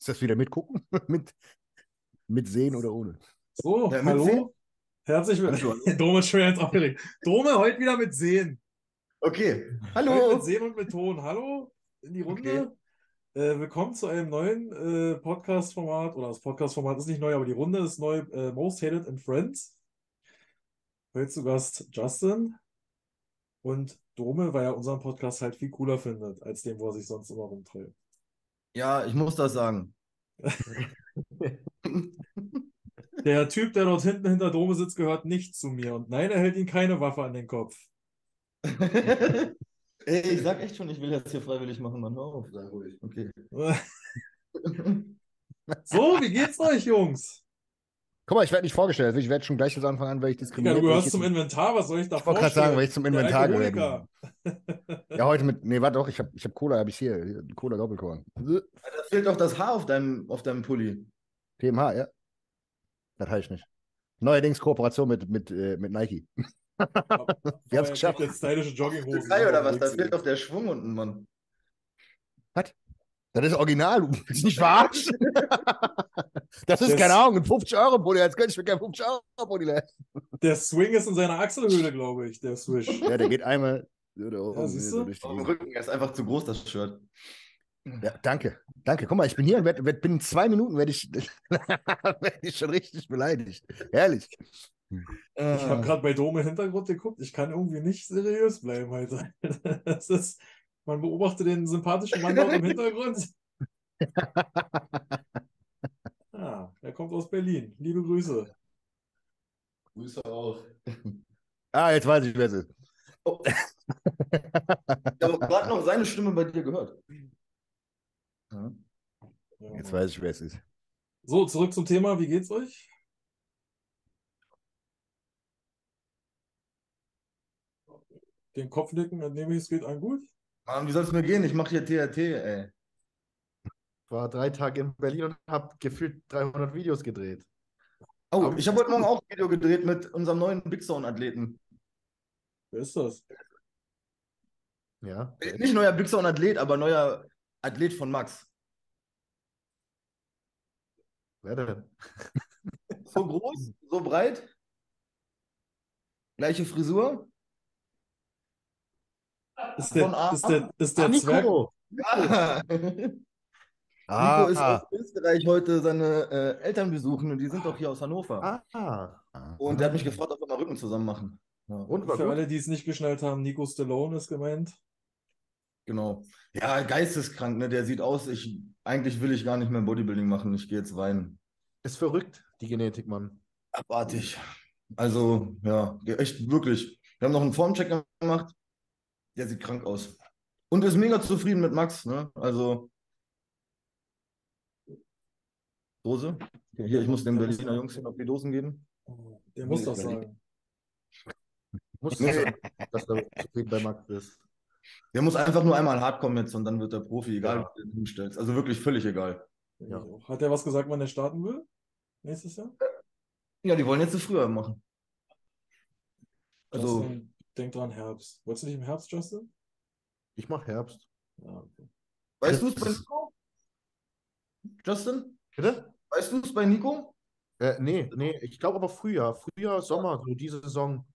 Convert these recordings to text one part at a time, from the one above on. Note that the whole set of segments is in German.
Ist das wieder mitgucken? mit, mit sehen oder ohne? So, Ja, mit hallo. Sehen. Herzlich willkommen. Dome ist schon ganz aufgeregt. Dome, heute wieder mit Sehen. Okay. Heute Hallo. mit Sehen und mit Ton. Hallo in die Runde. Okay. Äh, willkommen zu einem neuen äh, Podcast-Format. Oder das Podcast-Format ist nicht neu, aber die Runde ist neu. Äh, Most Hated in Friends. Heute zu Gast Justin. Und Dome, weil er unseren Podcast halt viel cooler findet, als den, wo er sich sonst immer rumtreibt. Ja, ich muss das sagen. Der Typ, der dort hinten hinter Dome sitzt, gehört nicht zu mir. Und nein, er hält ihm keine Waffe an den Kopf. Ey, ich sag echt schon, ich will jetzt hier freiwillig machen, Mann. Hör auf. Sei ruhig. Okay. So, wie geht's euch, Jungs? Guck mal, ich werde nicht vorgestellt. Ich werde schon gleich von Anfang an, weil ich Ja, diskriminiert du weil gehörst zum Inventar, was soll ich da Ich wollte gerade sagen, weil ich zum Inventar gehöre. Ja, heute mit. Nee, warte doch, ich habe ich hab Cola, habe ich hier. hier, Cola Doppelkorn. Da fehlt doch das Haar auf deinem, auf deinem Pulli. PMH, ja. Das habe ich nicht. Neuerdings Kooperation mit, mit, äh, mit Nike. Wir haben's Aber geschafft. Jetzt stylische Jogginghosen. Türkei oder was? Da fehlt doch der Schwung unten, Mann. Das ist original, du willst nicht verarschen. das ist, Das- keine Ahnung, ein 50-Euro-Pulli. Jetzt könnte ich mir kein 50-Euro-Pulli leisten. Der Swing ist in seiner Achselhöhle, glaube ich, der Swish. Ja, der geht einmal. so oben, siehst so du? dem Gegend. Rücken ist einfach zu groß, das Shirt. Ja, danke. Danke. Guck mal, ich bin hier und werd, werd, bin in zwei Minuten werde ich, werd ich schon richtig beleidigt. Herrlich. Ich habe gerade bei Dome im Hintergrund geguckt. Ich kann irgendwie nicht seriös bleiben heute. Das ist, man beobachtet den sympathischen Mann dort im Hintergrund. Ah, er kommt aus Berlin. Liebe Grüße. Grüße auch. Ah, jetzt weiß ich, wer es ist. Oh. Ich habe gerade noch seine Stimme bei dir gehört. Ja. Jetzt weiß ich, wer es ist. So, zurück zum Thema. Wie geht's euch? Den Kopfnicken entnehme ich, es geht einem gut. Mann, wie soll es mir gehen? Ich mache hier TRT, ey. war drei Tage in Berlin und habe gefühlt 300 Videos gedreht. Oh, ich habe heute Morgen auch ein Video gedreht mit unserem neuen Big Zone-Athleten. Wer ist das? Ja. Nicht neuer Big Zone-Athlet, aber neuer Athlet von Max. Wer denn? So groß, so breit. Gleiche Frisur. Ist der, Von ist der, ist der Ah, Zwerg? Nico! Ja. Nico Ah, ist aus Österreich heute seine äh, Eltern besuchen und die sind doch hier aus Hannover. Ah. ah. Und der hat mich gefragt, ob wir mal Rücken zusammen machen. Ja, Und Für gut. alle, die es nicht geschnallt haben, Nico Stallone ist gemeint. genau. Ja, geisteskrank, ne? Der sieht aus, ich, eigentlich will ich gar nicht mehr Bodybuilding machen. Ich gehe jetzt weinen. Ist verrückt, die Genetik, Mann. Abartig. Also, ja, echt wirklich. Wir haben noch einen Formcheck gemacht. Der sieht krank aus. Und ist mega zufrieden mit Max, ne? Also. Dose? Hier, ich muss den Berliner Jungs hier noch die Dosen geben. Der muss das sagen. Muss Nee. sein, dass du zufrieden bei Max bist. Der muss einfach nur einmal hart kommen jetzt und dann wird er Profi, egal Ja. wie du ihn hinstellst. Also wirklich völlig egal. Ja. Hat er was gesagt, wann er starten will? Nächstes Jahr? Ja, die wollen jetzt früher machen. Also, denk dran, Herbst. Wolltest du nicht im Herbst, Justin? Ich mache Herbst. Ja, okay. weißt du es bei Nico? Justin? Bitte? Weißt du es bei Nico? Äh, nee, nee, ich glaube aber Frühjahr. Frühjahr, Sommer, so diese Saison.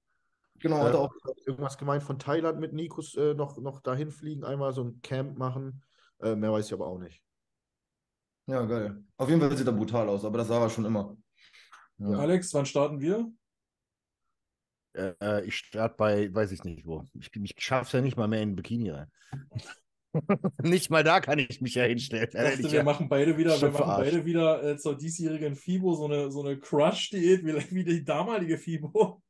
Genau, Äh, hat er auch. Irgendwas gemeint von Thailand mit Nikos äh, noch, noch dahin fliegen, einmal so ein Camp machen. Äh, mehr weiß ich aber auch nicht. Ja, geil. Auf jeden Fall sieht er brutal aus, aber das sah er schon immer. Ja. Alex, wann starten wir? Äh, ich starte bei, weiß ich nicht wo. Ich, ich schaffe es ja nicht mal mehr in ein Bikini rein. nicht mal da kann ich mich ja hinstellen. Dachte, wir ja- machen beide wieder, wir machen beide wieder äh, zur diesjährigen FIBO so eine, so eine Crush-Diät, wie, wie die damalige FIBO.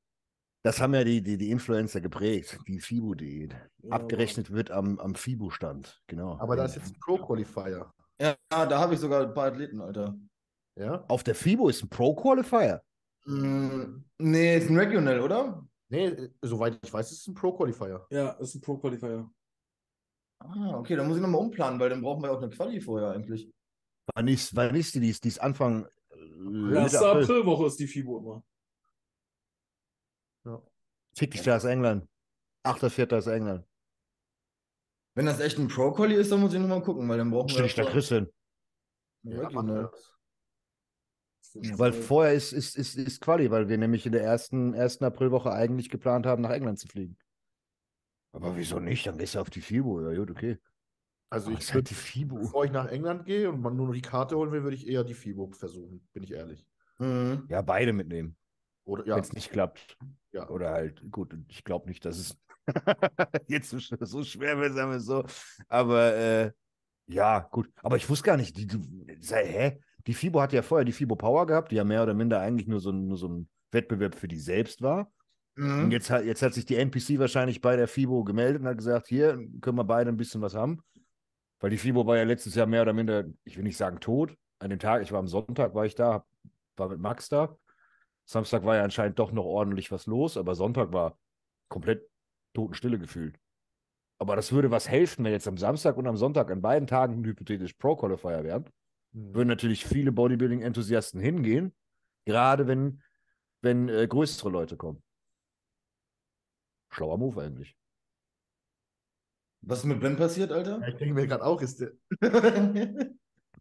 Das haben ja die, die, die Influencer geprägt, die FIBO-Diät. Ja, Abgerechnet wird am, am FIBO-Stand, genau. Aber da ist jetzt ein Pro-Qualifier. Ja, da habe ich sogar ein paar Athleten, Alter. Ja? Auf der FIBO ist ein Pro-Qualifier. Mm, nee, ist ein Regional, oder? Nee, äh, soweit ich weiß, ist es ein Pro-Qualifier. Ja, ist ein Pro-Qualifier. Ah, okay, dann muss ich nochmal umplanen, weil dann brauchen wir auch eine Quali vorher eigentlich. Wann ist, wann ist die? Die ist, die ist Anfang äh, Erste April. Aprilwoche ist die FIBO immer. Fick dich, da ist England. 8.4. ist England. Wenn das echt ein Pro-Quali ist, dann muss ich nochmal gucken, weil dann brauchen wir. Stell dich da schon- Chris hin. Ja, Regional. machen wir das. Weil vorher ist, ist, ist, ist Quali, weil wir nämlich in der ersten, ersten Aprilwoche eigentlich geplant haben, nach England zu fliegen. Aber wieso nicht? Dann gehst du auf die FIBO. Ja, gut, okay. Also Aber ich ist würde, halt die FIBO. bevor ich nach England gehe und man nur die Karte holen will, würde ich eher die FIBO versuchen, bin ich ehrlich. Mhm. Ja, beide mitnehmen, Oder ja, wenn es nicht klappt. ja. Oder halt, gut, ich glaube nicht, dass es jetzt so, sch- so schwer wird, sagen wir so. Aber äh, ja, gut. Aber ich wusste gar nicht, die, die, sei, hä? Die FIBO hat ja vorher die FIBO Power gehabt, die ja mehr oder minder eigentlich nur so, ein- nur so ein Wettbewerb für die selbst war. Und Mhm. jetzt hat, jetzt hat sich die NPC wahrscheinlich bei der FIBO gemeldet und hat gesagt, hier können wir beide ein bisschen was haben. Weil die FIBO war ja letztes Jahr mehr oder minder, ich will nicht sagen tot. An dem Tag, ich war am Sonntag, war ich da, war mit Max da. Samstag war ja anscheinend doch noch ordentlich was los, aber Sonntag war komplett Totenstille gefühlt. Aber das würde was helfen, wenn jetzt am Samstag und am Sonntag an beiden Tagen hypothetisch Pro-Qualifier wären. Würden natürlich viele Bodybuilding-Enthusiasten hingehen, gerade wenn, wenn äh, größere Leute kommen. Schlauer Move eigentlich. Was ist mit Ben passiert, Ja, Alter? ich denke mir gerade auch, ist der.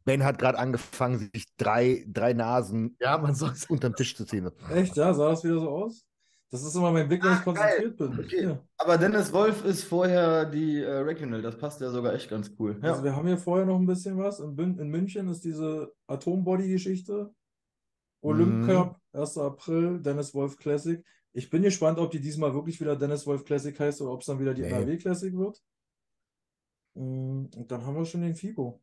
Ben hat gerade angefangen, sich drei, drei Nasen Ja, man unterm Tisch zu ziehen. Echt, ja, sah das wieder so aus? Das ist immer mein Blick, wenn ich Ah, konzentriert bin. Okay. Ja. Aber Dennis Wolf ist vorher die äh, Regional. Das passt ja sogar echt ganz cool. Ja. Also wir haben hier vorher noch ein bisschen was. In, in München ist diese Atombody-Geschichte. Olymp Mhm. Cup, 1. April, Dennis Wolf Classic. Ich bin gespannt, ob die diesmal wirklich wieder Dennis Wolf Classic heißt oder ob es dann wieder die Nee. NRW Classic wird. Mm, Und dann haben wir schon den FIBO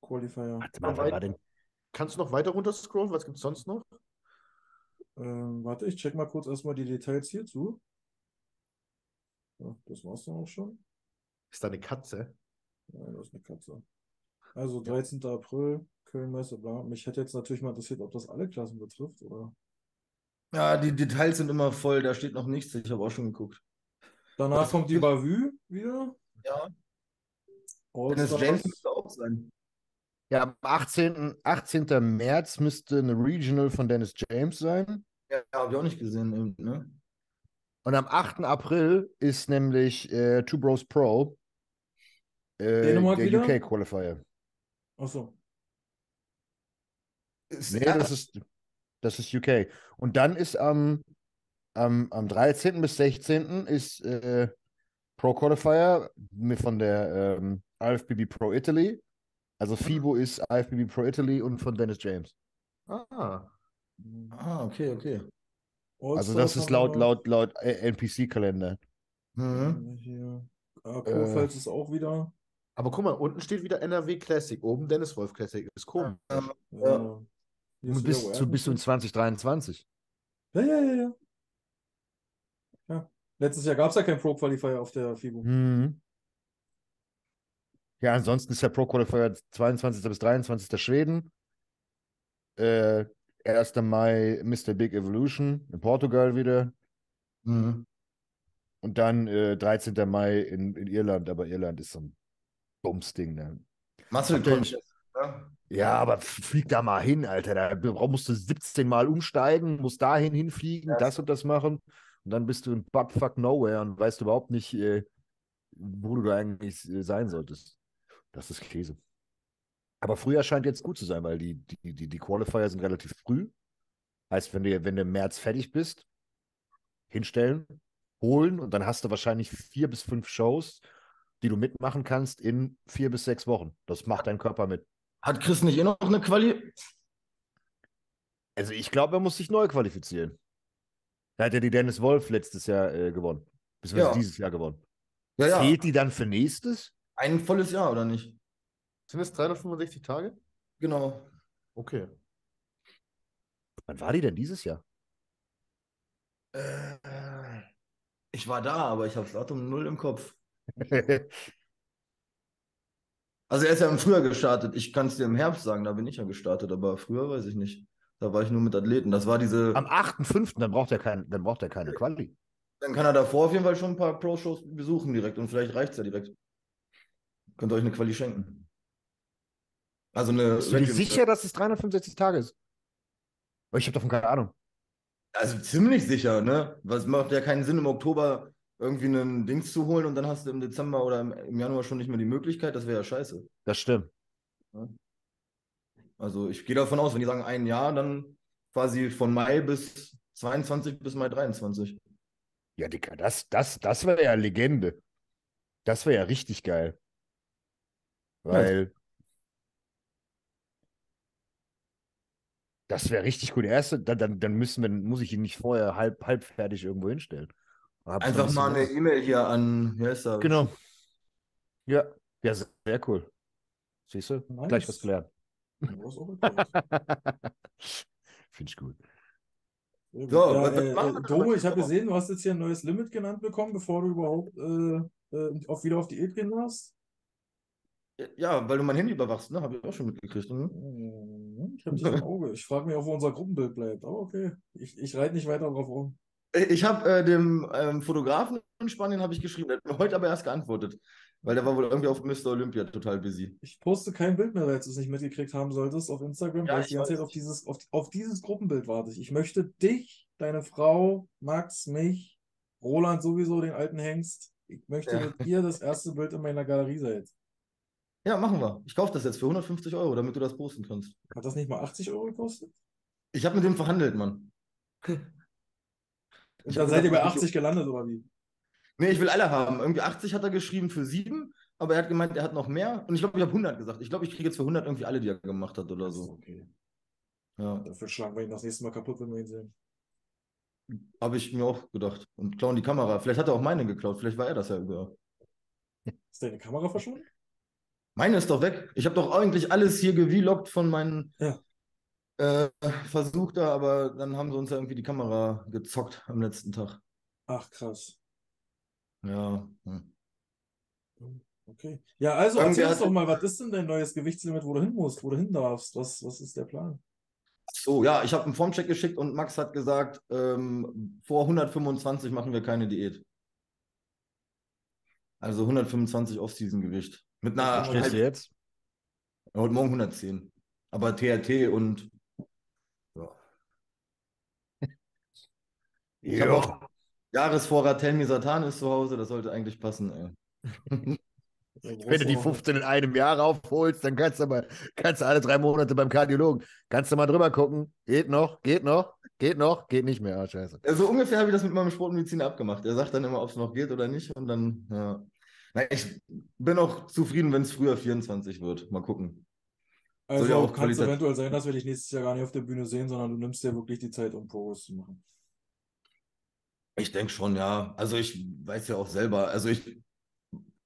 Qualifier. Warte mal, war denn? Kannst du noch weiter runter scrollen? Was gibt es sonst noch? Ähm, warte, ich check mal kurz erstmal die Details hierzu. Ja, das war's dann auch schon. Ist da eine Katze? Nein, das ist eine Katze. Also 13. April, Köln-Messe, bla. Mich hätte jetzt natürlich mal interessiert, ob das alle Klassen betrifft, oder? ja, die Details sind immer voll. Da steht noch nichts. Ich habe auch schon geguckt. Danach kommt die Bavü wieder. Ja. Dennis. James müsste auch sein. Ja, am 18. 18. März müsste eine Regional von Dennis James sein. Ja, habe ich auch nicht gesehen. Ne? Und am 8. April ist nämlich äh, Two Bros Pro äh, Dänemark der wieder? UK Qualifier. Achso. Nee, das ist, das ist UK. Und dann ist am, am, am 13. bis 16. ist äh, Pro Qualifier von der ähm, IFBB Pro Italy. Also FIBO ist IFBB Pro Italy und von Dennis James. Ah. Ah, okay, okay. Also das ist laut, laut, laut äh, NPC-Kalender. Mhm. Ah, Äh. Kurpfalz ist auch wieder. Aber guck mal, unten steht wieder NRW Classic, oben Dennis Wolf Classic. Ist komisch. Ja. Hier ist Bis wieder zu, bis zu Oerken. 2023. Ja, ja, ja, ja. Ja. Letztes Jahr gab es ja kein Pro-Qualifier auf der FIBO. Mhm. Ja, ansonsten ist der Pro Qualifier 22. bis 23. Schweden. Äh, 1. Mai Mr. Big Evolution in Portugal wieder. Mhm. Und dann äh, 13. Mai in, in Irland, aber Irland ist so ein Bumsding. Ne? Habt ihr- Contest. Ja. Ja, aber flieg da mal hin, Alter. Da musst du 17 Mal umsteigen, musst dahin hinfliegen, Ja. das und das machen. Und dann bist du in Buttfuck Nowhere und weißt überhaupt nicht, äh, wo du da eigentlich äh, sein solltest. Das ist Käse. Aber Frühjahr scheint jetzt gut zu sein, weil die, die, die, die Qualifier sind relativ früh. Heißt, wenn du, wenn du im März fertig bist, hinstellen, holen und dann hast du wahrscheinlich vier bis fünf Shows, die du mitmachen kannst in vier bis sechs Wochen. Das macht dein Körper mit. Hat Chris nicht eh noch eine Quali? Also ich glaube, er muss sich neu qualifizieren. Da hat ja die Dennis Wolf letztes Jahr äh, gewonnen. Beziehungsweise Ja. dieses Jahr gewonnen. Ja, ja. Fehlt die dann für nächstes? Ein volles Jahr, oder nicht? Sind es 365 Tage? Genau. Okay. Wann war die denn dieses Jahr? Äh, ich war da, aber ich habe das Datum null im Kopf. Also er ist ja im Frühjahr gestartet. Ich kann es dir im Herbst sagen, da bin ich ja gestartet, aber früher weiß ich nicht. Da war ich nur mit Athleten. Das war diese. Am 8.5., dann braucht er kein, dann braucht er keine Quali. Dann kann er davor auf jeden Fall schon ein paar Pro-Shows besuchen direkt und vielleicht reicht es ja direkt. Könnt ihr euch eine Quali schenken. Also eine. Bist du dir sicher, dass es 365 Tage ist? Aber Ich habe davon keine Ahnung. Also ziemlich sicher, ne? Was macht ja keinen Sinn, im Oktober irgendwie einen Dings zu holen und dann hast du im Dezember oder im, im Januar schon nicht mehr die Möglichkeit. Das wäre ja scheiße. Das stimmt. Also ich gehe davon aus, wenn die sagen ein Jahr, dann quasi von Mai bis 22 bis Mai 23. Ja, Dicker, das, das, das wäre ja Legende. Das wäre ja richtig geil. Weil das wäre richtig gut. Erste, dann, dann, dann müssen wir, muss ich ihn nicht vorher halb, halb fertig irgendwo hinstellen. Hab Einfach mal eine E-Mail hier an, wie heißt er? Genau. Ja, ja, sehr cool. Siehst du? Nice. Gleich was gelernt. Finde ich gut. Sehr. So, ja, äh, äh, Domo, ich habe gesehen, du hast jetzt hier ein neues Limit genannt bekommen, bevor du überhaupt äh, äh, auf, wieder auf Diät gehen darfst. Ja, weil du mein Handy überwachst, ne? Habe ich auch schon mitgekriegt. Ne? Mhm, Ich habe dich im Auge. Ich frage mich auch, wo unser Gruppenbild bleibt. Aber okay, ich, ich reite nicht weiter drauf rum. Ich habe äh, dem ähm, Fotografen in Spanien habe ich geschrieben, der hat mir heute aber erst geantwortet, weil der war wohl irgendwie auf Mr. Olympia total busy. Ich poste kein Bild mehr, weil du es nicht mitgekriegt haben solltest auf Instagram, Ja, weil ich die ganze. Zeit auf dieses, auf, auf dieses Gruppenbild warte. Ich möchte dich, deine Frau, Max, mich, Roland sowieso, den alten Hengst. Ich möchte Ja. mit dir das erste Bild in meiner Galerie sein. Ja, machen wir. Ich kaufe das jetzt für 150 Euro, damit du das posten kannst. Hat das nicht mal 80 Euro gekostet? Ich habe mit dem verhandelt, Mann. Und dann seid ihr bei gesagt, 80 gelandet, oder wie? Nee, ich will alle haben. Irgendwie 80 hat er geschrieben für sieben, aber er hat gemeint, er hat noch mehr. Und ich glaube, ich habe 100 gesagt. Ich glaube, ich kriege jetzt für 100 irgendwie alle, die er gemacht hat oder so. Okay. Ja, Dafür schlagen wir ihn das nächste Mal kaputt, wenn wir ihn sehen. habe ich mir auch gedacht. Und klauen die Kamera. Vielleicht hat er auch meine geklaut. Vielleicht war er das ja über. Ist deine Kamera verschwunden? Meine ist doch weg. Ich habe doch eigentlich alles hier gevloggt von meinen Ja. äh, Versuch da, aber dann haben sie uns ja irgendwie die Kamera gezockt am letzten Tag. Ach, krass. Ja. hm. Okay. Ja, also erzähl uns doch mal, was ist denn dein neues Gewichtslimit, wo du hin musst, wo du hin darfst? Was, was ist der Plan? So, ja, ich habe einen Formcheck geschickt und Max hat gesagt, ähm, vor 125 machen wir keine Diät. Also 125 Off-Season-Gewicht. Mit einer Was Stehst du jetzt? heute Morgen 110. Aber TRT und ja. Ich habe Jo. auch Jahresvorrat Telmisartan ist zu Hause, das sollte eigentlich passen, ey. Wenn du die 15 in einem Jahr raufholst, dann kannst du mal, kannst du alle drei Monate beim Kardiologen, kannst du mal drüber gucken. Geht noch, geht noch, geht noch, geht nicht mehr. Ah, scheiße. Also ungefähr habe ich das mit meinem Sportmediziner abgemacht. Er sagt dann immer, ob es noch geht oder nicht. Und dann, ja. Na, ich bin auch zufrieden, wenn es früher 24 wird. Mal gucken. Also Soll ja auch kann es Qualität- eventuell sein, dass wir dich nächstes Jahr gar nicht auf der Bühne sehen, sondern du nimmst dir wirklich die Zeit, um Progress zu machen. Ich denke schon, ja. Also ich weiß ja auch selber, also ich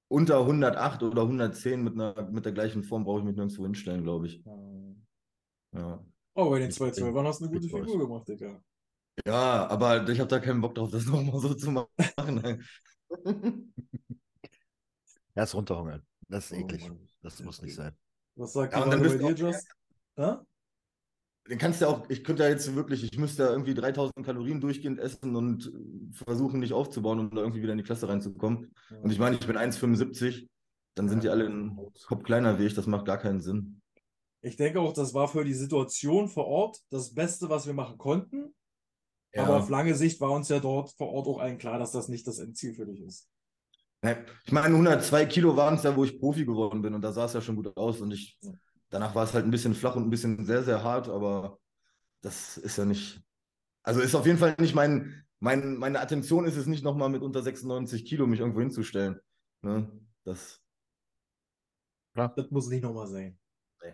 unter 108 oder 110 mit, einer, mit der gleichen Form brauche ich mich nirgendwo hinstellen, glaube ich. Ja. Oh, bei den Ich 212ern hast du eine gute. Figur gemacht, Digga. ja, aber ich habe da keinen Bock drauf, das nochmal so zu machen. Erst runterhungern. Das ist Oh, eklig. Mann. Das muss nicht sein. Was sagt Ja, dann Waage bei dir, Just? Hä? Den kannst du ja auch, ich könnte ja jetzt wirklich, ich müsste ja irgendwie 3000 Kalorien durchgehend essen und versuchen, nicht aufzubauen und da irgendwie wieder in die Klasse reinzukommen. Und ich meine, ich bin 1,75, dann sind die alle ein Kopf kleiner wie ich, das macht gar keinen Sinn. Ich denke auch, das war für die Situation vor Ort das Beste, was wir machen konnten. Aber auf lange Sicht war uns ja dort vor Ort auch allen klar, dass das nicht das Endziel für dich ist. Ich meine, 102 Kilo waren es ja, wo ich Profi geworden bin und da sah es ja schon gut aus und ich, danach war es halt ein bisschen flach und ein bisschen sehr, sehr hart, aber das ist ja nicht, also ist auf jeden Fall nicht mein, mein meine Attention ist es nicht nochmal mit unter 96 Kilo mich irgendwo hinzustellen. Ne? Das, Das muss nicht nochmal sein. Nee.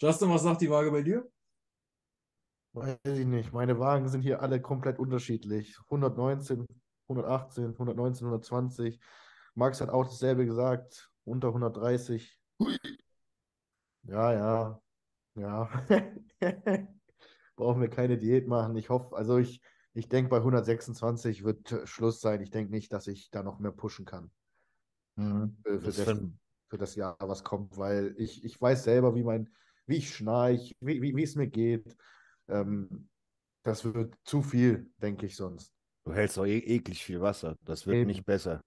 Justin, was sagt die Waage bei dir? Weiß ich nicht. Meine Wagen sind hier alle komplett unterschiedlich. 119, 118, 119, 120. Max hat auch dasselbe gesagt. Unter 130. Ja, ja. Ja. Brauchen wir keine Diät machen. Ich hoffe, also ich, ich denke, bei 126 wird Schluss sein. Ich denke nicht, dass ich da noch mehr pushen kann. Mhm. Für, für, Das für das Jahr, was kommt, weil ich, ich weiß selber, wie mein, wie ich schnarch, wie, wie, wie es mir geht. Ähm, das wird zu viel, denke ich sonst. Du hältst doch e eklig viel Wasser. Das wird Eben. nicht besser.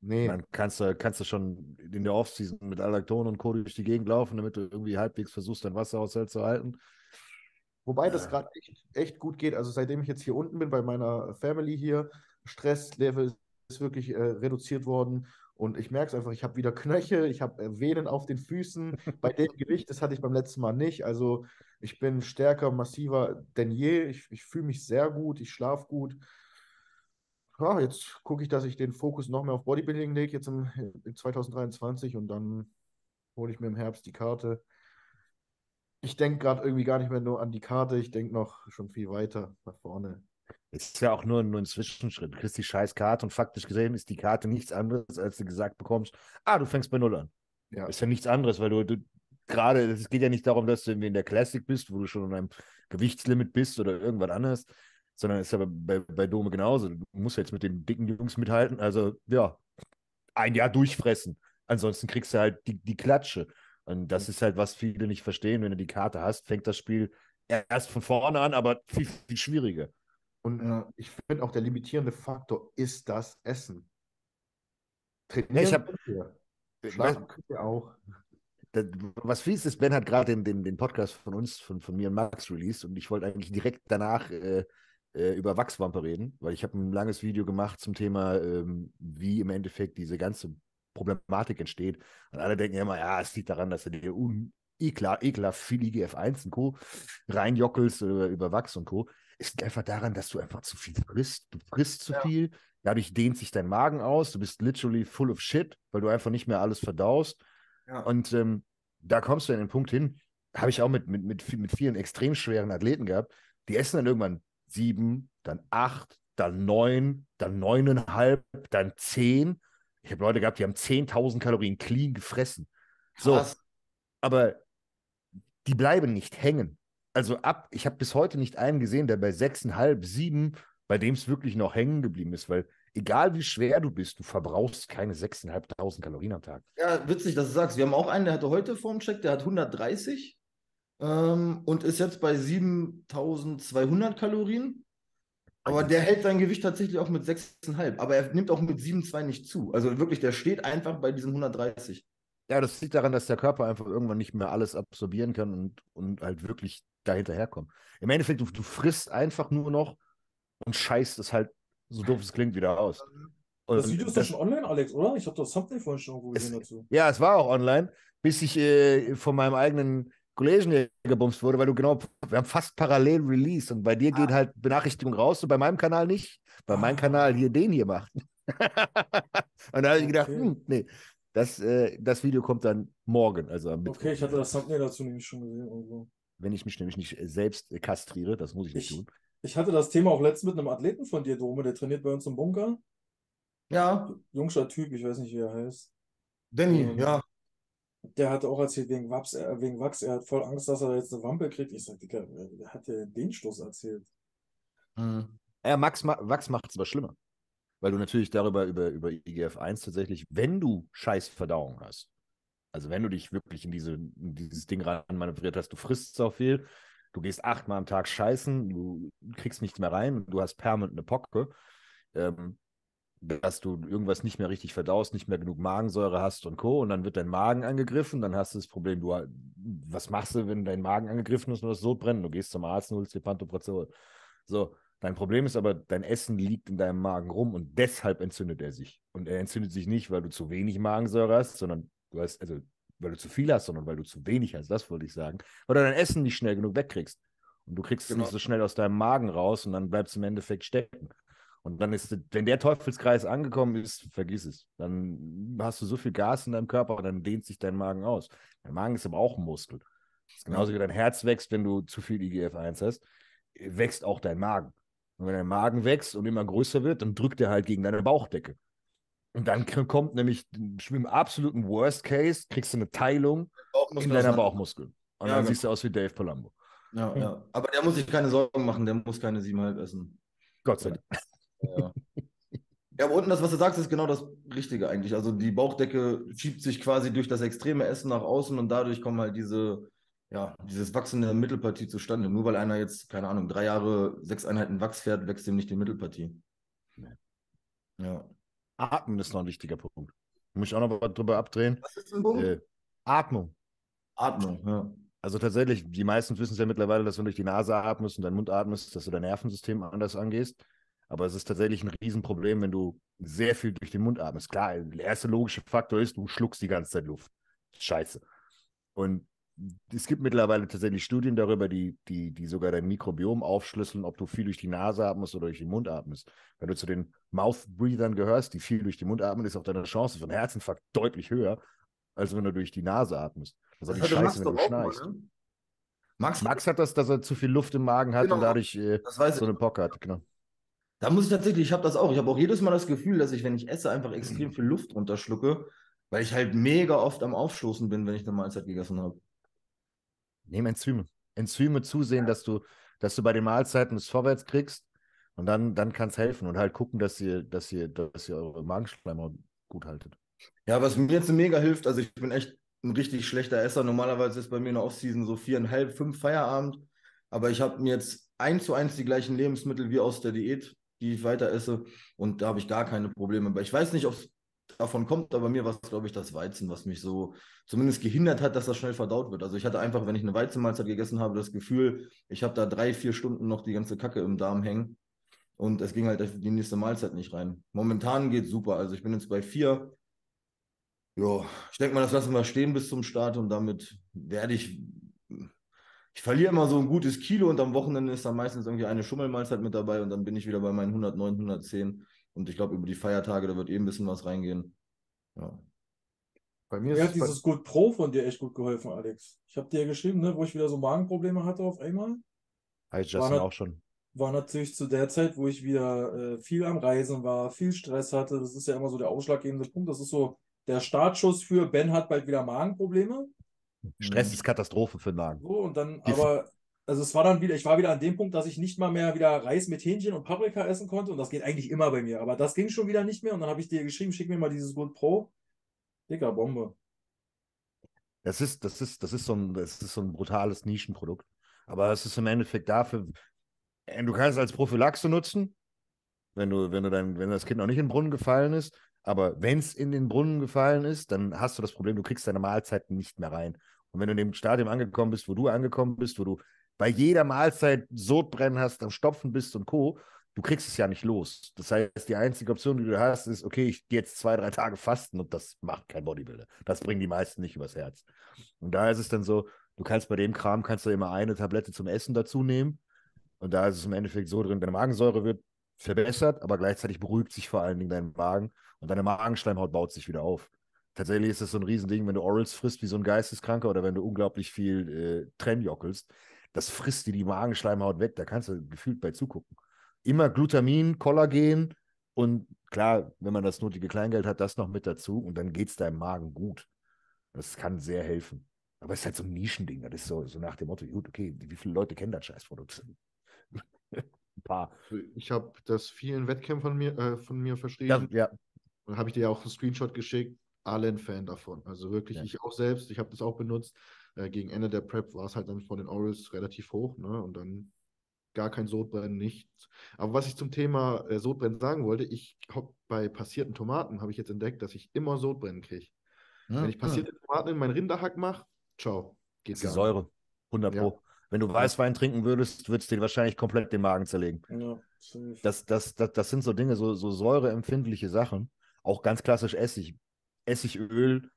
Nee, Dann kannst du, kannst du schon in der Offseason mit Alakton und Co. durch die Gegend laufen, damit du irgendwie halbwegs versuchst, dein Wasserhaushalt zu halten. wobei das Ja. gerade echt, echt gut geht. Also seitdem ich jetzt hier unten bin bei meiner Family hier, Stresslevel ist wirklich äh, reduziert worden Und ich merke es einfach, ich habe wieder Knöchel, ich habe äh, Venen auf den Füßen. Bei dem Gewicht, das hatte ich beim letzten Mal nicht. Also ich bin stärker, massiver denn je. Ich, ich fühle mich sehr gut, ich schlafe gut. Ja, jetzt gucke ich, dass ich den Fokus noch mehr auf Bodybuilding lege, jetzt im, im 2023 und dann hole ich mir im Herbst die Karte. Ich denke gerade irgendwie gar nicht mehr nur an die Karte, ich denke noch schon viel weiter nach vorne. Es ist ja auch nur, nur ein Zwischenschritt. Du kriegst die scheiß Karte und faktisch gesehen ist die Karte nichts anderes, als du gesagt bekommst, ah, du fängst bei Null an. Ja. Ist ja nichts anderes, weil du, du gerade, es geht ja nicht darum, dass du irgendwie in der Classic bist, wo du schon an einem Gewichtslimit bist oder irgendwas anderes, sondern ist ja bei, bei, Dome genauso. Du musst jetzt mit den dicken Jungs mithalten. Also, ja, ein Jahr durchfressen. Ansonsten kriegst du halt die, die Klatsche. Und das ist halt, was viele nicht verstehen. Wenn du die Karte hast, fängt das Spiel erst von vorne an, aber viel, viel schwieriger. Und Ja. ich finde auch der limitierende Faktor ist das Essen. Trainieren ich hab- ihr, Weißt, schlafen könnt ihr auch. das, was fies ist, Ben hat gerade den, den, den Podcast von uns, von, von mir und Max released und ich wollte eigentlich direkt danach äh, äh, über Wachswampe reden, weil ich habe ein langes Video gemacht zum Thema, ähm, wie im Endeffekt diese ganze Problematik entsteht. Und alle denken ja immer, ja, es liegt daran, dass du dir un eklar, ekelhaft viel IGF-1 und Co. reinjockelst oder über Wachs und Co. Es liegt einfach daran, dass du einfach zu viel frisst. Du frisst zu Ja. viel, dadurch dehnt sich dein Magen aus, du bist literally full of shit, weil du einfach nicht mehr alles verdaust. Ja. Und ähm, da kommst du an den Punkt hin, habe ich auch mit, mit, mit, mit vielen extrem schweren Athleten gehabt, die essen dann irgendwann sieben, dann acht, dann neun, dann neuneinhalb, dann zehn. Ich habe Leute gehabt, die haben 10.000 Kalorien clean gefressen. So, Krass. aber die bleiben nicht hängen. Also ab, ich habe bis heute nicht einen gesehen, der bei sechseinhalb, sieben, bei dem es wirklich noch hängen geblieben ist, weil egal wie schwer du bist, du verbrauchst keine 6.500 Kalorien am Tag. Ja, witzig, dass du sagst. Wir haben auch einen, der hatte heute vorm Check, der hat 130 ähm, und ist jetzt bei 7200 Kalorien. Aber der hält sein Gewicht tatsächlich auch mit 6,5. Aber er nimmt auch mit 7,2 nicht zu. Also wirklich, der steht einfach bei diesen 130. Ja, das liegt daran, dass der Körper einfach irgendwann nicht mehr alles absorbieren kann und, und halt wirklich dahinterherkommt. Im Endeffekt, du, du frisst einfach nur noch und scheißt es halt, so doof es klingt, wieder aus. Das Und Video ist doch das- schon online, Alex, oder? Ich habe das Thumbnail vorhin schon irgendwo Es- gesehen dazu. Ja, es war auch online, bis ich äh, von meinem eigenen Kollegen hier gebumst wurde, weil du genau, wir haben fast parallel released und bei dir geht halt Benachrichtigung raus und bei meinem Kanal nicht, weil mein Ah. Kanal hier den hier macht. und da habe ich gedacht, Okay. hm, nee, das, äh, das Video kommt dann morgen, also am Mittwoch. Okay, ich hatte das Thumbnail dazu nämlich schon gesehen irgendwo. Wenn ich mich nämlich nicht äh, selbst äh, kastriere, das muss ich nicht Ich- tun. Ich hatte das Thema auch letztens mit einem Athleten von dir, Dome, der trainiert bei uns im Bunker. Ja, Jungscher Typ, ich weiß nicht, wie er heißt. Danny, Ähm, ja. Der hatte auch erzählt, wegen Wachs, er, wegen Wachs, er hat voll Angst, dass er jetzt eine Wampe kriegt. Ich sag, Digga, wer hat dir den Stoß erzählt? Hm. Ja, Max, ma Wachs macht es aber schlimmer. Weil du natürlich darüber, über, über IGF-1 tatsächlich, wenn du scheiß Verdauung hast, also wenn du dich wirklich in, diese, in dieses Ding ranmanövriert hast, du frisst so viel, du gehst achtmal am Tag scheißen, du kriegst nichts mehr rein, du hast permanent eine Pocke, ähm, dass du irgendwas nicht mehr richtig verdaust, nicht mehr genug Magensäure hast und Co. Und dann wird dein Magen angegriffen, dann hast du das Problem, du, was machst du, wenn dein Magen angegriffen ist und das Sodbrennen? Du gehst zum Arzt und holst dir Pantoprazol. So, dein Problem ist aber, dein Essen liegt in deinem Magen rum und deshalb entzündet er sich. Und er entzündet sich nicht, weil du zu wenig Magensäure hast, sondern du hast, also weil du zu viel hast, sondern weil du zu wenig hast, das wollte ich sagen. Weil du dein Essen nicht schnell genug wegkriegst. Und du kriegst es Genau. nicht so schnell aus deinem Magen raus und dann bleibst du im Endeffekt stecken. Und dann ist, wenn der Teufelskreis angekommen ist, vergiss es. Dann hast du so viel Gas in deinem Körper, dann dehnt sich dein Magen aus. Dein Magen ist aber auch ein Muskel. Das ist genauso wie dein Herz wächst, wenn du zu viel IGF-1 hast, wächst auch dein Magen. Und wenn dein Magen wächst und immer größer wird, dann drückt er halt gegen deine Bauchdecke. Und dann kommt nämlich im absoluten Worst Case, kriegst du eine Teilung in deiner Bauchmuskel. Und Ja, dann genau. siehst du aus wie Dave Palumbo. Ja, ja. Aber der muss sich keine Sorgen machen, der muss keine 7,5 essen. Gott sei Dank. Ja. ja, aber unten das, was du sagst, ist genau das Richtige eigentlich. Also die Bauchdecke schiebt sich quasi durch das extreme Essen nach außen und dadurch kommen halt diese, ja, dieses Wachsen der Mittelpartie zustande. Nur weil einer jetzt, keine Ahnung, drei Jahre, sechs Einheiten Wachs fährt, wächst ihm nicht die Mittelpartie. Nee. Ja. Atmen ist noch ein wichtiger Punkt. Muss ich auch noch was drüber abdrehen. Was ist ein Punkt? Äh, Atmung. Atmung, ja. Also tatsächlich, die meisten wissen es ja mittlerweile, dass wenn du durch die Nase atmest und deinen Mund atmest, dass du dein Nervensystem anders angehst. Aber es ist tatsächlich ein Riesenproblem, wenn du sehr viel durch den Mund atmest. Klar, der erste logische Faktor ist, du schluckst die ganze Zeit Luft. Scheiße. Und es gibt mittlerweile tatsächlich Studien darüber, die, die, die sogar dein Mikrobiom aufschlüsseln, ob du viel durch die Nase atmest oder durch den Mund atmest. Wenn du zu den Mouth-Breathern gehörst, die viel durch den Mund atmen, ist auch deine Chance für einen Herzinfarkt deutlich höher, als wenn du durch die Nase atmest. Das ist Das die hatte Scheiße, wenn du mal, schnarchst. ne? Max, Max hat das, dass er zu viel Luft im Magen hat Genau. und dadurch äh, das weiß so ich. eine Pocke hat. Genau. Da muss ich tatsächlich, ich habe das auch. Ich habe auch jedes Mal das Gefühl, dass ich, wenn ich esse, einfach extrem viel Luft runterschlucke, weil ich halt mega oft am Aufstoßen bin, wenn ich eine Mahlzeit gegessen habe. Nehmen Enzyme. Enzyme zusehen, dass du, dass du bei den Mahlzeiten es vorwärts kriegst und dann, dann kann es helfen und halt gucken, dass ihr, dass ihr, dass ihr eure Magenschleimhaut gut haltet. Ja, was mir jetzt mega hilft, also ich bin echt ein richtig schlechter Esser. Normalerweise ist bei mir in der Offseason so viereinhalb, fünf Feierabend. Aber ich habe mir jetzt eins zu eins die gleichen Lebensmittel wie aus der Diät, die ich weiter esse. Und da habe ich gar keine Probleme. Aber ich weiß nicht, ob es davon kommt, aber mir war es, glaube ich, das Weizen, was mich so zumindest gehindert hat, dass das schnell verdaut wird. Also ich hatte einfach, wenn ich eine Weizenmahlzeit gegessen habe, das Gefühl, ich habe da drei, vier Stunden noch die ganze Kacke im Darm hängen. Und es ging halt die nächste Mahlzeit nicht rein. Momentan geht super. Also ich bin jetzt bei vier. Ja, ich denke mal, das lassen wir stehen bis zum Start und damit werde ich. Ich verliere immer so ein gutes Kilo und am Wochenende ist dann meistens irgendwie eine Schummelmahlzeit mit dabei und dann bin ich wieder bei meinen 109, 110. Und ich glaube, über die Feiertage, da wird eh ein bisschen was reingehen. Ja. Bei mir Mir ist hat es bei, dieses Good Pro von dir echt gut geholfen, Alex. Ich habe dir ja geschrieben, ne, wo ich wieder so Magenprobleme hatte auf einmal. War Justin nicht- auch schon. War natürlich zu der Zeit, wo ich wieder äh, viel am Reisen war, viel Stress hatte. Das ist ja immer so der ausschlaggebende Punkt. Das ist so der Startschuss für Ben hat bald wieder Magenprobleme. Stress ist Katastrophe für den Magen. So, und dann, Die- aber, also es war dann wieder, ich war wieder an dem Punkt, dass ich nicht mal mehr wieder Reis mit Hähnchen und Paprika essen konnte. Und das geht eigentlich immer bei mir. Aber das ging schon wieder nicht mehr. Und dann habe ich dir geschrieben, schick mir mal dieses Good Pro. Dicker Bombe. Das ist, das ist, das ist so ein, das ist so ein brutales Nischenprodukt. Aber es ist im Endeffekt dafür, äh, du kannst es als Prophylaxe nutzen, wenn du, wenn du dein, wenn das Kind noch nicht in den Brunnen gefallen ist. Aber wenn es in den Brunnen gefallen ist, dann hast du das Problem, du kriegst deine Mahlzeiten nicht mehr rein. Und wenn du in dem Stadium angekommen bist, wo du angekommen bist, wo du bei jeder Mahlzeit Sodbrennen hast, am Stopfen bist und Co., du kriegst es ja nicht los. Das heißt, die einzige Option, die du hast, ist, okay, ich gehe jetzt zwei, drei Tage fasten und das macht kein Bodybuilder. Das bringen die meisten nicht übers Herz. Und da ist es dann so, du kannst bei dem Kram, kannst du immer eine Tablette zum Essen dazu nehmen. Und da ist es im Endeffekt so drin, deine Magensäure wird verbessert, aber gleichzeitig beruhigt sich vor allen Dingen dein Magen und deine Magenschleimhaut baut sich wieder auf. Tatsächlich ist das so ein Riesending, wenn du Orals frisst wie so ein Geisteskranker oder wenn du unglaublich viel äh, Trenjockelst, das frisst dir die Magenschleimhaut weg, da kannst du gefühlt bei zugucken. Immer Glutamin, Kollagen und klar, wenn man das nötige Kleingeld hat, das noch mit dazu und dann geht es deinem Magen gut. Das kann sehr helfen. Aber es ist halt so ein Nischending. Das ist so, so nach dem Motto, gut, okay, wie viele Leute kennen das Scheißprodukt? ein paar. ich habe das vielen Wettkämpfern mir, äh, von mir Ja, verschrieben. ja, Und habe ich dir ja auch einen Screenshot geschickt. Alle ein Fan davon. Also wirklich, Ja. ich auch selbst, ich habe das auch benutzt. Äh, gegen Ende der Prep war es halt dann von den Orals relativ hoch, ne? Und dann gar kein Sodbrennen, nichts. Aber was ich zum Thema äh, Sodbrennen sagen wollte, ich habe bei passierten Tomaten habe ich jetzt entdeckt, dass ich immer Sodbrennen kriege. Wenn ich passierte Tomaten in meinen Rinderhack mache, ciao, geht ist die gar Säure. 100 Ja. Pro. Wenn du Weißwein trinken würdest, würdest du dir wahrscheinlich komplett den Magen zerlegen. Ja. Das, das, das, das sind so Dinge, so, so säureempfindliche Sachen. Auch ganz klassisch Essig. Essigöl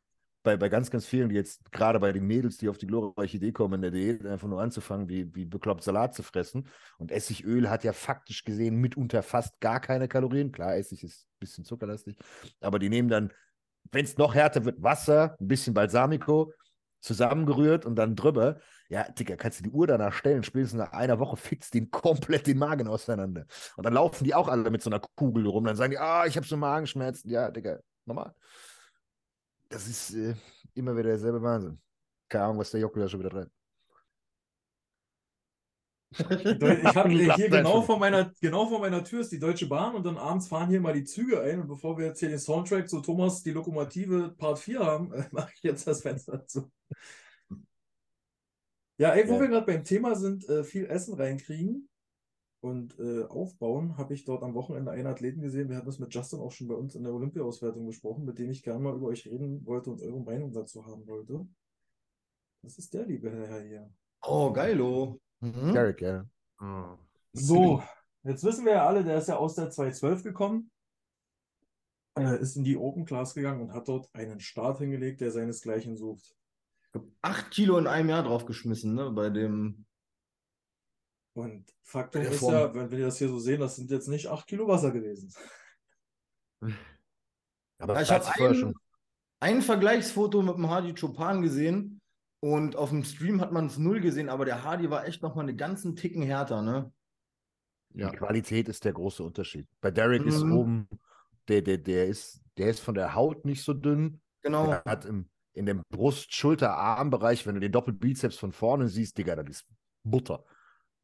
bei, bei ganz, ganz vielen, die jetzt gerade bei den Mädels, die auf die glorreiche Idee kommen, in der Diät einfach nur anzufangen, wie, wie bekloppt Salat zu fressen. Und Essigöl hat ja faktisch gesehen mitunter fast gar keine Kalorien. Klar, Essig ist ein bisschen zuckerlastig, aber die nehmen dann, wenn es noch härter wird, Wasser, ein bisschen Balsamico, zusammengerührt und dann drüber. Ja, Digga, kannst du die Uhr danach stellen, spätestens nach einer Woche fitzt den komplett den Magen auseinander. Und dann laufen die auch alle mit so einer Kugel rum. Dann sagen die, ah, ich habe so Magenschmerzen. Ja, Digga, normal. Das ist äh, immer wieder derselbe Wahnsinn. Keine Ahnung, was der Jockel da schon wieder treibt. Ich habe hier genau vor, meiner, genau vor meiner Tür ist die Deutsche Bahn und dann abends fahren hier mal die Züge ein. Und bevor wir jetzt hier den Soundtrack zu Thomas die Lokomotive Part 4 haben, äh, mache ich jetzt das Fenster zu. Ja, ey, wo Ja. wir gerade beim Thema sind, äh, viel Essen reinkriegen und äh, aufbauen, habe ich dort am Wochenende einen Athleten gesehen. Wir hatten das mit Justin auch schon bei uns in der Olympia-Auswertung besprochen, mit dem ich gerne mal über euch reden wollte und eure Meinung dazu haben wollte. Das ist der liebe Herr hier. Oh, geilo. Garrick, ja. Ah. So, Jetzt wissen wir ja alle, der ist ja aus der 212 gekommen, äh, ist in die Open Class gegangen und hat dort einen Start hingelegt, der seinesgleichen sucht. Ich hab acht Kilo in einem Jahr draufgeschmissen, ne? Bei dem. Und Faktum ist ja, wenn wir das hier so sehen, das sind jetzt nicht 8 Kilo Wasser gewesen. Aber Ja, ich habe ein, schon. ein Vergleichsfoto mit dem Hardy Chopin gesehen und auf dem Stream hat man es null gesehen, aber der Hardy war echt nochmal einen ganzen Ticken härter, ne? Ja. Die Qualität ist der große Unterschied. Bei Derek ist Mhm. oben, der, der, der, ist, der ist von der Haut nicht so dünn. Genau. Der hat im, in dem Brust-, Schulter-, Armbereich, wenn du den Doppelbizeps von vorne siehst, Digga, das ist Butter.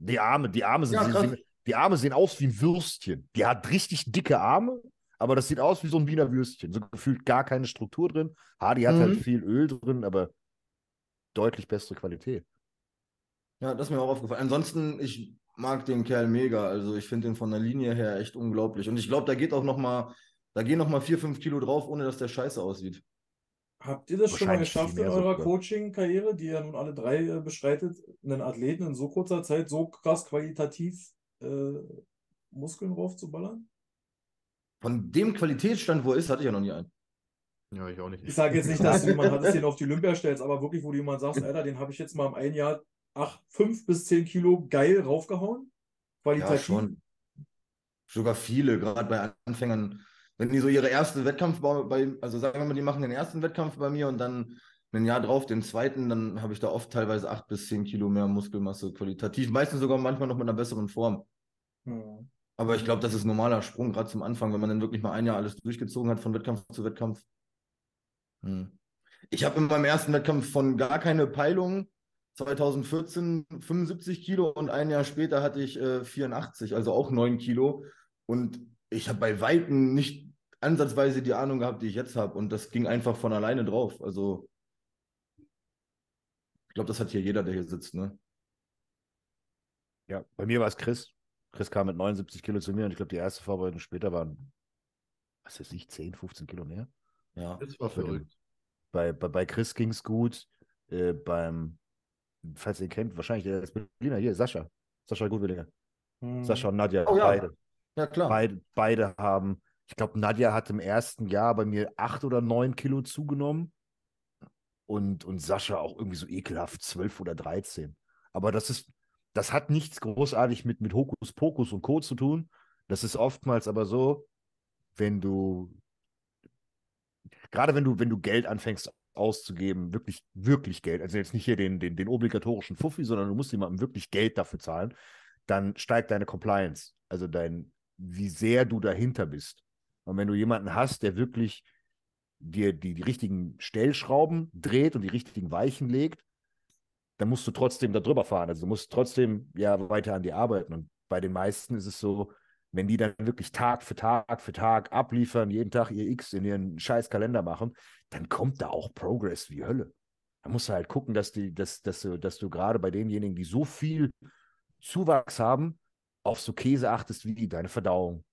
Die Arme, die Arme sind, Ja, sehen, die Arme sehen aus wie ein Würstchen. Die hat richtig dicke Arme, aber das sieht aus wie so ein Wiener Würstchen. So gefühlt gar keine Struktur drin. Hardy hat Mhm. halt viel Öl drin, aber deutlich bessere Qualität. Ja, das ist mir auch aufgefallen. Ansonsten, ich mag den Kerl mega. Also ich finde den von der Linie her echt unglaublich. Und ich glaube, da geht auch noch mal, da gehen noch mal vier, fünf Kilo drauf, ohne dass der scheiße aussieht. Habt ihr das schon mal geschafft in eurer sogar. Coaching-Karriere, die ihr nun alle drei äh, beschreitet, einen Athleten in so kurzer Zeit so krass qualitativ äh, Muskeln raufzuballern? Von dem Qualitätsstand, wo er ist, hatte ich ja noch nie einen. Ja, ich auch nicht. Ich sage jetzt nicht, dass du jemand hattest, den auf die Olympia stellst, aber wirklich, wo du jemand sagst, Alter, den habe ich jetzt mal im einen Jahr acht, fünf bis zehn Kilo geil raufgehauen. Ja, Qualitativ. schon. Sogar viele, gerade bei Anfängern, wenn die so ihre erste Wettkampf bei, also sagen wir mal, die machen den ersten Wettkampf bei mir und dann ein Jahr drauf den zweiten, dann habe ich da oft teilweise acht bis zehn Kilo mehr Muskelmasse qualitativ. Meistens sogar manchmal noch mit einer besseren Form. Hm. Aber ich glaube, das ist ein normaler Sprung, gerade zum Anfang, wenn man dann wirklich mal ein Jahr alles durchgezogen hat, von Wettkampf zu Wettkampf. Hm. Ich habe in meinem ersten Wettkampf von gar keine Peilung 2014 75 Kilo und ein Jahr später hatte ich äh, 84, also auch 9 Kilo. Und ich habe bei Weitem nicht ansatzweise die Ahnung gehabt, die ich jetzt habe. Und das ging einfach von alleine drauf. Also ich glaube, das hat hier jeder, der hier sitzt. Ne? Ja, bei mir war es Chris. Chris kam mit 79 Kilo zu mir und ich glaube, die erste Vorbereitung später waren, was weiß ich, 10, 15 Kilo mehr. Ja. Das war verrückt. Bei, bei, bei Chris ging es gut. Äh, beim, falls ihr ihn kennt, wahrscheinlich der ist Berliner, hier, Sascha. Sascha Gutwillinger. Hm. Sascha und Nadja, Oh ja. beide. Ja, klar. Beide, beide haben, ich glaube, Nadja hat im ersten Jahr bei mir acht oder neun Kilo zugenommen. Und, und Sascha auch irgendwie so ekelhaft zwölf oder 13. Aber das ist, das hat nichts großartig mit, mit Hokuspokus und Co. zu tun. Das ist oftmals aber so, wenn du, gerade wenn du, wenn du Geld anfängst auszugeben, wirklich, wirklich Geld, also jetzt nicht hier den, den, den obligatorischen Fuffi, sondern du musst jemandem wirklich Geld dafür zahlen, dann steigt deine Compliance, also dein, wie sehr du dahinter bist. Und wenn du jemanden hast, der wirklich dir die, die richtigen Stellschrauben dreht und die richtigen Weichen legt, dann musst du trotzdem da drüber fahren. Also du musst trotzdem ja weiter an dir arbeiten. Und bei den meisten ist es so, wenn die dann wirklich Tag für Tag für Tag abliefern, jeden Tag ihr X in ihren scheiß Kalender machen, dann kommt da auch Progress wie Hölle. Da musst du halt gucken, dass, die, dass, dass, du, dass du gerade bei denjenigen, die so viel Zuwachs haben, auf so Käse achtest wie deine Verdauung,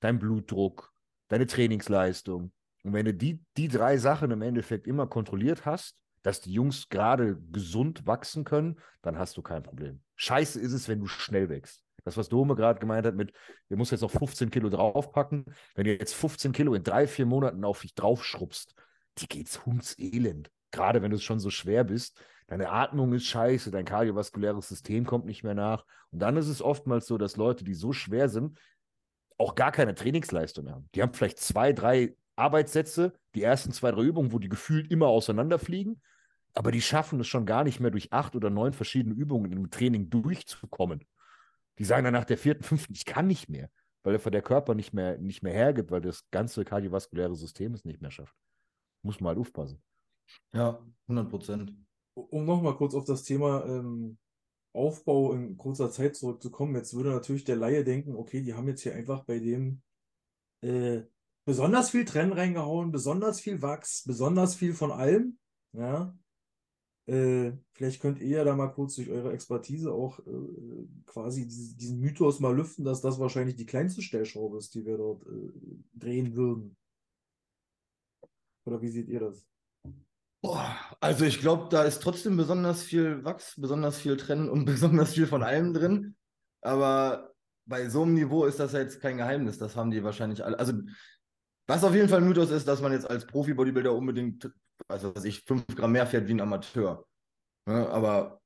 dein Blutdruck, deine Trainingsleistung. Und wenn du die, die drei Sachen im Endeffekt immer kontrolliert hast, dass die Jungs gerade gesund wachsen können, dann hast du kein Problem. Scheiße ist es, wenn du schnell wächst. Das, was Dome gerade gemeint hat, mit, wir muss jetzt noch 15 Kilo draufpacken. Wenn du jetzt 15 Kilo in drei, vier Monaten auf dich draufschrubbst, die geht's hundselend. Gerade wenn du schon so schwer bist, deine Atmung ist scheiße, dein kardiovaskuläres System kommt nicht mehr nach. Und dann ist es oftmals so, dass Leute, die so schwer sind, auch gar keine Trainingsleistung haben. Die haben vielleicht zwei, drei Arbeitssätze, die ersten zwei, drei Übungen, wo die gefühlt immer auseinanderfliegen, aber die schaffen es schon gar nicht mehr, durch acht oder neun verschiedene Übungen im Training durchzukommen. Die sagen dann nach der vierten, fünften, ich kann nicht mehr, weil der Körper nicht mehr, nicht mehr hergibt, weil das ganze kardiovaskuläre System es nicht mehr schafft. Muss man halt aufpassen. Ja, 100 Prozent. Um nochmal kurz auf das Thema ähm, Aufbau in kurzer Zeit zurückzukommen, jetzt würde natürlich der Laie denken, okay, die haben jetzt hier einfach bei dem äh, besonders viel Trennen reingehauen, besonders viel Wachs, besonders viel von allem. Ja. Äh, vielleicht könnt ihr ja da mal kurz durch eure Expertise auch äh, quasi diese, diesen Mythos mal lüften, dass das wahrscheinlich die kleinste Stellschraube ist, die wir dort äh, drehen würden. Oder wie seht ihr das? Boah, also ich glaube, da ist trotzdem besonders viel Wachs, besonders viel Trennen und besonders viel von allem drin. Aber bei so einem Niveau ist das ja jetzt kein Geheimnis. Das haben die wahrscheinlich alle. Also, was auf jeden Fall Mythos ist, dass man jetzt als Profi-Bodybuilder unbedingt, also was ich, fünf Gramm mehr fährt wie ein Amateur. Ja, aber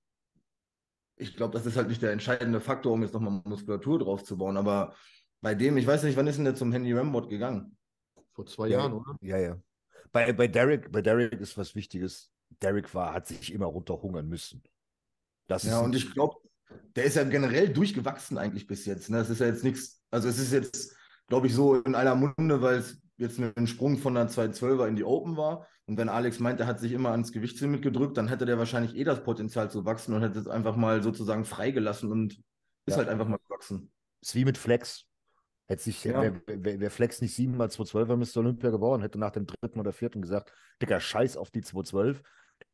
ich glaube, das ist halt nicht der entscheidende Faktor, um jetzt nochmal Muskulatur draufzubauen. Aber bei dem, ich weiß nicht, wann ist denn der zum Handy Rambot gegangen? Vor zwei Ja, Jahren, oder? Ja, ja. Bei, bei, Derek, bei Derek ist was Wichtiges. Derek war, hat sich immer runterhungern müssen. Das Ja, und ich glaube, der ist ja generell durchgewachsen eigentlich bis jetzt. Ne? Das ist ja jetzt nichts, also es ist jetzt, glaube ich, so in aller Munde, weil es jetzt ein Sprung von einer 212er in die Open war. Und wenn Alex meint, er hat sich immer ans Gewichtslimit gedrückt, dann hätte der wahrscheinlich eh das Potenzial zu wachsen und hätte es einfach mal sozusagen freigelassen und ist Ja. halt einfach mal gewachsen. ist wie mit Flex. Hätte sich, Ja. wäre wär, wär Flex nicht 7 mal 212 er Mr. Olympia geworden, hätte nach dem dritten oder vierten gesagt, Dicker, scheiß auf die 212.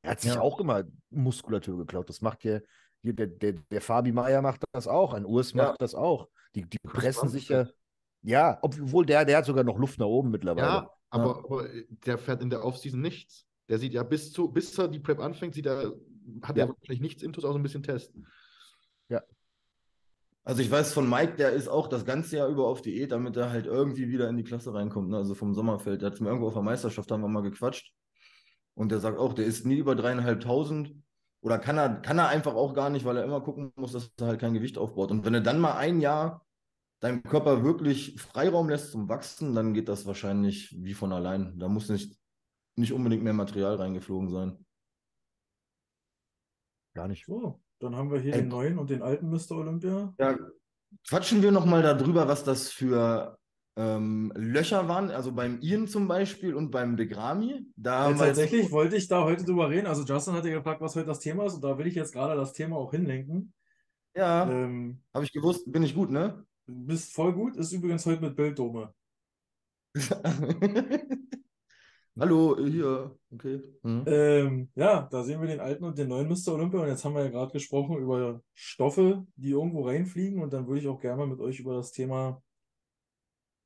Er hat sich Ja. auch immer Muskulatur geklaut. Das macht ja, hier der, der, der Fabi Meier macht das auch, ein Urs Ja. macht das auch. Die, die pressen sich ja, ja, obwohl der, der hat sogar noch Luft nach oben mittlerweile. Ja, aber, aber der fährt in der Offseason nichts. Der sieht ja bis zu, bis er die Prep anfängt, sieht er, hat er wahrscheinlich nichts Intus, außer ein bisschen testen. Also ich weiß von Mike, der ist auch das ganze Jahr über auf Diät, damit er halt irgendwie wieder in die Klasse reinkommt. Ne? Also vom Sommerfeld. Der hat mir irgendwo auf der Meisterschaft, haben wir mal gequatscht. Und der sagt auch, der ist nie über dreieinhalbtausend. Oder kann er, kann er einfach auch gar nicht, weil er immer gucken muss, dass er halt kein Gewicht aufbaut. Und wenn er dann mal ein Jahr deinem Körper wirklich Freiraum lässt zum Wachsen, dann geht das wahrscheinlich wie von allein. Da muss nicht, nicht unbedingt mehr Material reingeflogen sein. Gar nicht. So, dann haben wir hier Ey. den neuen und den alten Mr. Olympia. Ja, quatschen wir nochmal darüber, was das für ähm, Löcher waren. Also beim Ian zum Beispiel und beim Begrami. Da Jetzt wir jetzt- tatsächlich wollte ich da heute drüber reden. Also Justin hatte gefragt, was heute das Thema ist und da will ich jetzt gerade das Thema auch hinlenken. Ja, Ähm, habe ich gewusst, bin ich gut, ne? du bist voll gut, ist übrigens heute mit Bilddome. Hallo, hier. Okay. Mhm. Ähm, ja, da sehen wir den alten und den neuen Mr. Olympia und jetzt haben wir ja gerade gesprochen über Stoffe, die irgendwo reinfliegen und dann würde ich auch gerne mal mit euch über das Thema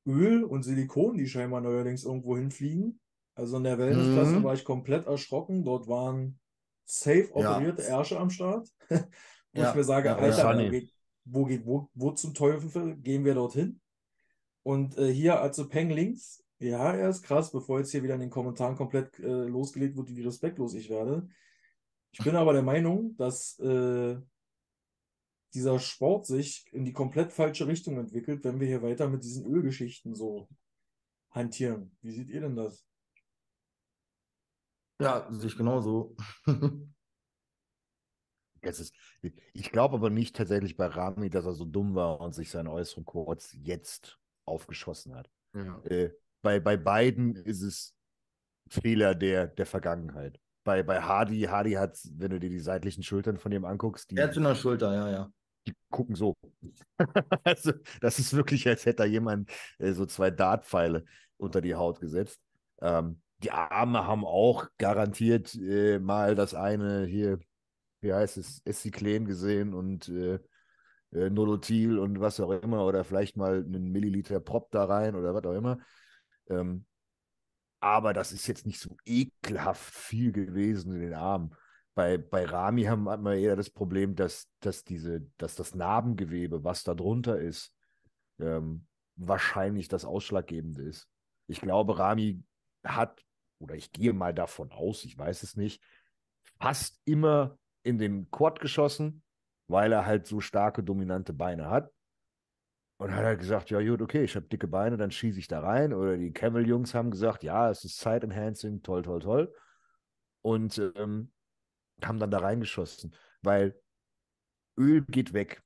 Öl und Silikon, die scheinbar neuerdings irgendwo hinfliegen. Also in der Wellnessklasse Mhm. war ich komplett erschrocken. Dort waren safe Ja. operierte Ärsche am Start. Wo Ja, ich mir sage, ja, Alter, wo geht, wo, geht, wo, wo zum Teufel gehen wir dorthin? Und äh, hier also Peng links, ja, er ist krass, bevor jetzt hier wieder in den Kommentaren komplett äh, losgelegt wird, wie respektlos ich werde. Ich bin aber der Meinung, dass äh, dieser Sport sich in die komplett falsche Richtung entwickelt, wenn wir hier weiter mit diesen Ölgeschichten so hantieren. Wie seht ihr denn das? Ja, sehe ich genauso. Es ist, ich glaube aber nicht tatsächlich bei Rami, dass er so dumm war und sich seinen äußeren Kurz jetzt aufgeschossen hat. Ja. Äh, bei, bei beiden ist es Fehler der, der Vergangenheit. Bei, bei Hardy, Hardy hat, wenn du dir die seitlichen Schultern von ihm anguckst, die, Herz in der Schulter, ja, ja. die gucken so. also, das ist wirklich, als hätte da jemand äh, so zwei Dartpfeile unter die Haut gesetzt. Ähm, die Arme haben auch garantiert äh, mal das eine hier, wie heißt es, Essiklen gesehen und äh, äh, Nolotil und was auch immer oder vielleicht mal einen Milliliter Prop da rein oder was auch immer. Ähm, aber das ist jetzt nicht so ekelhaft viel gewesen in den Armen. Bei, bei Rami haben, hat man eher das Problem, dass, dass, diese, dass das Narbengewebe, was da drunter ist, ähm, wahrscheinlich das Ausschlaggebende ist. Ich glaube, Rami hat, oder ich gehe mal davon aus, ich weiß es nicht, fast immer in den Quad geschossen, weil er halt so starke, dominante Beine hat. Und hat halt gesagt, ja gut, okay, ich habe dicke Beine, dann schieße ich da rein. Oder die Camel-Jungs haben gesagt, ja, es ist Side-Enhancing, toll, toll, toll. Und ähm, haben dann da reingeschossen, weil Öl geht weg.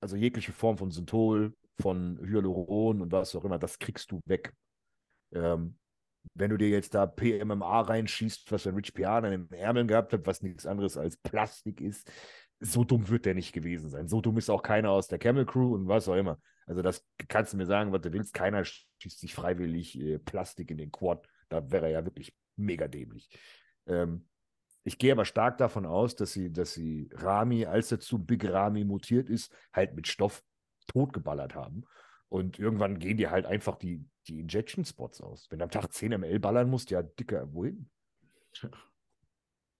Also jegliche Form von Synthol, von Hyaluron und was auch immer, das kriegst du weg. Ähm, wenn du dir jetzt da PMMA reinschießt, was ein Rich Piana in den Ärmeln gehabt hat, was nichts anderes als Plastik ist, so dumm wird der nicht gewesen sein. So dumm ist auch keiner aus der Camel Crew und was auch immer. Also das kannst du mir sagen, was du willst. Keiner schießt sich freiwillig äh, Plastik in den Quad. Da wäre er ja wirklich mega dämlich. Ähm, ich gehe aber stark davon aus, dass sie, dass sie Rami, als er zu Big Rami mutiert ist, halt mit Stoff totgeballert haben. Und irgendwann gehen dir halt einfach die, die Injection-Spots aus. Wenn du am Tag 10 ml ballern musst, ja, dicker, wohin?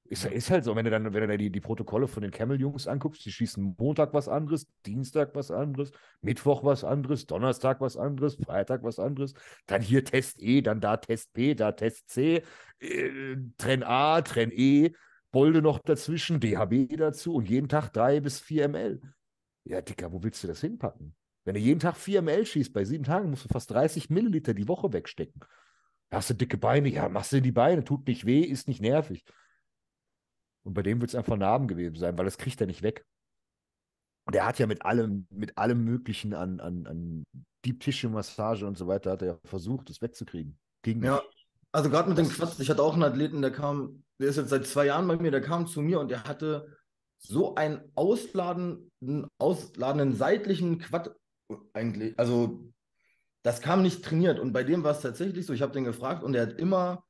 Ist, ist halt so, wenn du dann, wenn du dann die, die Protokolle von den Camel-Jungs anguckst, die schießen Montag was anderes, Dienstag was anderes, Mittwoch was anderes, Donnerstag was anderes, Freitag was anderes, dann hier Test E, dann da Test B, da Test C, äh, Trenn A, Trenn E, Bolde noch dazwischen, DHB dazu und jeden Tag drei bis vier ml. Ja, Dicker, wo willst du das hinpacken? Wenn du jeden Tag 4 ml schießt, bei sieben Tagen musst du fast 30 Milliliter die Woche wegstecken. Hast du dicke Beine? Ja, machst du die Beine, tut nicht weh, ist nicht nervig. Und bei dem wird es einfach Narbengewebe sein, weil das kriegt er nicht weg. Und er hat ja mit allem, mit allem Möglichen an, an, an Deep Tissue Massage und so weiter, hat er ja versucht, das wegzukriegen. Ging Ja, also gerade mit dem Quatsch, ich hatte auch einen Athleten, der kam, der ist jetzt seit zwei Jahren bei mir, der kam zu mir und der hatte so einen ausladenden, ausladenden seitlichen Quad eigentlich. Also das kam nicht trainiert und bei dem war es tatsächlich so, ich habe den gefragt und er hat immer,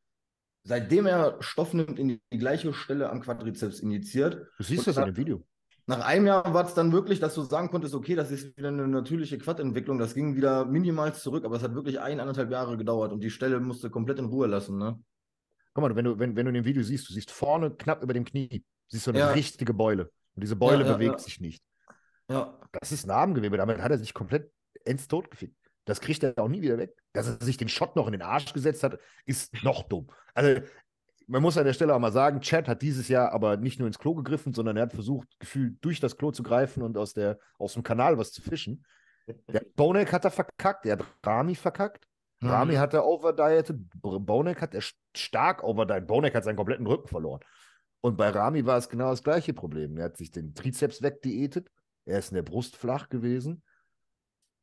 seitdem er Stoff nimmt, in die, gleiche Stelle am Quadrizeps injiziert. Du siehst das in dem Video. Nach einem Jahr war es dann wirklich, dass du sagen konntest, okay, das ist wieder eine natürliche Quadentwicklung. Das ging wieder minimal zurück, aber es hat wirklich ein, anderthalb Jahre gedauert und die Stelle musste komplett in Ruhe lassen. Ne? Guck mal, wenn du, wenn, wenn du in dem Video siehst, du siehst vorne knapp über dem Knie, siehst du eine Ja. richtige Beule. Und diese Beule Ja, ja, bewegt sich nicht. Ja, Das ist Narbengewebe. Damit hat er sich komplett ins Tod gefickt. Das kriegt er auch nie wieder weg. Dass er sich den Shot noch in den Arsch gesetzt hat, ist noch dumm. Also, man muss an der Stelle auch mal sagen, Chad hat dieses Jahr aber nicht nur ins Klo gegriffen, sondern er hat versucht, gefühlt durch das Klo zu greifen und aus, der, aus dem Kanal was zu fischen. Der Bonek hat er verkackt, der hat Rami verkackt. Mhm. Rami hat er overdietet, Bonek hat er st- stark overdietet. Bonek hat seinen kompletten Rücken verloren. Und bei Rami war es genau das gleiche Problem. Er hat sich den Trizeps wegdiätet, er ist in der Brust flach gewesen.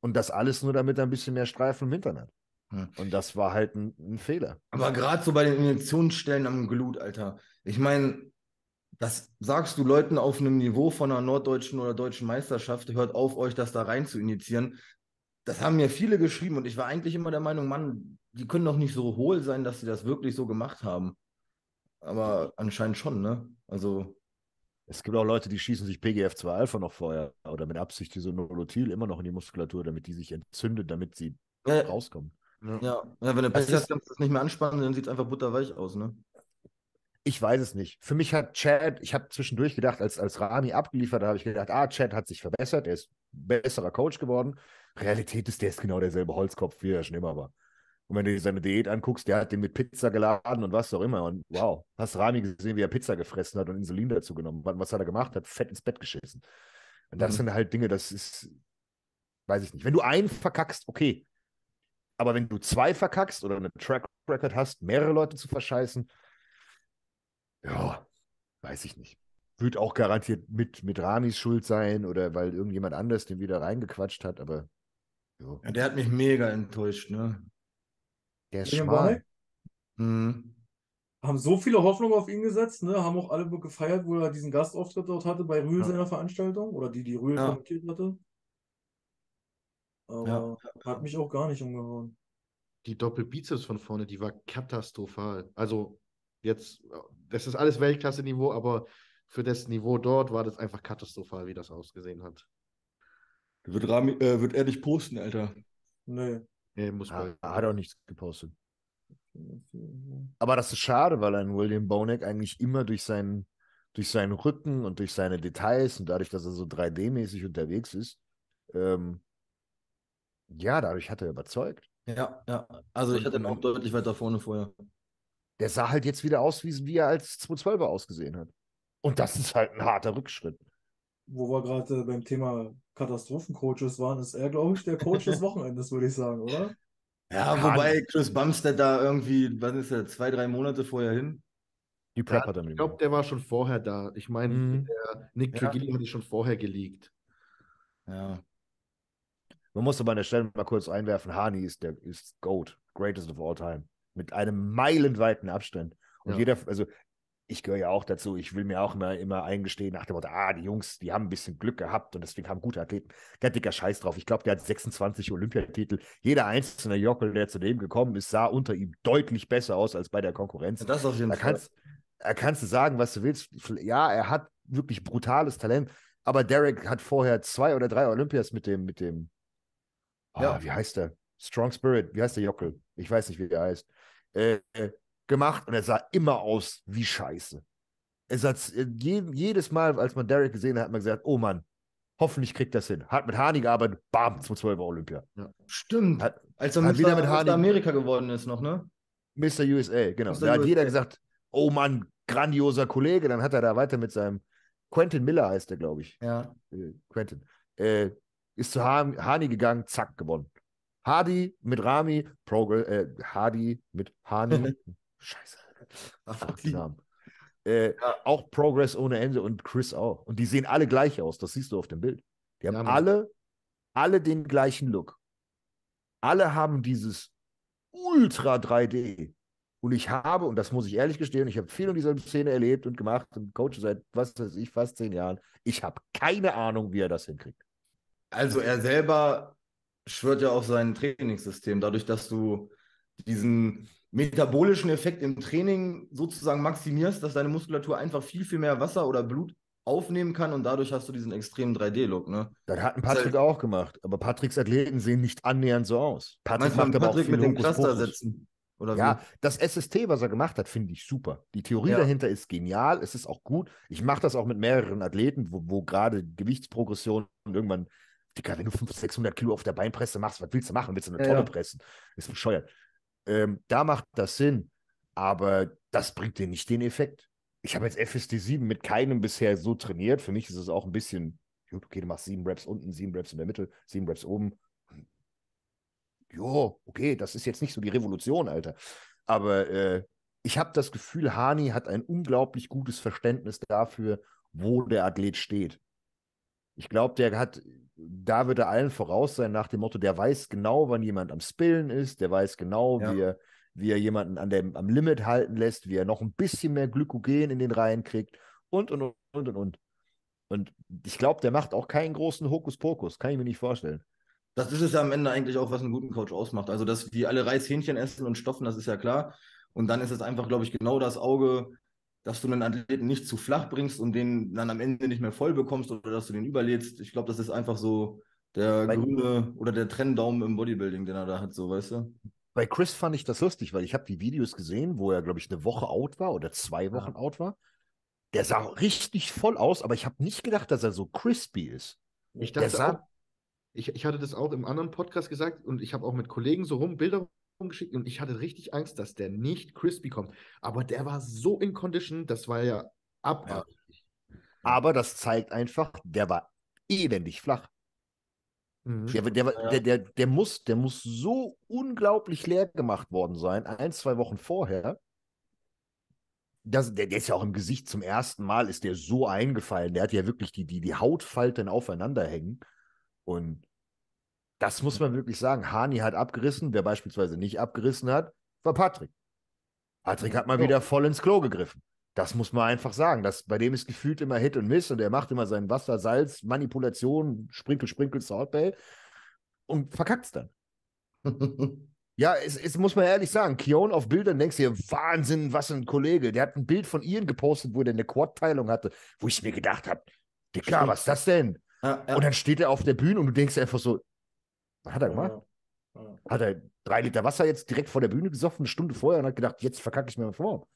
Und das alles nur, damit er ein bisschen mehr Streifen im Hintern hat. Hm. Und das war halt ein, ein Fehler. Aber gerade so bei den Injektionsstellen am Glut, Alter. Ich meine, das sagst du Leuten auf einem Niveau von einer norddeutschen oder deutschen Meisterschaft, hört auf, euch das da rein zu injizieren. Das haben mir viele geschrieben und ich war eigentlich immer der Meinung, Mann, die können doch nicht so hohl sein, dass sie das wirklich so gemacht haben. Aber anscheinend schon, ne? Also, Es gibt auch Leute, die schießen sich PGF2-Alpha noch vorher oder mit Absicht diese Nolotil immer noch in die Muskulatur, damit die sich entzündet, damit sie ja, rauskommen. ja, ja wenn du Das Pech hast, kannst du das nicht mehr anspannen, dann sieht es einfach butterweich aus, ne? Ich weiß es nicht. Für mich hat Chad, ich habe zwischendurch gedacht, als, als Rami abgeliefert hat, habe ich gedacht, ah, Chad hat sich verbessert, er ist besserer Coach geworden. Realität ist, der ist genau derselbe Holzkopf, wie er schon immer war. Und wenn du dir seine Diät anguckst, der hat den mit Pizza geladen und was auch immer. Und wow, hast Rami gesehen, wie er Pizza gefressen hat und Insulin dazu genommen. Was, was hat er gemacht? Hat fett ins Bett geschissen. Und das Mhm. sind halt Dinge, das ist, weiß ich nicht. Wenn du einen verkackst, okay. Aber wenn du zwei verkackst oder eine Track Record hast, mehrere Leute zu verscheißen, ja, weiß ich nicht. Wird auch garantiert mit, mit Ramis Schuld sein oder weil irgendjemand anders den wieder reingequatscht hat, aber jo, Ja, der hat mich mega enttäuscht, ne? Der ist William schmal. Mhm. Haben so viele Hoffnungen auf ihn gesetzt, ne? Haben auch alle gefeiert, wo er diesen Gastauftritt dort hatte bei Rühl Ja. seiner Veranstaltung oder die, die Rühl Ja. kommentiert hatte. Aber hat mich auch gar nicht umgehauen. Die Doppelbizeps von vorne, die war katastrophal. Also jetzt, das ist alles Weltklasse-Niveau, aber für das Niveau dort war das einfach katastrophal, wie das ausgesehen hat. Wird, Rami, äh, wird er nicht posten, Alter. Nee. Nee, muss Ah, man. hat auch nichts gepostet. Aber das ist schade, weil ein William Bonek eigentlich immer durch seinen, durch seinen Rücken und durch seine Details und dadurch, dass er so 3D-mäßig unterwegs ist, ähm, ja, dadurch hat er überzeugt. Ja, ja. Also ich hatte ihn auch deutlich weiter vorne vorher. Der sah halt jetzt wieder aus, wie, wie er als 212er ausgesehen hat. Und das ist halt ein harter Rückschritt. Wo wir gerade beim Thema Katastrophencoaches waren, ist er, glaube ich, der Coach des Wochenendes, würde ich sagen, oder? Ja, Kann. wobei Chris Bumstead da irgendwie, was ist er, zwei, drei Monate vorher hin. Die Prep Ja, hat er ich glaube, der war schon vorher da. Ich meine, Mhm. der Nick Ja. Trigilli hatte schon vorher geleakt. Ja. Man muss aber an der Stelle mal kurz einwerfen, Hani ist der ist GOAT, greatest of all time. Mit einem meilenweiten Abstand. Und Ja. jeder, also ich gehöre ja auch dazu, ich will mir auch immer, immer eingestehen nach dem Motto, ah, die Jungs, die haben ein bisschen Glück gehabt und deswegen haben gute Athleten. Der dicker Scheiß drauf. Ich glaube, der hat 26 Olympiatitel. Jeder einzelne Jockel, der zu dem gekommen ist, sah unter ihm deutlich besser aus als bei der Konkurrenz. Das auf jeden Da Fall. kannst, da kannst du sagen, was du willst. Ja, er hat wirklich brutales Talent, aber Derek hat vorher zwei oder drei Olympias mit dem, mit dem, ah, Ja. wie heißt der? Strong Spirit, wie heißt der Jockel? Ich weiß nicht, wie der heißt. Äh, äh, gemacht und er sah immer aus wie Scheiße. es hat je, jedes Mal, als man Derek gesehen hat, hat man gesagt, oh Mann, hoffentlich kriegt das hin. Hat mit Hani gearbeitet, bam, zum 12 Olympia. Stimmt. Hat, Als er hat mit wieder mit Hardy- Amerika geworden ist noch, ne? Mr. USA, genau. Mr. Da hat jeder USA. gesagt, oh Mann, grandioser Kollege. Dann hat er da weiter mit seinem Quentin Miller heißt er, glaube ich. Ja. Äh, Quentin. Äh, ist zu Han- Hani gegangen, zack, gewonnen. Hardy mit Rami, Progress, äh, Hardy mit Hani. Scheiße. Fuck die Namen. Äh, Ja. Auch Progress ohne Ende und Chris auch. Und die sehen alle gleich aus, das siehst du auf dem Bild. Die haben Ja, alle, alle den gleichen Look. Alle haben dieses Ultra 3D. Und ich habe, und das muss ich ehrlich gestehen, ich habe viel in dieser Szene erlebt und gemacht und coache seit, was weiß ich, fast zehn Jahren. Ich habe keine Ahnung, wie er das hinkriegt. Also er selber schwört ja auf sein Trainingssystem, dadurch, dass du diesen metabolischen Effekt im Training sozusagen maximierst, dass deine Muskulatur einfach viel, viel mehr Wasser oder Blut aufnehmen kann und dadurch hast du diesen extremen 3D-Look, ne? Das hat ein Patrick auch gemacht. Aber Patricks Athleten sehen nicht annähernd so aus. Patrick macht aber auch Patrick viel mit dem. Cluster setzen? Oder Ja, wie? das SST, was er gemacht hat, finde ich super. Die Theorie Ja. dahinter ist genial. Es ist auch gut. Ich mache das auch mit mehreren Athleten, wo, wo gerade Gewichtsprogression und irgendwann, Digga, wenn du 500, 600 Kilo auf der Beinpresse machst, was willst du machen? Willst du eine Ja, Tonne ja. pressen? Ist bescheuert. Ähm, da macht das Sinn, aber das bringt dir nicht den Effekt. Ich habe jetzt FST7 mit keinem bisher so trainiert. Für mich ist es auch ein bisschen, gut, okay, du machst sieben Reps unten, sieben Reps in der Mitte, sieben Reps oben. Jo, okay, das ist jetzt nicht so die Revolution, Alter. Aber äh, ich habe das Gefühl, Hani hat ein unglaublich gutes Verständnis dafür, wo der Athlet steht. Ich glaube, der hat, da wird er allen voraus sein nach dem Motto, der weiß genau, wann jemand am Spillen ist, der weiß genau, Ja. wie, er, wie er jemanden an dem, am Limit halten lässt, wie er noch ein bisschen mehr Glykogen in den Reihen kriegt und, und, und, und, und. Und, und ich glaube, der macht auch keinen großen Hokuspokus, kann ich mir nicht vorstellen. Das ist es ja am Ende eigentlich auch, was einen guten Coach ausmacht. Also, dass wir alle Reishähnchen essen und stoffen, das ist ja klar. Und dann ist es einfach, glaube ich, genau das Auge, dass du einen Athleten nicht zu flach bringst und den dann am Ende nicht mehr voll bekommst oder dass du den überlädst. Ich glaube, das ist einfach so der Weil- grüne oder der Trenndaumen im Bodybuilding, den er da hat, so, weißt du? Bei Chris fand ich das lustig, weil ich habe die Videos gesehen, wo er, glaube ich, eine Woche out war oder zwei Wochen out war. Der sah richtig voll aus, aber ich habe nicht gedacht, dass er so crispy ist. Ich Der dachte sah- auch, ich, ich hatte das auch im anderen Podcast gesagt und ich habe auch mit Kollegen so rum Bilder rumgeschickt und ich hatte richtig Angst, dass der nicht crispy kommt. Aber der war so in Condition, das war ja abartig. Aber das zeigt einfach, der war elendig flach. Mhm. Der, der, der, der, der, muss, der muss so unglaublich leer gemacht worden sein, ein, zwei Wochen vorher. Das, der, der ist ja auch im Gesicht zum ersten Mal, ist der so eingefallen. Der hat ja wirklich die, die, die Hautfalten aufeinander hängen. Und das muss man wirklich sagen. Hani hat abgerissen. Wer beispielsweise nicht abgerissen hat, war Patrick. Patrick hat mal wieder voll ins Klo gegriffen. Das muss man einfach sagen. Das, bei dem ist gefühlt immer Hit und Miss und er macht immer sein Wasser, Salz, Manipulation, Sprinkel, Sprinkel, Salt Bay und verkackt es dann. Ja, es, es muss man ehrlich sagen. Kion auf Bildern denkst du dir, Wahnsinn, was ein Kollege. Der hat ein Bild von Ian gepostet, wo der eine Quad-Teilung hatte, wo ich mir gedacht habe, Dicker, was ist das denn? Ja, ja. Und dann steht er auf der Bühne und du denkst einfach so, was hat er gemacht? Ja, ja. Hat er drei Liter Wasser jetzt direkt vor der Bühne gesoffen, eine Stunde vorher und hat gedacht, jetzt verkacke ich mir mal vor.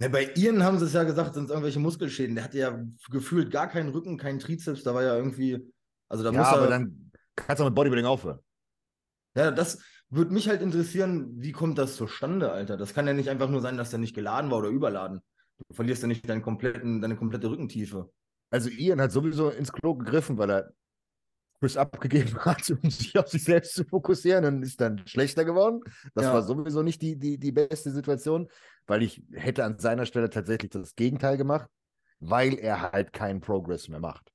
Ja, bei Ian haben sie es ja gesagt, sind es irgendwelche Muskelschäden. Der hatte ja gefühlt gar keinen Rücken, keinen Trizeps. Da war ja irgendwie. Also da ja, muss aber er. dann kannst du mit Bodybuilding aufhören. Ja, das würde mich halt interessieren, wie kommt das zustande, Alter? Das kann ja nicht einfach nur sein, dass der nicht geladen war oder überladen. Du verlierst ja nicht deinen kompletten, deine komplette Rückentiefe. Also Ian hat sowieso ins Klo gegriffen, weil er Chris abgegeben hat, um sich auf sich selbst zu fokussieren und ist dann schlechter geworden. Das Ja. war sowieso nicht die, die, die beste Situation, weil ich hätte an seiner Stelle tatsächlich das Gegenteil gemacht, weil er halt keinen Progress mehr macht.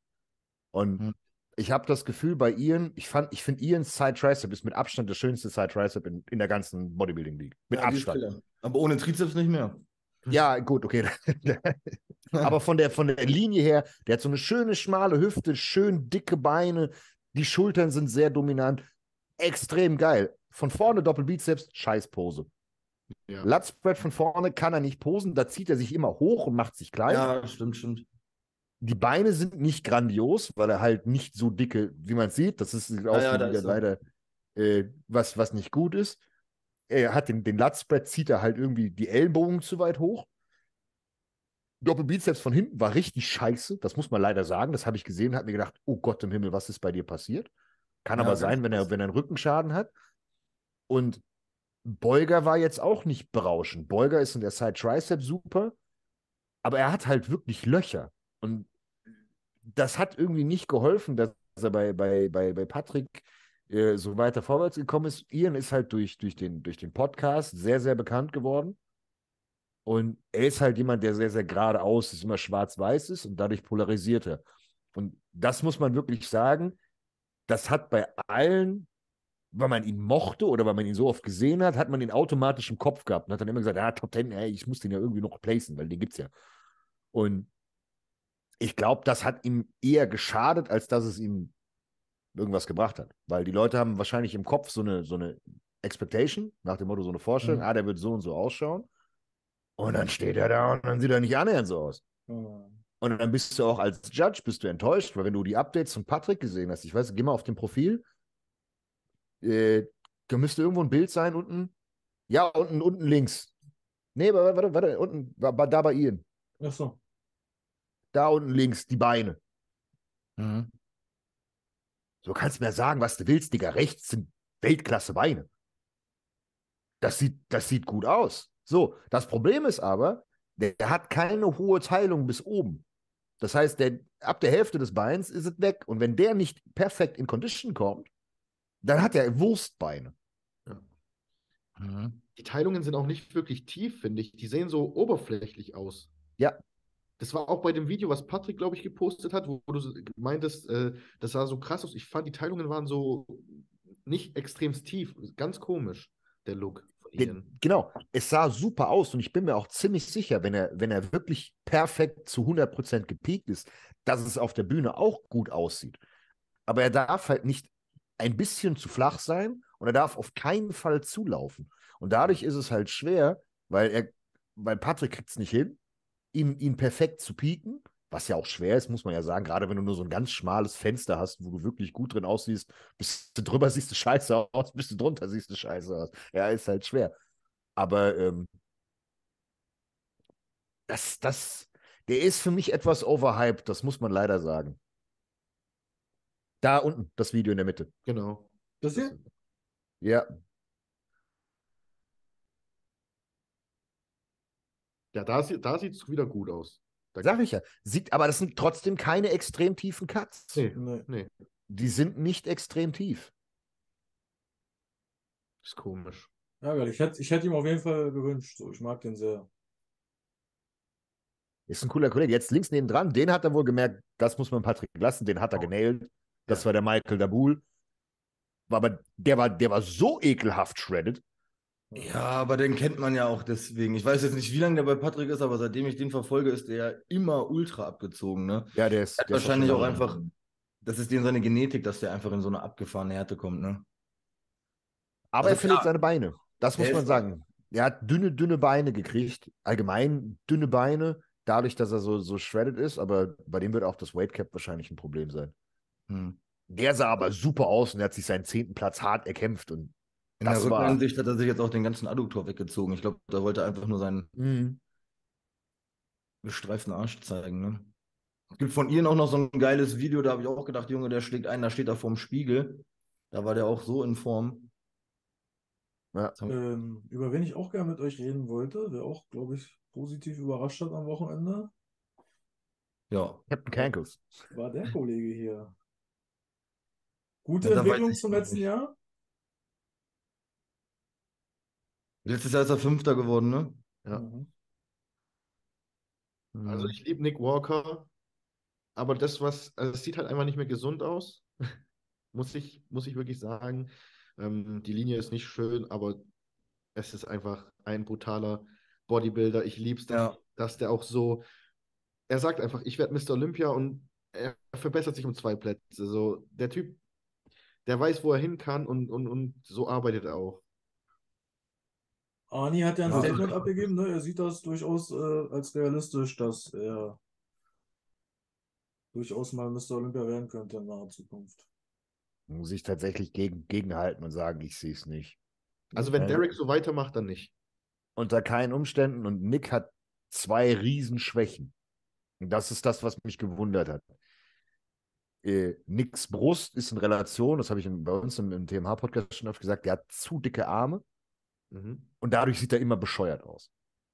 Und Hm. ich habe das Gefühl bei Ian, ich fand, ich finde Ians Side Tricep ist mit Abstand das schönste Side Tricep in, in der ganzen Bodybuilding League. Mit Ja, Abstand. Aber ohne Trizeps nicht mehr. Ja, gut, okay. Aber von der, von der Linie her, der hat so eine schöne, schmale Hüfte, schön dicke Beine, die Schultern sind sehr dominant. Extrem geil. Von vorne Doppelbizeps, Scheißpose. Ja. Latspread von vorne kann er nicht posen, da zieht er sich immer hoch und macht sich klein. Ja, stimmt, stimmt. Die Beine sind nicht grandios, weil er halt nicht so dicke, wie man sieht. Das ist auch ja, wieder er. leider äh, was, was nicht gut ist. Er hat den, den Latspread, zieht er halt irgendwie die Ellbogen zu weit hoch. Doppelbizeps von hinten war richtig scheiße. Das muss man leider sagen. Das habe ich gesehen habe mir gedacht, oh Gott im Himmel, was ist bei dir passiert? Kann Ja, aber sein, wenn er, wenn er einen Rückenschaden hat. Und Beuger war jetzt auch nicht berauschend. Beuger ist in der Side Tricep super, aber er hat halt wirklich Löcher. Und das hat irgendwie nicht geholfen, dass er bei, bei, bei, bei Patrick äh, so weiter vorwärts gekommen ist. Ian ist halt durch, durch, den, durch den Podcast sehr, sehr bekannt geworden. Und er ist halt jemand, der sehr, sehr geradeaus ist, immer schwarz-weiß ist und dadurch polarisiert er. Und das muss man wirklich sagen, das hat bei allen, weil man ihn mochte oder weil man ihn so oft gesehen hat, hat man ihn automatisch im Kopf gehabt und hat dann immer gesagt, ja, Top Ten, ey, ich muss den ja irgendwie noch placen, weil den gibt's ja. Und ich glaube, das hat ihm eher geschadet, als dass es ihm irgendwas gebracht hat. Weil die Leute haben wahrscheinlich im Kopf so eine, so eine Expectation, nach dem Motto, so eine Vorstellung, Mhm. ah, der wird so und so ausschauen. Und dann steht er da und dann sieht er nicht annähernd so aus. Ja. Und dann bist du auch als Judge bist du enttäuscht, weil wenn du die Updates von Patrick gesehen hast, ich weiß, geh mal auf dem Profil, äh, da müsste irgendwo ein Bild sein unten. Ja, unten, unten links. Nee, warte, warte, warte, unten, da da bei Ian. Ach so. Da unten links, die Beine. Mhm. So kannst du mir sagen, was du willst, Digga. Rechts sind Weltklasse Beine. Das sieht, das sieht gut aus. So, das Problem ist aber, der, der hat keine hohe Teilung bis oben. Das heißt, der, ab der Hälfte des Beins ist es weg. Und wenn der nicht perfekt in Condition kommt, dann hat er Wurstbeine. Mhm. Die Teilungen sind auch nicht wirklich tief, finde ich. Die sehen so oberflächlich aus. Ja. Das war auch bei dem Video, was Patrick, glaube ich, gepostet hat, wo, wo du meintest, äh, das sah so krass aus. Ich fand, die Teilungen waren so nicht extremst tief. Ganz komisch, der Look von ihnen. Genau, es sah super aus und ich bin mir auch ziemlich sicher, wenn er, wenn er wirklich perfekt zu 100% gepiekt ist, dass es auf der Bühne auch gut aussieht. Aber er darf halt nicht ein bisschen zu flach sein und er darf auf keinen Fall zulaufen. Und dadurch ist es halt schwer, weil er, weil Patrick kriegt es nicht hin, ihn, ihn perfekt zu pieken, was ja auch schwer ist, muss man ja sagen, gerade wenn du nur so ein ganz schmales Fenster hast, wo du wirklich gut drin aussiehst, bist du drüber siehst du scheiße aus, bist du drunter siehst du scheiße aus. Ja, ist halt schwer. Aber ähm, das, das, der ist für mich etwas overhyped, das muss man leider sagen. Da unten, das Video in der Mitte. Genau. Das hier? Ja, Ja, da, da sieht es wieder gut aus. Da sag ich ja. Sieht, aber das sind trotzdem keine extrem tiefen Cuts. Nee, Nee. nee, Die sind nicht extrem tief. ist komisch. Ärgerlich. Ich hätte, ich hätte ihm auf jeden Fall gewünscht. So, ich mag den sehr. Ist ein cooler Kollege. Jetzt links neben dran, den hat er wohl gemerkt, das muss man Patrick lassen, den hat er Oh. genailt. Das Ja. war der Michael Dabul. Aber der war, der war so ekelhaft shredded. Ja, aber den kennt man ja auch deswegen. Ich weiß jetzt nicht, wie lange der bei Patrick ist, aber seitdem ich den verfolge, ist der ja immer ultra abgezogen, ne? Ja, der ist. Der ist wahrscheinlich schon auch lange- einfach, das ist dem seine Genetik, dass der einfach in so eine abgefahrene Härte kommt, ne? Aber Also er findet seine Beine. Das muss man ist- sagen. Er hat dünne, dünne Beine gekriegt. Allgemein dünne Beine, dadurch, dass er so, so shredded ist. Aber bei dem wird auch das Weight Cap wahrscheinlich ein Problem sein. Hm. Der sah aber super aus und er hat sich seinen zehnten Platz hart erkämpft. Und In Das der war- Rückansicht hat er sich jetzt auch den ganzen Adduktor weggezogen. Ich glaube, da wollte er einfach nur seinen Mhm. gestreiften Arsch zeigen, ne? Es gibt von ihr auch noch so ein geiles Video, da habe ich auch gedacht, Junge, der schlägt ein, da steht er vorm Spiegel. Da war der auch so in Form. Ja. Ähm, über wen ich auch gerne mit euch reden wollte, der auch, glaube ich, positiv überrascht hat am Wochenende, Ja. Captain Cankles. war der Kollege hier. Gute Ja, Entwicklung zum letzten nicht. Jahr. Letztes Jahr ist er Fünfter geworden, ne? Ja. Mhm. Also Mhm. ich liebe Nick Walker, aber das, was, also es sieht halt einfach nicht mehr gesund aus. muss ich, muss ich wirklich sagen. Ähm, die Linie ist nicht schön, aber es ist einfach ein brutaler Bodybuilder. Ich liebe es, dass, Ja. dass der auch so, er sagt einfach, ich werde Mr. Olympia und er verbessert sich um zwei Plätze. So, der Typ, der weiß, wo er hin kann und, und, und so arbeitet er auch. Arni hat ja ein Ja. Statement abgegeben, ne? Er sieht das durchaus äh, als realistisch, dass er durchaus mal Mr. Olympia werden könnte in naher Zukunft. Muss ich tatsächlich gegen, gegenhalten und sagen, ich sehe es nicht. Also wenn Ja. Derek so weitermacht, dann nicht. Unter keinen Umständen. Und Nick hat zwei Riesenschwächen. Und das ist das, was mich gewundert hat. Äh, Nicks Brust ist in Relation, das habe ich bei uns im, im TMH-Podcast schon oft gesagt, der hat zu dicke Arme Mhm. und dadurch sieht er immer bescheuert aus.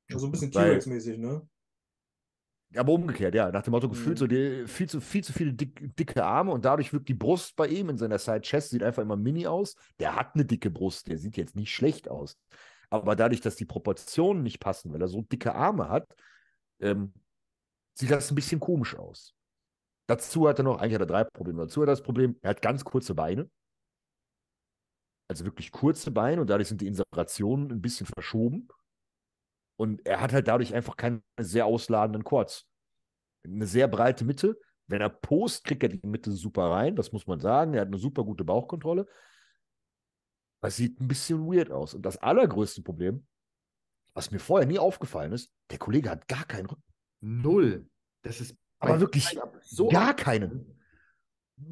So ein bisschen T-Rex-mäßig, ne? Aber umgekehrt, ja, nach dem Motto gefühlt Mhm. so die, viel, zu, viel zu viele dick, dicke Arme und dadurch wirkt die Brust bei ihm in seiner Side Chest sieht einfach immer mini aus. Der hat eine dicke Brust, der sieht jetzt nicht schlecht aus. Aber dadurch, dass die Proportionen nicht passen, weil er so dicke Arme hat, ähm, sieht das ein bisschen komisch aus. Dazu hat er noch, eigentlich hat er drei Probleme. Dazu hat er das Problem, er hat ganz kurze Beine. Also wirklich kurze Beine und dadurch sind die Inserationen ein bisschen verschoben. Und er hat halt dadurch einfach keine sehr ausladenden Quads. Eine sehr breite Mitte. Wenn er post, kriegt er die Mitte super rein, das muss man sagen. Er hat eine super gute Bauchkontrolle. Es sieht ein bisschen weird aus. Und das allergrößte Problem, was mir vorher nie aufgefallen ist, der Kollege hat gar keinen Rücken. Null. Das ist Aber wirklich so gar keinen.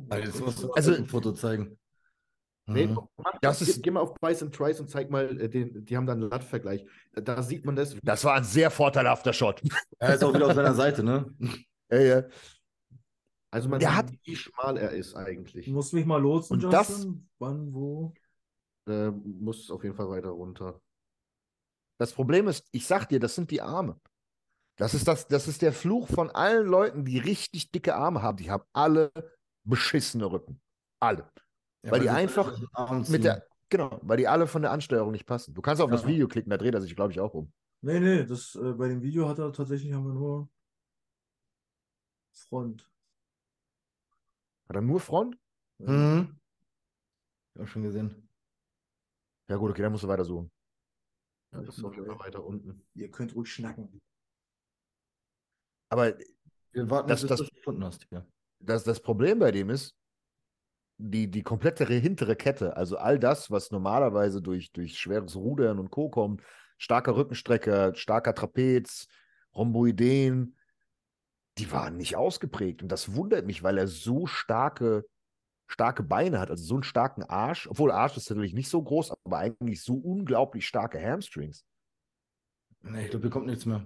Also jetzt musst du also, ein Foto zeigen. Nee, Mhm. mach Das das ist- geh, geh mal auf Price and Trice und zeig mal, äh, den, die haben da einen Lattvergleich. Da, da sieht man das. Das war ein sehr vorteilhafter Shot. Er ist auch wieder auf seiner Seite, ne? Ja, ja. Also man Der sieht, hat- wie schmal er ist eigentlich. Du musst mich mal lotsen, Und das- Justin. Wann, wo? Äh, muss auf jeden Fall weiter runter. Das Problem ist, ich sag dir, das sind die Arme. Das ist, das, das ist der Fluch von allen Leuten, die richtig dicke Arme haben. Die haben alle beschissene Rücken. Alle. Ja, Weil die einfach Mit der, genau, weil die alle von der Ansteuerung nicht passen. Du kannst auf das Ja. Video klicken, da dreht er sich, glaube ich, auch um. Nee, nee, das, äh, bei dem Video hat er tatsächlich haben wir nur Front. Hat er nur Front? Mhm. Ich hab schon gesehen. Ja, gut, okay, dann musst du weiter suchen. Ja, das ist auf jeden Fall weiter unten. Ihr könnt ruhig schnacken. Aber Wir warten, Das- bis das- du es gefunden hast. Ja. das, das Problem bei dem ist, die, die komplette hintere Kette, also all das, was normalerweise durch, durch schweres Rudern und Co. kommt, starker Rückenstrecker, starker Trapez, Rhomboideen, die waren nicht ausgeprägt. Und das wundert mich, weil er so starke, starke Beine hat, also so einen starken Arsch, obwohl Arsch ist natürlich nicht so groß, aber eigentlich so unglaublich starke Hamstrings. Nee, ich glaube, hier kommt nichts mehr.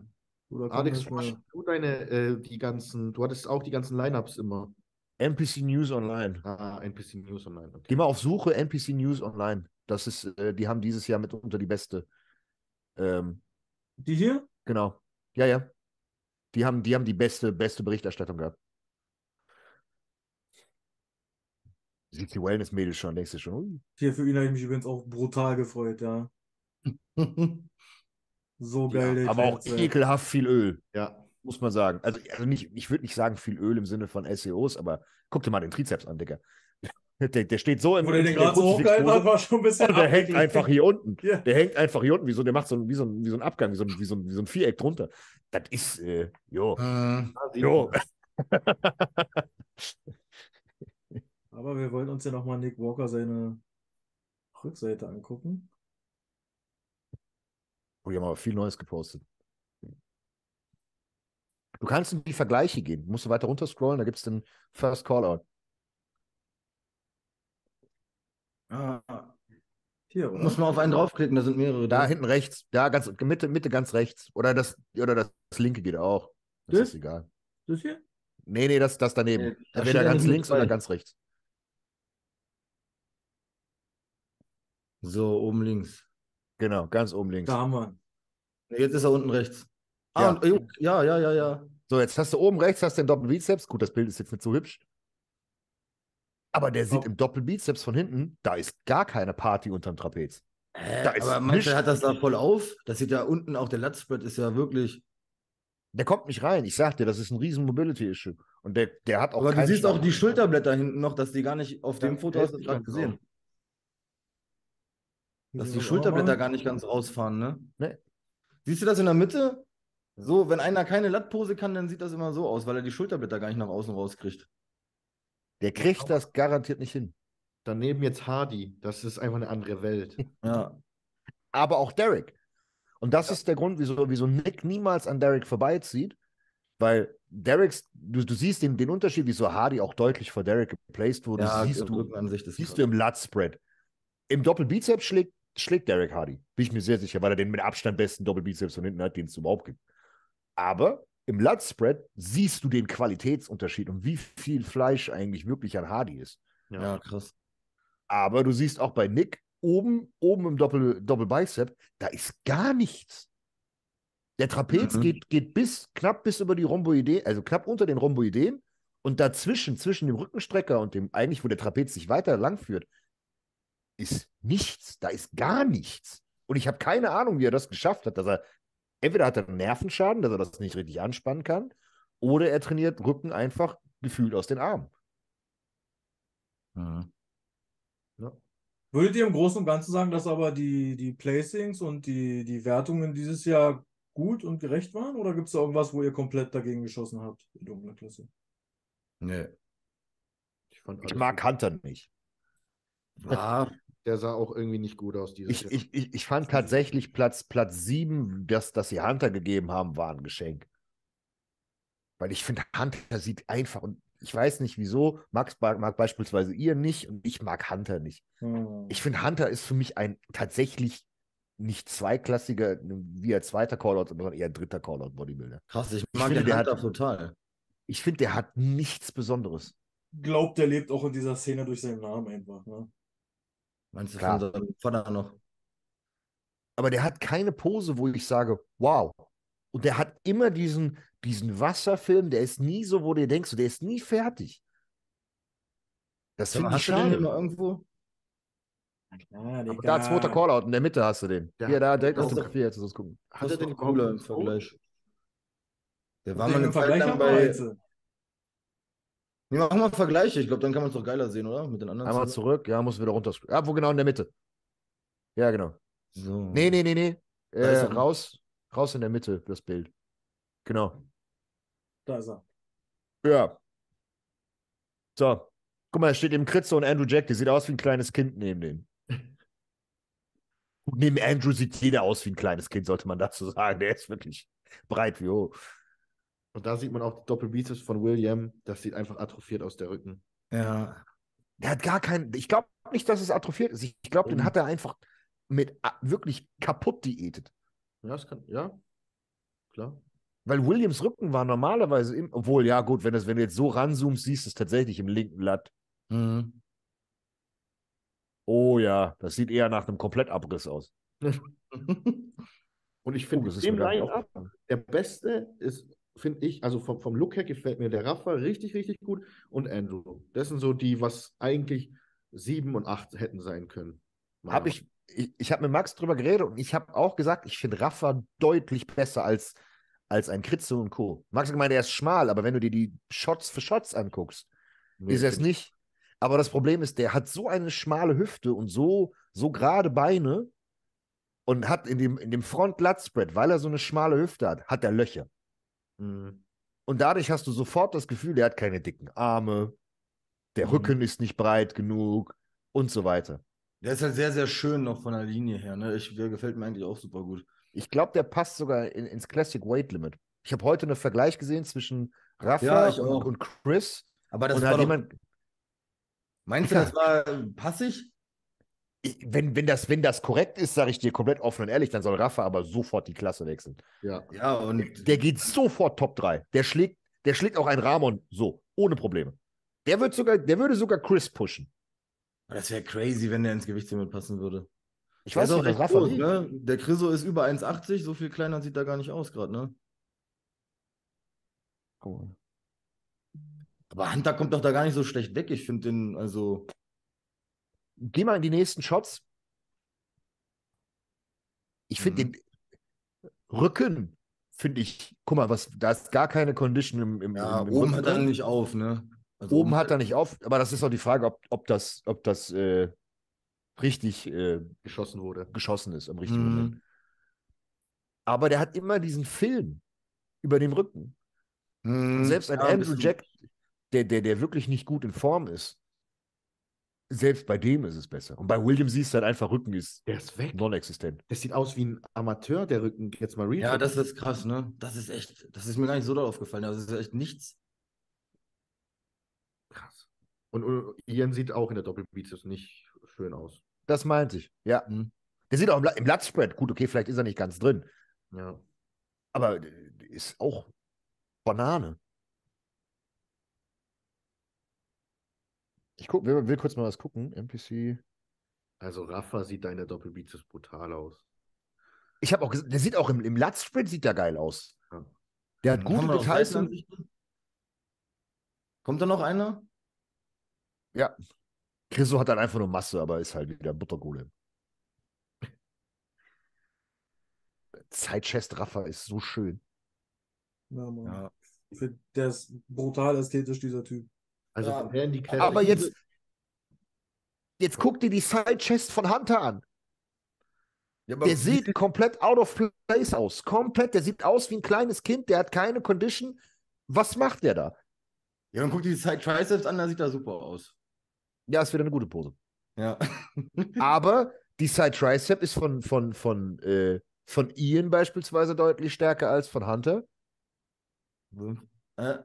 Alex, du deine, äh, die ganzen, du hattest auch die ganzen Lineups immer. NPC News Online. Ah, NPC News Online. Okay. Geh mal auf Suche NPC News Online. Das ist, äh, die haben dieses Jahr mitunter die beste. Ähm, Die hier? genau. Ja, ja. Die haben, die haben die beste, beste Berichterstattung gehabt. Sieht die Wellness-Mädels schon, denkst du schon, ui. Hier für ihn habe ich mich übrigens auch brutal gefreut, ja. So geil, der aber auch ekelhaft viel Öl, Ja, muss man sagen. Also, also nicht, ich würde nicht sagen viel Öl im Sinne von SEOs, aber guck dir mal den Trizeps an, Digga. Der, der steht so im Wo der gerade so hochgehalten hat, war schon ein bisschen und der hängt einfach hier unten. Ja. Der hängt einfach hier unten, wie so, der macht so ein, wie so ein, wie so ein Abgang, wie so ein, wie so ein, wie so ein Viereck drunter. Das ist, äh, jo. Sieht Jo. Aber wir wollten uns ja nochmal Nick Walker seine Rückseite angucken. Oh, die haben aber viel Neues gepostet. Du kannst in die Vergleiche gehen. Du musst du weiter runter scrollen, da gibt es den First Callout. Ah, Hier, oder? muss man auf einen draufklicken, da sind mehrere. Da drin. hinten rechts, da ganz Mitte, Mitte ganz rechts. Oder das, oder das, das linke geht auch. Das Das? ist egal. Das hier? Nee, nee, das, das daneben. Nee, da Entweder ganz links oder ganz rechts. So, oben links. Genau, ganz oben links. Da haben wir Jetzt ist er unten rechts. Ah, Ja. und, ja, ja, ja, ja. So, jetzt hast du oben rechts hast du den Doppelbizeps. Gut, das Bild ist jetzt nicht so hübsch. Aber der sieht Oh. im Doppelbizeps von hinten, da ist gar keine Party unterm Trapez. Ist aber manchmal hat das da voll auf. Das sieht ja unten auch, der Latzspread ist ja wirklich. Der kommt nicht rein. Ich sag dir, das ist ein riesen Mobility-Issue. Und der, der hat auch Aber du siehst auch die Schulterblätter hinten noch, dass die gar nicht auf Ja, dem Foto hast du gerade gesehen. drauf. Dass die Schulterblätter gar nicht ganz rausfahren, ne? Nee. Siehst du das in der Mitte? So, wenn einer keine Lattpose kann, dann sieht das immer so aus, weil er die Schulterblätter gar nicht nach außen rauskriegt. Der kriegt das garantiert nicht hin. Daneben jetzt Hardy. Das ist einfach eine andere Welt. Ja. Aber auch Derek. Und das ist der Grund, wieso, wieso Nick niemals an Derek vorbeizieht. Weil Dereks, du, du siehst den, den Unterschied, wieso Hardy auch deutlich vor Derek geplaced wurde. ja, siehst, du, Rückenansicht ist siehst du im Lat-Spread. Im Doppelbizeps schlägt, schlägt Derek Hardy. Bin ich mir sehr sicher, weil er den mit Abstand besten Doppelbizeps von hinten hat, den es überhaupt gibt. Aber im Lutspread siehst du den Qualitätsunterschied und wie viel Fleisch eigentlich wirklich an Hardy ist. Ja, krass. Aber du siehst auch bei Nick oben, oben im Doppel, Doppelbicep, da ist gar nichts. Der Trapez Mhm. geht, geht bis, knapp bis über die Rhomboideen, also knapp unter den Rhomboideen und dazwischen, zwischen dem Rückenstrecker und dem, eigentlich, wo der Trapez sich weiter lang führt, ist nichts. Da ist gar nichts. Und ich habe keine Ahnung, wie er das geschafft hat, dass er, entweder hat er einen Nervenschaden, dass er das nicht richtig anspannen kann, oder er trainiert Rücken einfach gefühlt aus den Armen. Mhm. Würdet ihr im Großen und Ganzen sagen, dass aber die, die Placings und die, die Wertungen dieses Jahr gut und gerecht waren? Oder gibt es da irgendwas, wo ihr komplett dagegen geschossen habt, die dunkle Klasse? Nee. Ich, fand Ich mag gut. Hunter nicht. Ah, Der sah auch irgendwie nicht gut aus dieses Ich, Jahr. ich, ich, ich fand tatsächlich Platz, Platz 7, das, das sie Hunter gegeben haben, war ein Geschenk. Weil ich finde, Hunter sieht einfach, und ich weiß nicht wieso, Max mag, mag beispielsweise ihr nicht und ich mag Hunter nicht. Hm. Ich finde, Hunter ist für mich ein tatsächlich nicht zweiklassiger, wie ein zweiter Callout, sondern eher ein dritter Callout-Bodybuilder. krass. Ich Ich mag finde, den der Hunter hat- total. Ich finde, der hat nichts Besonderes. Glaubt, der lebt auch in dieser Szene durch seinen Namen einfach. Ne? Meinst du Klar. von seinem Vater noch? aber der hat keine Pose, wo ich sage, wow. Und der hat immer diesen, diesen Wasserfilm, der ist nie so, wo du dir denkst, der ist nie fertig. Das finde ich hast du den schade. mal irgendwo? Ja, Aber da zweiter Callout, in der Mitte hast du den. Der Hier, da direkt ist dem Café, jetzt das gucken. Hat er den cooler im Vergleich. Der war mal im Vergleich haben wir bei. jetzt. Nee, mach mal Vergleiche. Ich glaube, dann kann man es doch geiler sehen, oder? Mit den anderen. Einmal zusammen. zurück, ja, muss wieder runter. Ja, wo genau in der Mitte. Ja, genau. So. Nee, nee, nee, nee. Da Äh, ist er. raus, raus in der Mitte, das Bild. Genau. Da ist er. Ja. So. Guck mal, da steht eben Kritze und Andrew Jack, der sieht aus wie ein kleines Kind neben denen. Gut, neben Andrew sieht jeder aus wie ein kleines Kind, sollte man dazu sagen. Der ist wirklich breit wie hoch. Und da sieht man auch die Doppelbizeps von William. Das sieht einfach atrophiert aus der Rücken. Ja. Der hat gar keinen. Ich glaube nicht, dass es atrophiert ist. Ich glaube, den Mhm. hat er einfach mit wirklich kaputt diätet. Ja, das kann, ja, klar. Weil Williams Rücken war normalerweise, im, obwohl, ja, gut, wenn, das, wenn du jetzt so ranzoomst, siehst du es tatsächlich im linken Latt. Mhm. Oh ja, das sieht eher nach einem Komplettabriss aus. Und ich Oh, finde, gar nicht Line-Up, der beste ist, finde ich, also vom, vom Look her gefällt mir der Rafa richtig, richtig gut und Andrew. Das sind so die, was eigentlich sieben und acht hätten sein können. Hab ich, ich, ich habe mit Max drüber geredet und ich habe auch gesagt, ich finde Rafa deutlich besser als, als ein Kritze und Co. Max hat gemeint, er ist schmal, aber wenn du dir die Shots für Shots anguckst, Nee, ist er es nicht. Aber das Problem ist, der hat so eine schmale Hüfte und so, so gerade Beine und hat in dem, in dem Front-Lat-Spread, weil er so eine schmale Hüfte hat, hat er Löcher. Mhm. Und dadurch hast du sofort das Gefühl, der hat keine dicken Arme, der Mhm. Rücken ist nicht breit genug und so weiter. Der ist halt sehr, sehr schön noch von der Linie her. Ne? Ich, der gefällt mir eigentlich auch super gut. Ich glaube, der passt sogar in, ins Classic Weight Limit. Ich habe heute einen Vergleich gesehen zwischen Rafa Ja, und, und Chris. Aber das und war doch, jemand, meinst du, das war passig? Ich, wenn, wenn, das, wenn das korrekt ist, sage ich dir komplett offen und ehrlich, dann soll Rafa aber sofort die Klasse wechseln. Ja. Ja, und Der geht sofort Top 3. Der schlägt, der schlägt auch einen Ramon so, ohne Probleme. Der, wird sogar, der würde sogar Chris pushen. das wäre crazy, wenn der ins Gewichtslimit passen würde. Ich Der weiß nicht, auch was Rafa groß, ne? Der Chriso ist über 1,80, so viel kleiner sieht er gar nicht aus gerade, ne? Aber Hunter kommt doch da gar nicht so schlecht weg. Ich finde den, also. Geh mal in die nächsten Shots. Ich finde Mhm. den Rücken, finde ich, guck mal, was, da ist gar keine Condition im, im, Ja, im, im oben Rücken hat er nicht auf, ne? Also Oben hat er nicht auf, aber das ist auch die Frage, ob, ob das, ob das äh, richtig äh, Geschossen wurde. geschossen ist im richtigen Moment. Mhm. Aber der hat immer diesen Film über dem Rücken. Mhm. selbst ein Ja, Andrew Jack, der, der, der wirklich nicht gut in Form ist, selbst bei dem ist es besser. Und bei William siehst du halt einfach, Rücken ist Der ist weg. non-existent. Das sieht aus wie ein Amateur, der Rücken. Jetzt mal Real Ja, das ist krass, ne? Das ist echt, das ist mir gar nicht so doll aufgefallen. Das ist echt nichts. krass. Und, und Ian sieht auch in der Doppelbizeps nicht schön aus. Das meinte ich, ja. Mhm. Der sieht auch im, im Latzspread, gut, okay, vielleicht ist er nicht ganz drin, Ja. aber äh, ist auch Banane. Ich guck, will, will kurz mal was gucken. NPC. Also Rafa sieht da in der Doppelbizeps brutal aus. Ich habe auch gesehen, der sieht auch im, im Lat-Sprint sieht der geil aus. Ja. Der hat gute Details. Kommt da noch einer? ja. Chriso hat dann einfach nur Masse, aber ist halt wieder Buttergolem. Zeitchest Raffa ist so schön. Ja, Mann. Ja. Ich find, der ist brutal ästhetisch, dieser Typ. Also Ja. von der in die Classic- Aber jetzt, jetzt guck dir die Sidechest von Hunter an. Ja, Der sieht komplett out of place aus. Komplett. Der sieht aus wie ein kleines Kind. Der hat keine Condition. Was macht der da? Ja, dann guck dir die Side Triceps an, da sieht er super aus. Ja, ist wieder eine gute Pose. Ja. Aber die Side Tricep ist von, von, von, äh, von Ian beispielsweise deutlich stärker als von Hunter. äh,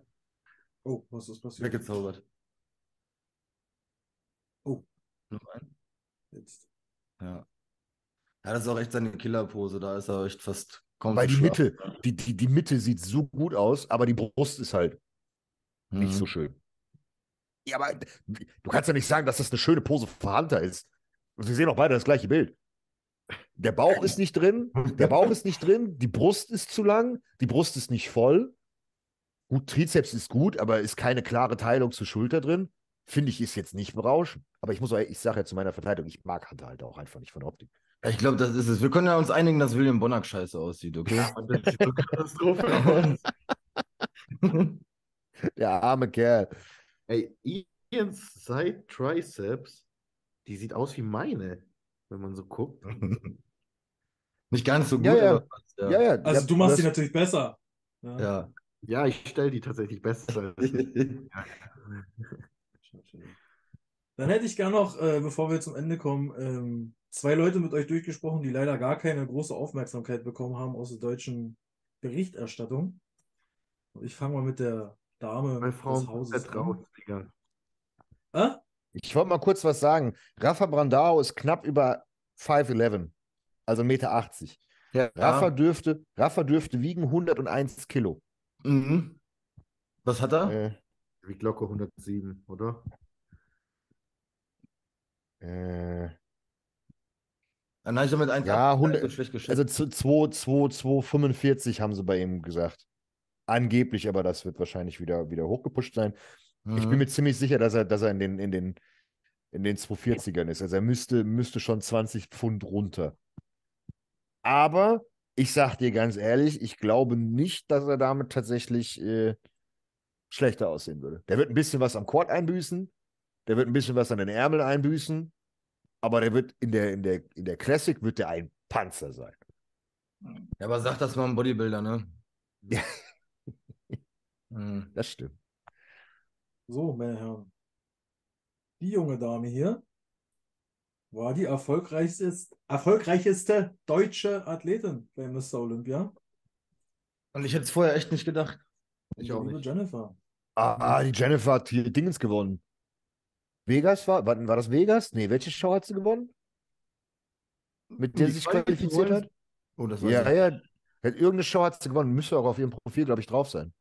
Oh, was ist passiert? weggezaubert. Oh. Noch ein? Jetzt. Ja. Ja, das ist auch echt seine Killerpose. Da ist er echt fast kaum Weil die schlafen. Mitte, die, die, die Mitte sieht so gut aus, aber die Brust ist halt nicht Mhm. so schön. Ja, aber du kannst ja nicht sagen, dass das eine schöne Pose für Hunter ist. Wir sehen auch beide das gleiche Bild. Der Bauch ist nicht drin, der Bauch ist nicht drin, die Brust ist zu lang, die Brust ist nicht voll. Gut, Trizeps ist gut, aber ist keine klare Teilung zur Schulter drin. Finde ich, ist jetzt nicht berauschend. Aber ich muss auch, ich sage ja zu meiner Verteidigung, ich mag Hunter halt auch einfach nicht von der Optik. Ich glaube, das ist es. Wir können ja uns einigen, dass William Bonack scheiße aussieht, okay? Katastrophe. Der arme Kerl. Ey, Ians Side Triceps, die sieht aus wie meine, wenn man so guckt. Nicht ganz so gut, Ja, ja. ja. Ja, ja. Also ja, du machst die natürlich besser. Ja. Ja. Ja, ich stelle die tatsächlich besser. Dann hätte ich gern noch, äh, bevor wir zum Ende kommen, ähm, zwei Leute mit euch durchgesprochen, die leider gar keine große Aufmerksamkeit bekommen haben aus der deutschen Berichterstattung. Ich fange mal mit der Dame Bei des Frauen Hauses Digga. Äh? Ich wollte mal kurz was sagen. Rafa Brandao ist knapp über 5'11, also 1,80 Meter. Ja. Rafa, dürfte, Rafa dürfte wiegen 101 Kilo. Mhm. Was hat er? Äh, Wie Glocke 107, oder? äh, Ah, Nein, ich habe mit 1 Ja, 100 so schlecht geschätzt. also zu 2, 2, 245 haben sie bei ihm gesagt. Angeblich, aber das wird wahrscheinlich wieder, wieder hochgepusht sein. Ich bin Mhm. mir ziemlich sicher, dass er, dass er in den, in den, in den 240ern ist. Also er müsste, müsste schon 20 Pfund runter. Aber ich sag dir ganz ehrlich, ich glaube nicht, dass er damit tatsächlich äh, schlechter aussehen würde. Der wird ein bisschen was am Quad einbüßen, der wird ein bisschen was an den Ärmeln einbüßen, aber der wird in der, in der, in der Classic wird der ein Panzer sein. Ja, aber sag das mal ein Bodybuilder, ne? Ja. Mhm. Das stimmt. So, meine Herren. Die junge Dame hier war die erfolgreichste, erfolgreichste deutsche Athletin bei Mr. Olympia. Und ich hätte es vorher echt nicht gedacht. Ich Die auch nicht. Jennifer. Ah, die Jennifer hat hier Dingens gewonnen. Vegas war, war, war das Vegas? Nee, welche Show hat sie gewonnen? Mit der sie sich Quali qualifiziert hat? Oh, das weiß Ja, ja. Hat irgendeine Show hat sie gewonnen. Müsste auch auf ihrem Profil, glaube ich, drauf sein.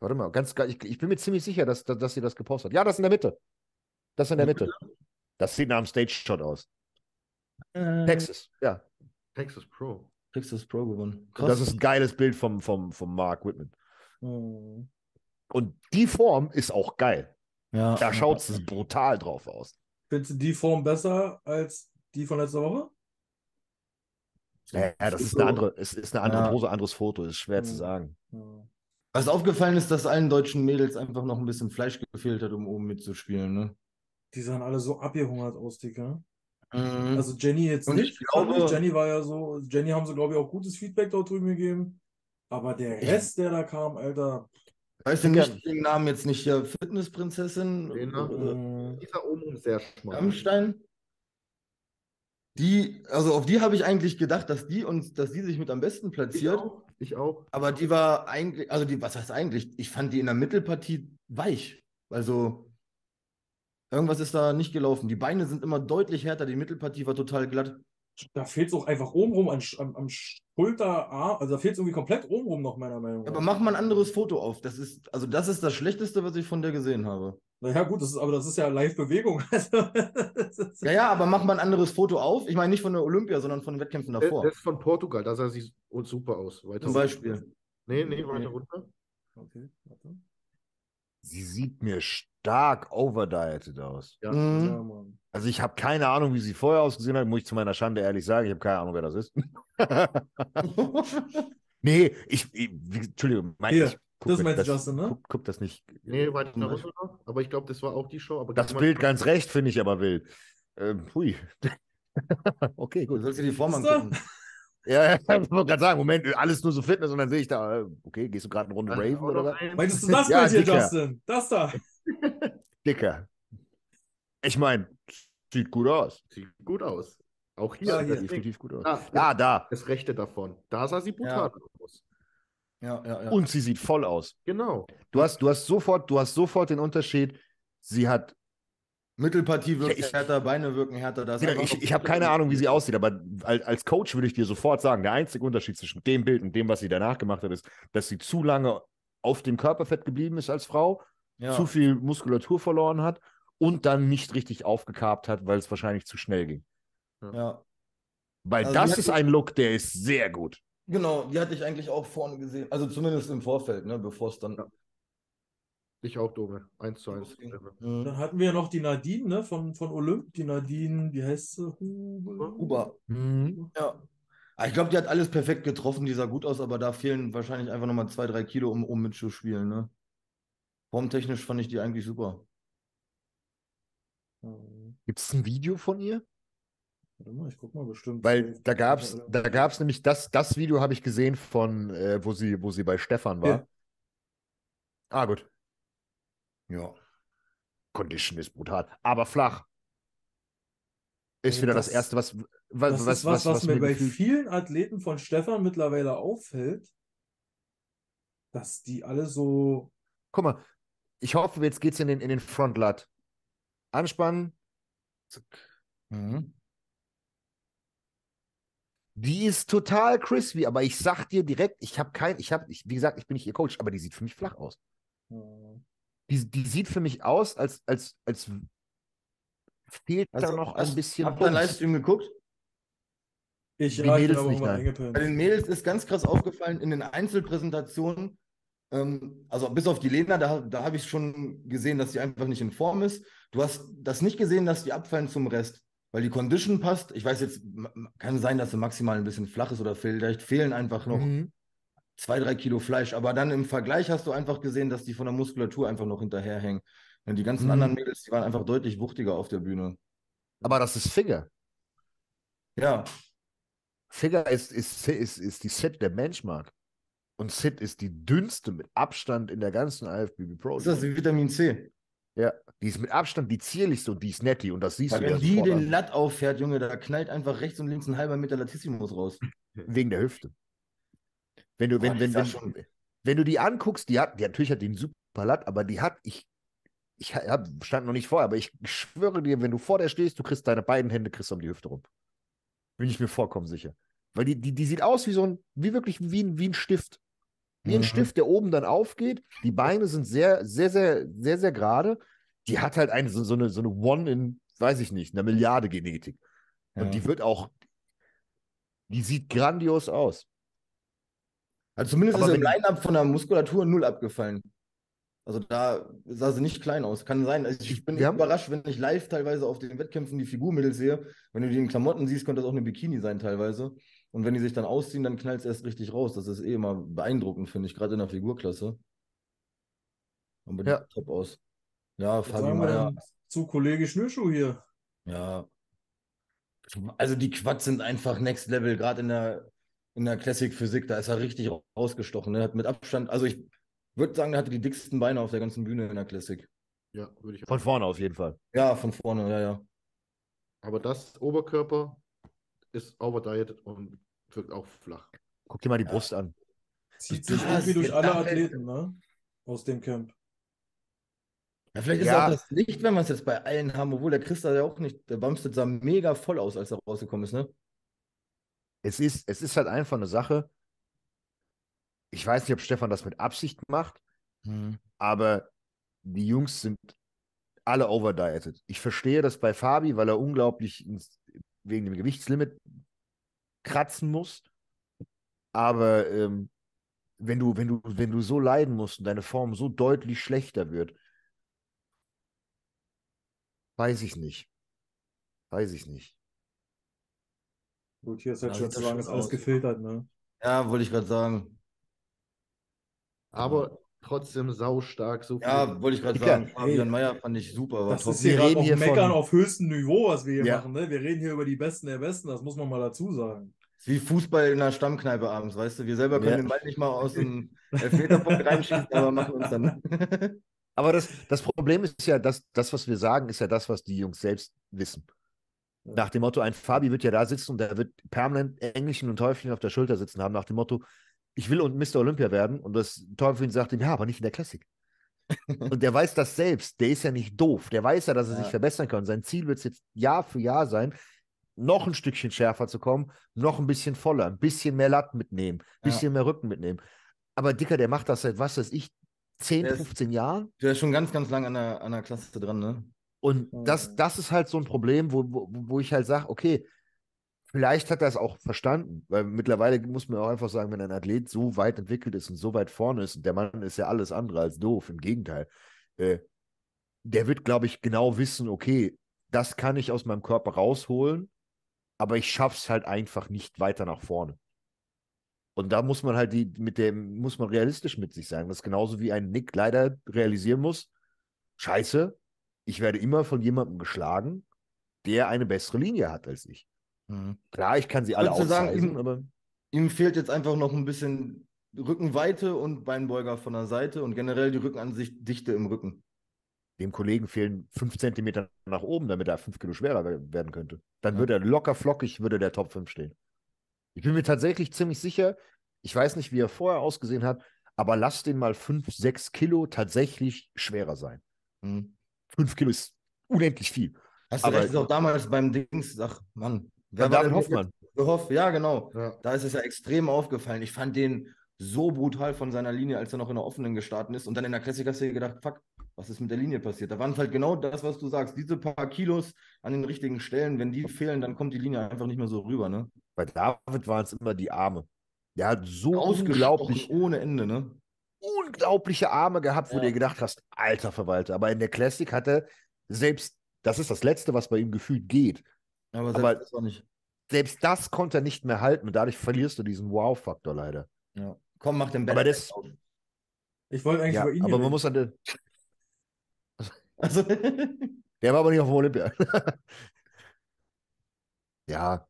Warte mal, ganz geil. Ich, ich bin mir ziemlich sicher, dass, dass, dass sie das gepostet hat. Ja, das in der Mitte. Das in der Mitte. Das sieht nach einem Stage-Shot aus. Äh, Texas, ja. Texas Pro. Texas Pro gewonnen. Und das ist ein geiles Bild vom, vom, vom Mark Whitman. Hm. Und die Form ist auch geil. ja. Da schaut es brutal drauf aus. Findest du die Form besser als die von letzter Woche? Ja, das ist eine andere, es ist eine andere Ja. Pose, anderes Foto, ist schwer zu Mhm. sagen. Was aufgefallen ist, dass allen deutschen Mädels einfach noch ein bisschen Fleisch gefehlt hat, um oben mitzuspielen, ne? Die sahen alle so abgehungert aus, Dicker. Mhm. Also Jenny jetzt Und nicht. ich glaube- Jenny war ja so, Jenny haben sie, glaube ich, auch gutes Feedback dort drüben gegeben. Aber der Ich- Rest, der da kam, Alter, weißt du Digga. nicht den Namen jetzt nicht hier Fitnessprinzessin Lena? oder äh, Dieser oben sehr schmal. Rammstein? Die, also auf die habe ich eigentlich gedacht, dass die uns, dass die sich mit am besten Ich platziert. auch. Ich auch. Aber die war eigentlich, also die, was heißt eigentlich? Ich fand die in der Mittelpartie weich. Also irgendwas ist da nicht gelaufen. Die Beine sind immer deutlich härter, die Mittelpartie war total glatt. da fehlt es auch einfach obenrum an, am, am Schulterarm, also da fehlt es irgendwie komplett obenrum noch, meiner Meinung nach. Aber mach mal ein anderes Foto auf. Das ist, also das ist das Schlechteste, was ich von der gesehen habe. Naja, gut, das ist, aber das ist ja Live-Bewegung. Also, das Ja, ja, aber mach mal ein anderes Foto auf. Ich meine nicht von der Olympia, sondern von den Wettkämpfen Der, davor. der ist von Portugal, da sah sie super aus. Weiter Zum runter. Beispiel. Nee, nee, weiter runter. Okay, warte. Sie sieht mir stark overdieted aus. Ja. Mhm. Ja, Mann. Also ich habe keine Ahnung, wie sie vorher ausgesehen hat, muss ich zu meiner Schande ehrlich sagen. Ich habe keine Ahnung, wer das ist. nee, ich, ich Entschuldigung, mein, Hier, ich guck das meinst du, Justin, ne? Guck, guck das nicht. Nee, weiter Zum runter noch. Aber ich glaube, das war auch die Show. Aber Das Bild ganz recht finde ich aber wild. Ähm, hui. okay, Du gut. sollst dir die Form angucken. Ja, ja, ich wollte gerade sagen, Moment, alles nur so Fitness und dann sehe ich da, äh, okay, gehst du gerade eine Runde Raven oder was? ein- Meintest du das Ja, Bild hier, dicker. Justin? Das da. Dicker. Ich meine, sieht gut aus. Sieht gut aus. Auch hier. Ja, Sieht hier. das, definitiv gut aus. Ah, Ja, da. das rechte davon. Da sah sie brutal aus. Ja, ja, ja. Und sie sieht voll aus. Genau. Du hast, du hast sofort, du hast sofort den Unterschied. Sie hat Mittelpartie wirkt Ich- härter, Beine wirken härter. Da ist einfach ich noch- ich habe keine Ahnung, wie sie aussieht, aber als, als Coach würde ich dir sofort sagen, der einzige Unterschied zwischen dem Bild und dem, was sie danach gemacht hat, ist, dass sie zu lange auf dem Körperfett geblieben ist als Frau, Ja. zu viel Muskulatur verloren hat und dann nicht richtig aufgekarbt hat, weil es wahrscheinlich zu schnell ging. ja. Weil Also das ist ein Look, der ist sehr gut. Genau, die hatte ich eigentlich auch vorne gesehen. Also zumindest im Vorfeld, ne, bevor es dann. Ja. Ich auch, Dome. Eins zu eins. Mhm. Dann hatten wir ja noch die Nadine, ne, von, von Olymp. Die Nadine, wie heißt sie? Huber. Huber. Ja. Ah, Ich glaube, die hat alles perfekt getroffen, die sah gut aus, aber da fehlen wahrscheinlich einfach nochmal zwei, drei Kilo, um, um mitzuspielen. Ne? Formtechnisch fand ich die eigentlich super. Gibt es ein Video von ihr? Warte mal, ich guck mal bestimmt. Weil da gab es da gab's nämlich das, das Video habe ich gesehen von, äh, wo, sie, wo sie bei Stefan war. Ja. Ah, gut. Ja. Condition ist brutal, aber flach. Ist Also wieder das- das, Erste, was, was, Das was, ist was, was, mir bei vielen Athleten von Stefan mittlerweile auffällt, dass die alle so. Guck mal, ich hoffe, jetzt geht's in den, in den Frontlat. Anspannen. Zack. Mhm. Die ist total crispy, aber ich sag dir direkt, ich habe kein, ich habe, wie gesagt, ich bin nicht ihr Coach, aber die sieht für mich flach aus. hm, Die, die sieht für mich aus, als, als, als fehlt da Also, noch hast- ein bisschen. Habt ihr. Livestream geguckt? Ich, ja, ich Mädels aber nicht. Bei den Mädels ist ganz krass aufgefallen in den Einzelpräsentationen, ähm, also bis auf die Lena, da, da habe ich schon gesehen, dass sie einfach nicht in Form ist. Du hast das nicht gesehen, dass die abfallen zum Rest, weil die Condition passt. Ich weiß jetzt, kann sein, dass sie maximal ein bisschen flach ist oder vielleicht fehlen einfach noch Mhm. Zwei, drei Kilo Fleisch. Aber dann im Vergleich hast du einfach gesehen, dass die von der Muskulatur einfach noch hinterherhängen. Und die ganzen Mhm. anderen Mädels, die waren einfach deutlich wuchtiger auf der Bühne. Aber das ist Figure. Ja, Figure ist, ist, ist, ist die Sit der Benchmark. Und Sit ist die dünnste mit Abstand in der ganzen IFBB Pro. ist das wie Vitamin C? Ja, die ist mit Abstand die zierlichste und die ist netti und das siehst Weil du wenn die den an. Latt auffährt, Junge, da knallt einfach rechts und links ein halber Meter Latissimus raus. wegen der Hüfte. Wenn du, Boah, wenn, die wenn, schon- wenn du die anguckst, die hat, die natürlich hat einen super Latt, aber die hat, ich, ich hab, stand noch nicht vor, aber ich schwöre dir, wenn du vor der stehst, du kriegst deine beiden Hände kriegst um die Hüfte rum. Bin ich mir vollkommen sicher. Weil die, die, die sieht aus wie so ein, wie wirklich wie ein, wie ein Stift. Wie ein Mhm. Stift, der oben dann aufgeht. Die Beine sind sehr, sehr, sehr, sehr, sehr gerade. Die hat halt eine, so, so eine, so eine One in, weiß ich nicht, einer Milliarde Genetik. Und Ja. die wird auch, die sieht grandios aus. Also zumindest Aber ist im Line-Up von der Muskulatur null abgefallen. Also da sah sie nicht klein aus. Kann sein. Also ich bin haben- überrascht, wenn ich live teilweise auf den Wettkämpfen die Figurmädels sehe. Wenn du die in Klamotten siehst, könnte das auch eine Bikini sein teilweise. Und wenn die sich dann ausziehen, dann knallt es erst richtig raus. Das ist eh immer beeindruckend, finde ich, gerade in der Figurklasse. Aber die Ja. sieht top aus. Ja, Was Fabi denn zu Kollege Schnürschuh hier? Ja. Also die Quads sind einfach Next Level, gerade in der, in der Classic Physik, da ist er richtig rausgestochen. Ne? Hat mit Abstand, also ich würde sagen, er hatte die dicksten Beine auf der ganzen Bühne in der Classic. Ja, würde ich Von auch. vorne auf jeden Fall. Ja, von vorne, ja, ja. Aber das Oberkörper ist overdieted und wirkt auch flach. Guck dir mal die Ja. Brust an. Zieht sich irgendwie durch alle Athleten, ne? Aus dem Camp. Ja, vielleicht ist Ja. auch das Licht, wenn wir es jetzt bei allen haben, obwohl der Christa ja auch nicht, der Bumstead sah mega voll aus, als er rausgekommen ist, ne? Es ist, es ist halt einfach eine Sache. Ich weiß nicht, ob Stefan das mit Absicht macht, Hm. aber die Jungs sind alle overdieted. Ich verstehe das bei Fabi, weil er unglaublich ins, wegen dem Gewichtslimit kratzen muss. Aber ähm, wenn du, wenn du, wenn du so leiden musst und deine Form so deutlich schlechter wird, weiß ich nicht. Weiß ich nicht. Gut, hier ist halt sieht zu schon ist alles aus. gefiltert, ne? Ja, wollte ich gerade sagen. Aber trotzdem saustark. So Ja, wollte ich gerade sagen. Fabian Meyer fand ich super. War Das top. ist hier Wir gerade reden hier Meckern von- auf höchstem Niveau, was wir hier Ja. machen, ne? Wir reden hier über die Besten der Besten, das muss man mal dazu sagen. ist wie Fußball in einer Stammkneipe abends, weißt du? Wir selber können Ja. den Ball nicht mal aus dem Elfmeterpunkt reinschießen, aber machen uns dann. Aber das, das Problem ist ja, dass das, was wir sagen, ist ja das, was die Jungs selbst wissen. Ja. Nach dem Motto, ein Fabi wird ja da sitzen und der wird permanent Engelchen und Teufelchen auf der Schulter sitzen haben, nach dem Motto, ich will und Mr. Olympia werden. Und das Teufelchen sagt ihm, ja, aber nicht in der Classic. und der weiß das selbst. Der ist ja nicht doof. Der weiß ja, dass er sich Ja. verbessern kann. Sein Ziel wird es jetzt Jahr für Jahr sein, noch ein Stückchen schärfer zu kommen, noch ein bisschen voller, ein bisschen mehr Latt mitnehmen, ein bisschen mehr Rücken mitnehmen. Aber Dicker, der macht das seit, was weiß ich, 10, Der ist- 15 Jahren. Der ist schon ganz, ganz lang an der, an der Klasse dran, ne? Und Mhm. das, das ist halt so ein Problem, wo, wo, wo ich halt sage, okay, vielleicht hat er es auch verstanden, weil mittlerweile muss man auch einfach sagen, wenn ein Athlet so weit entwickelt ist und so weit vorne ist, und der Mann ist ja alles andere als doof, im Gegenteil, äh, der wird, glaube ich, genau wissen, okay, das kann ich aus meinem Körper rausholen, aber ich schaff's halt einfach nicht weiter nach vorne. Und da muss man halt die, mit dem, muss man realistisch mit sich sein. Das ist genauso wie ein Nick leider realisieren muss, scheiße, ich werde immer von jemandem geschlagen, der eine bessere Linie hat als ich. Mhm. Klar, ich kann sie alle ihm- aber Ihm fehlt jetzt einfach noch ein bisschen Rückenweite und Beinbeuger von der Seite und generell die Rückenansicht Dichte im Rücken. dem Kollegen fehlen fünf Zentimeter nach oben, damit er fünf Kilo schwerer we- werden könnte. Dann Ja. würde er locker flockig, würde der Top 5 stehen. Ich bin mir tatsächlich ziemlich sicher, ich weiß nicht, wie er vorher ausgesehen hat, aber lass den mal fünf, sechs Kilo tatsächlich schwerer sein. Mhm. Fünf Kilo ist unendlich viel. Hast du Aber- recht, ist auch damals beim Dings, ach Mann, war David denn Hoffmann. Hoff, ja, genau. Ja. Da ist es ja extrem aufgefallen. Ich fand den so brutal von seiner Linie, als er noch in der offenen gestartet ist. Und dann in der Classic hast du dir gedacht, fuck, was ist mit der Linie passiert? Da waren es halt genau das, was du sagst. Diese paar Kilos an den richtigen Stellen, wenn die fehlen, dann kommt die Linie einfach nicht mehr so rüber, ne? Bei David waren es immer die Arme. Der hat so unglaublich, ohne Ende, ne? Unglaubliche Arme gehabt, wo Ja. du dir gedacht hast, alter Verwalter. Aber in der Classic hat er selbst, das ist das Letzte, was bei ihm gefühlt geht. Aber selbst Aber- das war nicht. Selbst das konnte er nicht mehr halten und dadurch verlierst du diesen Wow-Faktor leider. Ja. Komm, mach den Aber Bett. das- Ich wollte eigentlich Ja, über ihn aber man muss an der, Also, der war aber nicht auf dem Olympia. ja.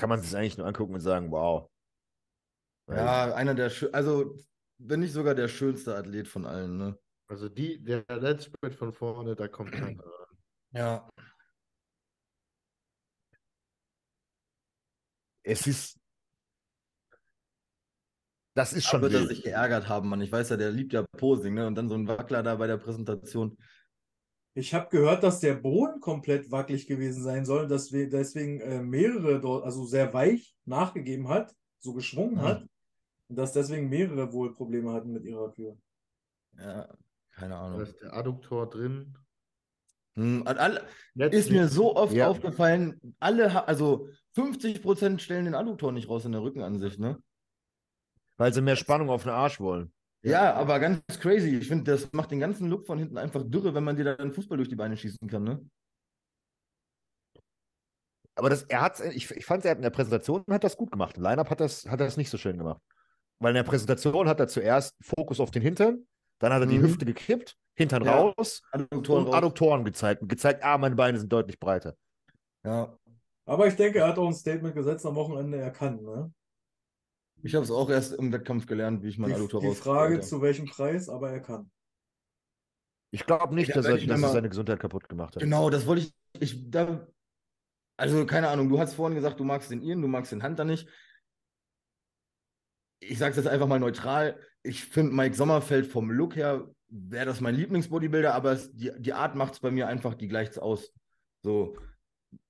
Kann man sich eigentlich nur angucken und sagen, wow. Ja, einer der schön, also wenn nicht sogar der schönste Athlet von allen, ne? Also die, der Letztspurt von vorne, da kommt keiner ran. Ja. Es ist. Das ist schon wird er sich geärgert haben, Mann. Ich weiß ja, der liebt ja Posing, ne? Und dann so ein Wackler da bei der Präsentation. Ich habe gehört, dass der Boden komplett wackelig gewesen sein soll, dass wir deswegen äh, mehrere dort, also sehr weich nachgegeben hat, so geschwungen Mhm. hat. Und dass deswegen mehrere wohl Probleme hatten mit ihrer Kür. Ja, keine Da Ahnung. ist der Adduktor drin. Hm, alle, ist mir so oft Ja. aufgefallen, alle, also 50% stellen den Adduktor nicht raus in der Rückenansicht, ne? Weil sie mehr Spannung auf den Arsch wollen. Ja, aber ganz crazy. Ich finde, das macht den ganzen Look von hinten einfach dürre, wenn man dir dann Fußball durch die Beine schießen kann, ne? Aber das, er hat's, ich, ich fand, er hat in der Präsentation hat das gut gemacht. Im Line-Up hat das, hat er das nicht so schön gemacht. Weil in der Präsentation hat er zuerst Fokus auf den Hintern, dann hat er die Mhm. Hüfte gekippt, Hintern Ja. raus Adduktoren und raus. Adduktoren gezeigt und gezeigt, ah, meine Beine sind deutlich breiter. Ja. Aber ich denke, er hat auch ein Statement gesetzt am Wochenende, er kann. Ne? Ich habe es auch erst im Wettkampf gelernt, wie ich meinen Die, Adduktor die raus. Frage, zu welchem Preis, aber er kann. Ich glaube nicht, Ja, dass, er, ich dass er seine Gesundheit kaputt gemacht hat. Genau, das wollte ich. ich da, also, keine Ahnung, du hast vorhin gesagt, du magst den Ian, du magst den Hunter nicht. Ich sage es jetzt einfach mal neutral. Ich finde Mike Sommerfeld vom Look her wäre das mein Lieblingsbodybuilder, aber es, die, die Art macht es bei mir einfach, die gleicht es aus. So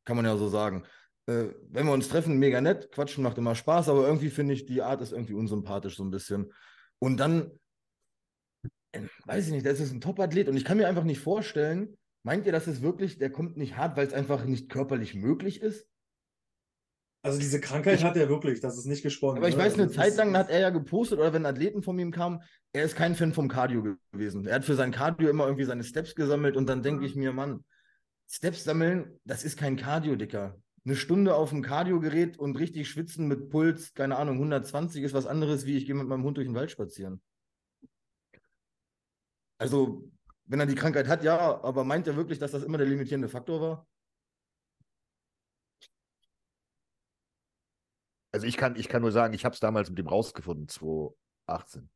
kann man ja so sagen. Äh, wenn wir uns treffen, mega nett, quatschen macht immer Spaß, aber irgendwie finde ich, die Art ist irgendwie unsympathisch so ein bisschen. Und dann, äh, weiß ich nicht, das ist ein Top-Athlet und ich kann mir einfach nicht vorstellen, meint ihr, das ist wirklich, der kommt nicht hart, weil es einfach nicht körperlich möglich ist? Also diese Krankheit Ich- hat er wirklich, das ist nicht gesponnen. Aber ich ne? weiß, eine Also Zeit lang hat er ja gepostet oder wenn Athleten von ihm kamen, er ist kein Fan vom Cardio gewesen. Er hat für sein Cardio immer irgendwie seine Steps gesammelt und dann denke ich mir, Mann, Steps sammeln, das ist kein Cardio, Dicker. Eine Stunde auf dem Cardio-Gerät und richtig schwitzen mit Puls, keine Ahnung, 120 ist was anderes, wie ich gehe mit meinem Hund durch den Wald spazieren. Also, wenn er die Krankheit hat, ja, aber meint er wirklich, dass das immer der limitierende Faktor war? Also ich kann, ich kann nur sagen, ich habe es damals mit dem rausgefunden, 2018.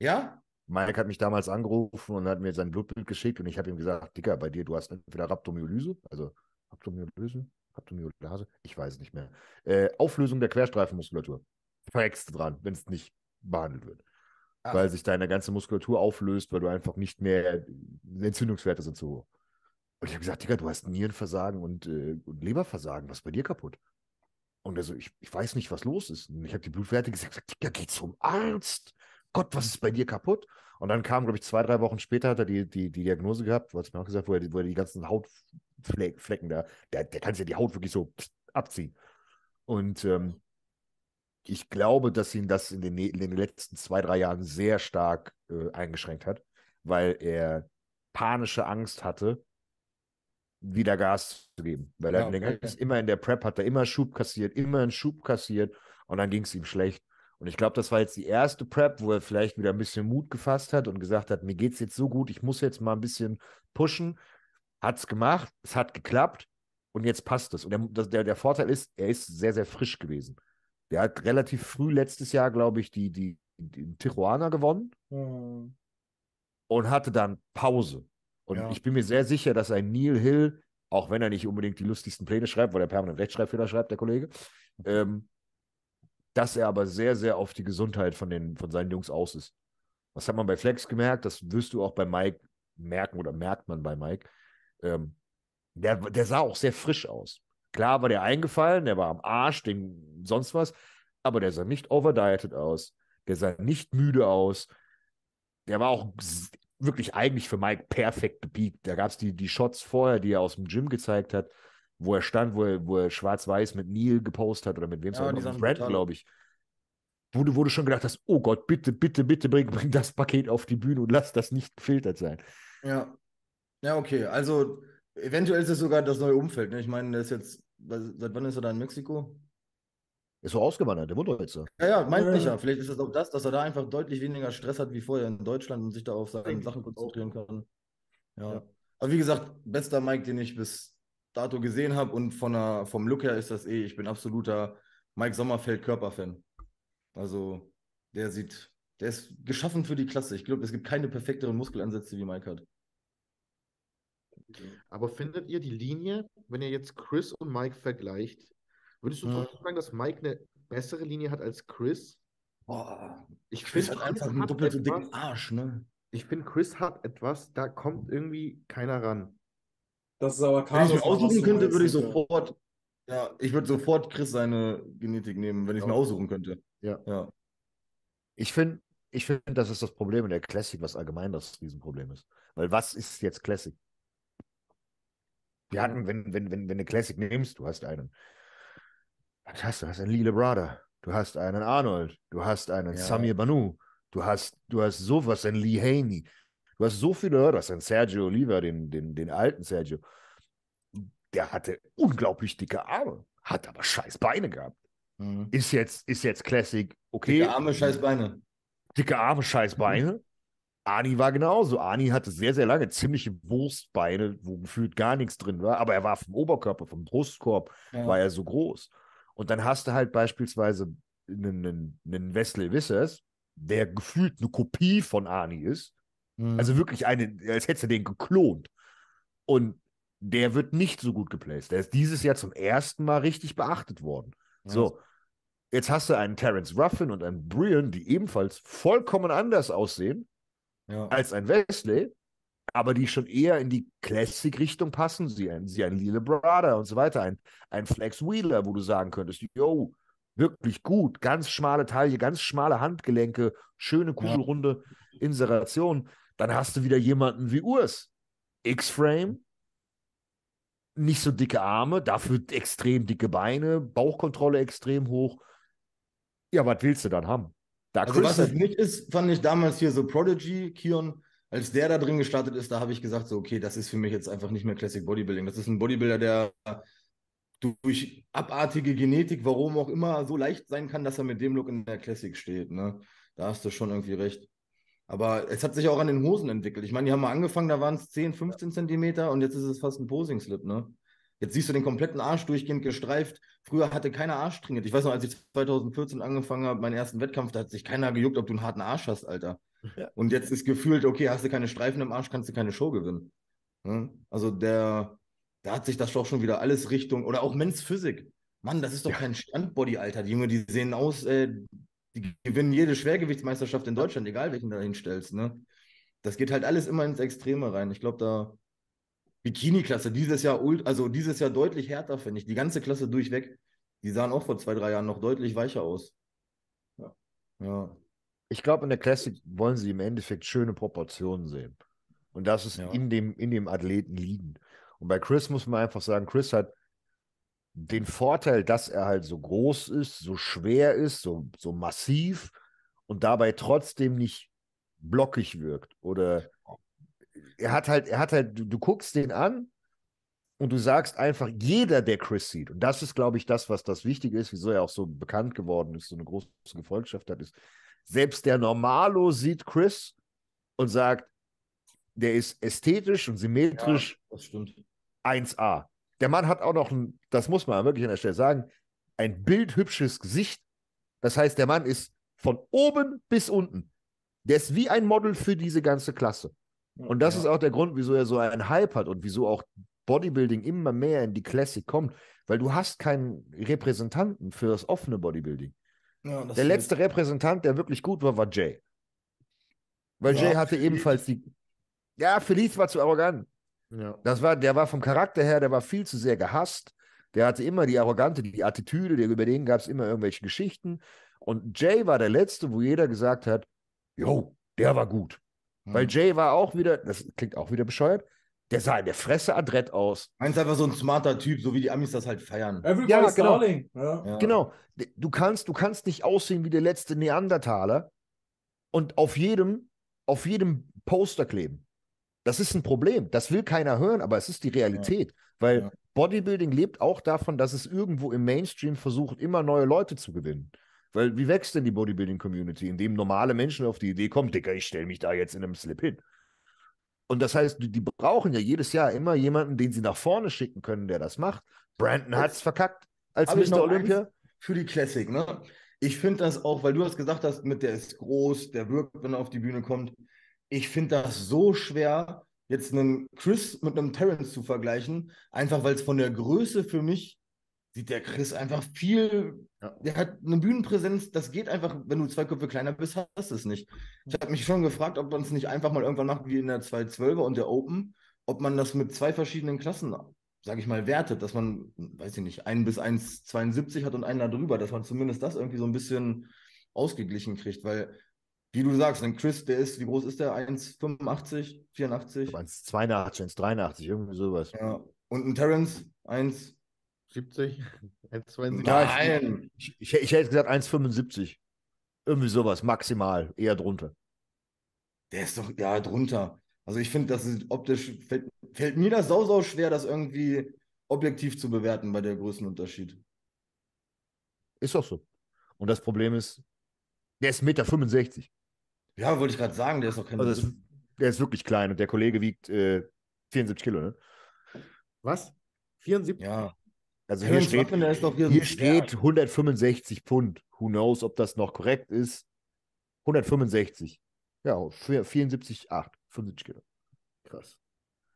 Ja? Mike hat mich damals angerufen und hat mir sein Blutbild geschickt und ich habe ihm gesagt, Dicker, bei dir, du hast entweder Rhabdomyolyse, also Rhabdomyolyse, Rhabdomyolase, ich weiß es nicht mehr. Äh, Auflösung der Querstreifenmuskulatur. Verreckst du dran, wenn es nicht behandelt wird. Ach. Weil sich deine ganze Muskulatur auflöst, weil du einfach nicht mehr, Entzündungswerte sind zu hoch. Und ich habe gesagt, Digga, du hast Nierenversagen und, äh, und Leberversagen, was ist bei dir kaputt? Und er so, ich, ich weiß nicht, was los ist. Und ich habe die Blutwerte gesagt, Digga, geh zum Arzt. Gott, was ist bei dir kaputt? Und dann kam, glaube ich, zwei, drei Wochen später, hat er die, die, die Diagnose gehabt, du hast mir auch gesagt, wo er, die- wo er die ganzen Hautflecken da, der, der kann sich ja die Haut wirklich so abziehen. Und ähm, ich glaube, dass ihn das in den, in den letzten zwei, drei Jahren sehr stark äh, eingeschränkt hat, weil er panische Angst hatte, wieder Gas zu geben. Weil er Ja, länger okay. ist, immer in der Prep hat er immer Schub kassiert, immer einen Schub kassiert und dann ging es ihm schlecht. Und ich glaube, das war jetzt die erste Prep, wo er vielleicht wieder ein bisschen Mut gefasst hat und gesagt hat, mir geht es jetzt so gut, ich muss jetzt mal ein bisschen pushen. Hat es gemacht, es hat geklappt und jetzt passt es. Und der, der, der Vorteil ist, er ist sehr, sehr frisch gewesen. Der hat relativ früh letztes Jahr, glaube ich, die, die, die Tijuana gewonnen Hm. und hatte dann Pause. Und Ja. ich bin mir sehr sicher, dass ein Neil Hill, auch wenn er nicht unbedingt die lustigsten Pläne schreibt, weil er permanent Rechtschreibfehler schreibt, der Kollege, ähm, dass er aber sehr, sehr auf die Gesundheit von, den, von seinen Jungs aus ist. Das hat man bei Flex gemerkt, das wirst du auch bei Mike merken oder merkt man bei Mike. Ähm, der, der sah auch sehr frisch aus. Klar war der eingefallen, der war am Arsch, den, sonst was, aber der sah nicht overdieted aus. Der sah nicht müde aus. Der war auch wirklich eigentlich für Mike perfekt gepiekt. Da gab es die, die Shots vorher, die er aus dem Gym gezeigt hat, wo er stand, wo er, wo er schwarz-weiß mit Neil gepostet hat oder mit wem es Ja, auch sahen mit Brad, glaube ich. Wo du, wo du schon gedacht hast, oh Gott, bitte, bitte, bitte bring, bring das Paket auf die Bühne und lass das nicht gefiltert sein. Ja. Ja, okay. Also eventuell ist es sogar das neue Umfeld. Ne? Ich meine, der ist jetzt, seit wann ist er da in Mexiko? Ist so ausgewandert, der wohnt doch jetzt. Ja, ja, meinte Ja. ich ja. Vielleicht ist es auch das, dass er da einfach deutlich weniger Stress hat wie vorher in Deutschland und sich da auf seine Sachen konzentrieren kann. Ja. Ja. Aber wie gesagt, bester Mike, den ich bis dato gesehen habe und von der, vom Look her ist das eh, ich bin absoluter Mike Sommerfeld Körperfan. Also der sieht, der ist geschaffen für die Klasse. Ich glaube, es gibt keine perfekteren Muskelansätze, wie Mike hat. Aber findet ihr die Linie, wenn ihr jetzt Chris und Mike vergleicht, würdest du Mhm. trotzdem sagen, dass Mike eine bessere Linie hat als Chris? Boah, Ich Chris finde, hat einfach einen doppelt so dicken Arsch, ne? Ich finde, Chris hat etwas, da kommt irgendwie keiner ran. Das ist aber Wenn ich Carlos. mir aussuchen könnte, würde ich sofort, ja, ich würde sofort Chris seine Genetik nehmen, wenn ich es mir aussuchen könnte. Ja. Ja. Ich finde, ich finde, das ist das Problem in der Classic, was allgemein das Riesenproblem ist. Weil was ist jetzt Classic? Wir hatten, wenn, wenn, wenn, wenn du Classic nimmst, du hast einen, was hast du? Du hast einen Lille Brother, du hast einen Arnold, du hast einen Ja. Samir Banu, du hast, du hast sowas, einen Lee Haney, du hast so viele Leute, du hast einen Sergio Oliva, den, den, den alten Sergio. Der hatte unglaublich dicke Arme, hat aber scheiß Beine gehabt. Mhm. Ist jetzt, ist jetzt Classic, okay. Dicke Arme, scheiß Beine. Dicke Arme, scheiß Beine. Ani war genauso. Ani hatte sehr, sehr lange ziemliche Wurstbeine, wo gefühlt gar nichts drin war, aber er war vom Oberkörper, vom Brustkorb, Ja. war er so groß. Und dann hast du halt beispielsweise einen, einen, einen Wesley Wissers, der gefühlt eine Kopie von Ani ist. Mhm. Also wirklich eine, als hättest du den geklont. Und der wird nicht so gut geplaced. Der ist dieses Jahr zum ersten Mal richtig beachtet worden. So, jetzt hast du einen Terence Ruffin und einen Brian, die ebenfalls vollkommen anders aussehen. Ja. als ein Wesley, aber die schon eher in die Classic-Richtung passen. Sie ein, sie ein Lille Brother und so weiter. Ein, ein Flex Wheeler, wo du sagen könntest, yo, wirklich gut, ganz schmale Taille, ganz schmale Handgelenke, schöne kugelrunde Inseration. Dann hast du wieder jemanden wie Urs. X-Frame, nicht so dicke Arme, dafür extrem dicke Beine, Bauchkontrolle extrem hoch. Ja, was willst du dann haben? Da Also was es nicht ist, fand ich damals hier so Prodigy, Kion, als der da drin gestartet ist, da habe ich gesagt, so, okay, das ist für mich jetzt einfach nicht mehr Classic Bodybuilding. Das ist ein Bodybuilder, der durch abartige Genetik, warum auch immer, so leicht sein kann, dass er mit dem Look in der Classic steht. Ne? Da hast du schon irgendwie recht. Aber es hat sich auch an den Hosen entwickelt. Ich meine, die haben mal angefangen, da waren es 10, 15 Zentimeter und jetzt ist es fast ein Posing-Slip, ne? Jetzt siehst du den kompletten Arsch durchgehend gestreift. Früher hatte keiner Arsch trainiert. Ich weiß noch, als ich 2014 angefangen habe, meinen ersten Wettkampf, da hat sich keiner gejuckt, ob du einen harten Arsch hast, Alter. Ja. Und jetzt ist gefühlt, okay, hast du keine Streifen im Arsch, kannst du keine Show gewinnen. Ne? Also der, da hat sich das doch schon wieder alles Richtung, oder auch Men's Physik. Mann, das ist doch Ja. kein Standbody, Alter. Die Junge, die sehen aus, äh, die gewinnen jede Schwergewichtsmeisterschaft in Deutschland, egal welchen du da hinstellst. Ne? Das geht halt alles immer ins Extreme rein. Ich glaube, da Bikini-Klasse dieses Jahr, also dieses Jahr deutlich härter, finde ich. Die ganze Klasse durchweg. Die sahen auch vor zwei, drei Jahren noch deutlich weicher aus. Ja. Ja. Ich glaube, in der Classic wollen sie im Endeffekt schöne Proportionen sehen. Und das ist Ja. in, dem, in dem Athleten liegen. Und bei Chris muss man einfach sagen, Chris hat den Vorteil, dass er halt so groß ist, so schwer ist, so, so massiv und dabei trotzdem nicht blockig wirkt. Oder er hat halt, er hat halt, du, du guckst den an und du sagst einfach, jeder, der Chris sieht, und das ist, glaube ich, das, was das Wichtige ist, wieso er auch so bekannt geworden ist, so eine große Gefolgschaft hat, ist, selbst der Normalo sieht Chris und sagt, der ist ästhetisch und symmetrisch Das stimmt. 1A. Der Mann hat auch noch ein, das muss man wirklich an der Stelle sagen, ein bildhübsches Gesicht. Das heißt, der Mann ist von oben bis unten. Der ist wie ein Model für diese ganze Klasse. Und das Ja. ist auch der Grund, wieso er so einen Hype hat und wieso auch Bodybuilding immer mehr in die Classic kommt, weil du hast keinen Repräsentanten für das offene Bodybuilding. Ja, das Der letzte Repräsentant, der wirklich gut war, war Jay. Weil Ja, Jay hatte Felice. ebenfalls die. Ja, Felice war zu arrogant. Ja. Das war, der war vom Charakter her, der war viel zu sehr gehasst. Der hatte immer die Arrogante, die Attitüde, der, über den gab es immer irgendwelche Geschichten. Und Jay war der Letzte, wo jeder gesagt hat, jo, der war gut. Weil Hm. Jay war auch wieder, das klingt auch wieder bescheuert, der sah in der Fresse adrett aus. Eins einfach so ein smarter Typ, so wie die Amis das halt feiern. Everybody's Ja, genau. Darling. Ja. Ja. Genau. Du kannst, du kannst nicht aussehen wie der letzte Neandertaler und auf jedem, auf jedem Poster kleben. Das ist ein Problem. Das will keiner hören, aber es ist die Realität. Weil Ja. Bodybuilding lebt auch davon, dass es irgendwo im Mainstream versucht, immer neue Leute zu gewinnen. Weil wie wächst denn die Bodybuilding-Community, indem normale Menschen auf die Idee kommen, Dicker, ich stelle mich da jetzt in einem Slip hin. Und das heißt, die, die brauchen ja jedes Jahr immer jemanden, den sie nach vorne schicken können, der das macht. Brandon hat es verkackt als Mr. Olympia. Für die Classic, ne? Ich finde das auch, weil du hast gesagt hast, mit der ist groß, der wirkt, wenn er auf die Bühne kommt. Ich finde das so schwer, jetzt einen Chris mit einem Terrence zu vergleichen, einfach weil es von der Größe für mich sieht der Chris einfach viel, Ja. der hat eine Bühnenpräsenz, das geht einfach, wenn du zwei Köpfe kleiner bist, hast du es nicht. Ich habe mich schon gefragt, ob man es nicht einfach mal irgendwann macht wie in der 212er und der Open, ob man das mit zwei verschiedenen Klassen, sage ich mal, wertet, dass man, weiß ich nicht, 1 bis 1,72 hat und einen da drüber, dass man zumindest das irgendwie so ein bisschen ausgeglichen kriegt, weil, wie du sagst, ein Chris, der ist, wie groß ist der? 1,85, 84? 1,82, 1,83, irgendwie sowas. Ja. Und ein Terrence, 1, 70, 1,72. Ja, ich- nein, Ich, ich, ich hätte gesagt 1,75. Irgendwie sowas, maximal, eher drunter. der ist doch, ja, drunter. Also ich finde, das ist optisch, fällt, fällt mir das sau, sau schwer, das irgendwie objektiv zu bewerten bei der Größenunterschied. Ist doch so. Und das Problem ist, der ist 1,65 Meter. Ja, wollte ich gerade sagen, der ist doch kein. Also das, der ist wirklich klein und der Kollege wiegt äh, 74 Kilo, ne? Was? 74? ja, Also hier steht, hier hier steht 165 Pfund. Who knows, ob das noch korrekt ist. 165. Ja, 74,8. 75 Kilo. Krass.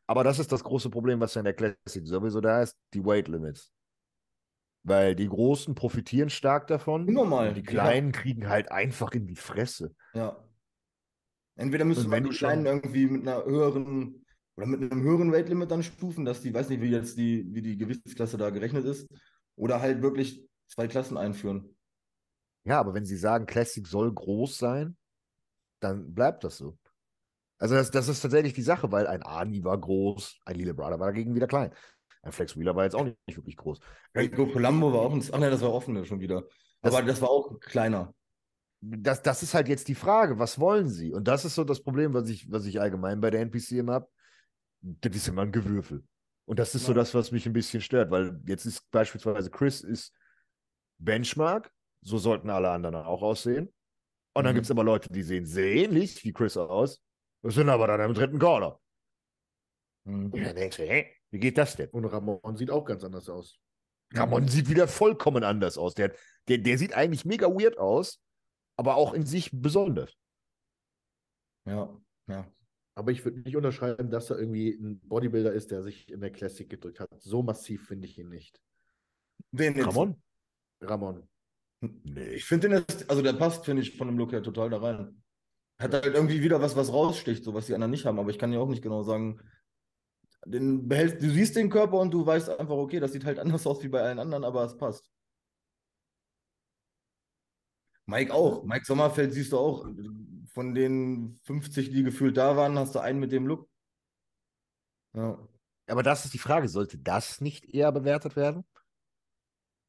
Aber das ist das große Problem, was ja in der Classic sowieso da ist, die Weight Limits. Weil die Großen profitieren stark davon. Unnormal. Und die Kleinen kriegen halt einfach in die Fresse. Ja. Entweder man wenn die Kleinen irgendwie mit einer höheren oder mit einem höheren Weight-Limit dann stufen, dass die, weiß nicht, wie jetzt die, wie die Gewichtsklasse da gerechnet ist, oder halt wirklich zwei Klassen einführen. Ja, aber wenn sie sagen, Classic soll groß sein, dann bleibt das so. Also das, das ist tatsächlich die Sache, weil ein Ani war groß, ein Lila Brother war dagegen wieder klein. Ein Flex Wheeler war jetzt auch nicht, nicht wirklich groß. Rico Colombo war auch ein, ach nein, das war offene schon wieder. Das- Aber das war auch kleiner. Das, das ist halt jetzt die Frage, was wollen sie? Und das ist so das Problem, was ich, was ich allgemein bei der NPC immer habe. Das ist immer ein Gewürfel. Und das ist so das, was mich ein bisschen stört, weil jetzt ist beispielsweise Chris ist Benchmark, so sollten alle anderen auch aussehen. Und dann Mhm. gibt es aber Leute, die sehen sehr ähnlich wie Chris aus, sind aber dann im dritten Caller. Mhm. Und dann denkst du, hä, wie geht das denn? Und Ramon sieht auch ganz anders aus. Ramon sieht wieder vollkommen anders aus. Der, der, der sieht eigentlich mega weird aus, aber auch in sich besonders. Ja, ja. Aber ich würde nicht unterschreiben, dass er irgendwie ein Bodybuilder ist, der sich in der Classic gedrückt hat. So massiv finde ich ihn nicht. Wen jetzt? Ramon? Ramon. Nee. Ich finde den, ist- also der passt, finde ich, von dem Look her total da rein. Hat halt irgendwie wieder was, was raussticht, so was die anderen nicht haben, aber ich kann ja auch nicht genau sagen. Den behältst, du siehst den Körper und du weißt einfach, okay, das sieht halt anders aus wie bei allen anderen, aber es passt. Mike auch. Mike Sommerfeld siehst du auch. Von den 50, die gefühlt da waren, hast du einen mit dem Look. Ja. Aber das ist die Frage, sollte das nicht eher bewertet werden?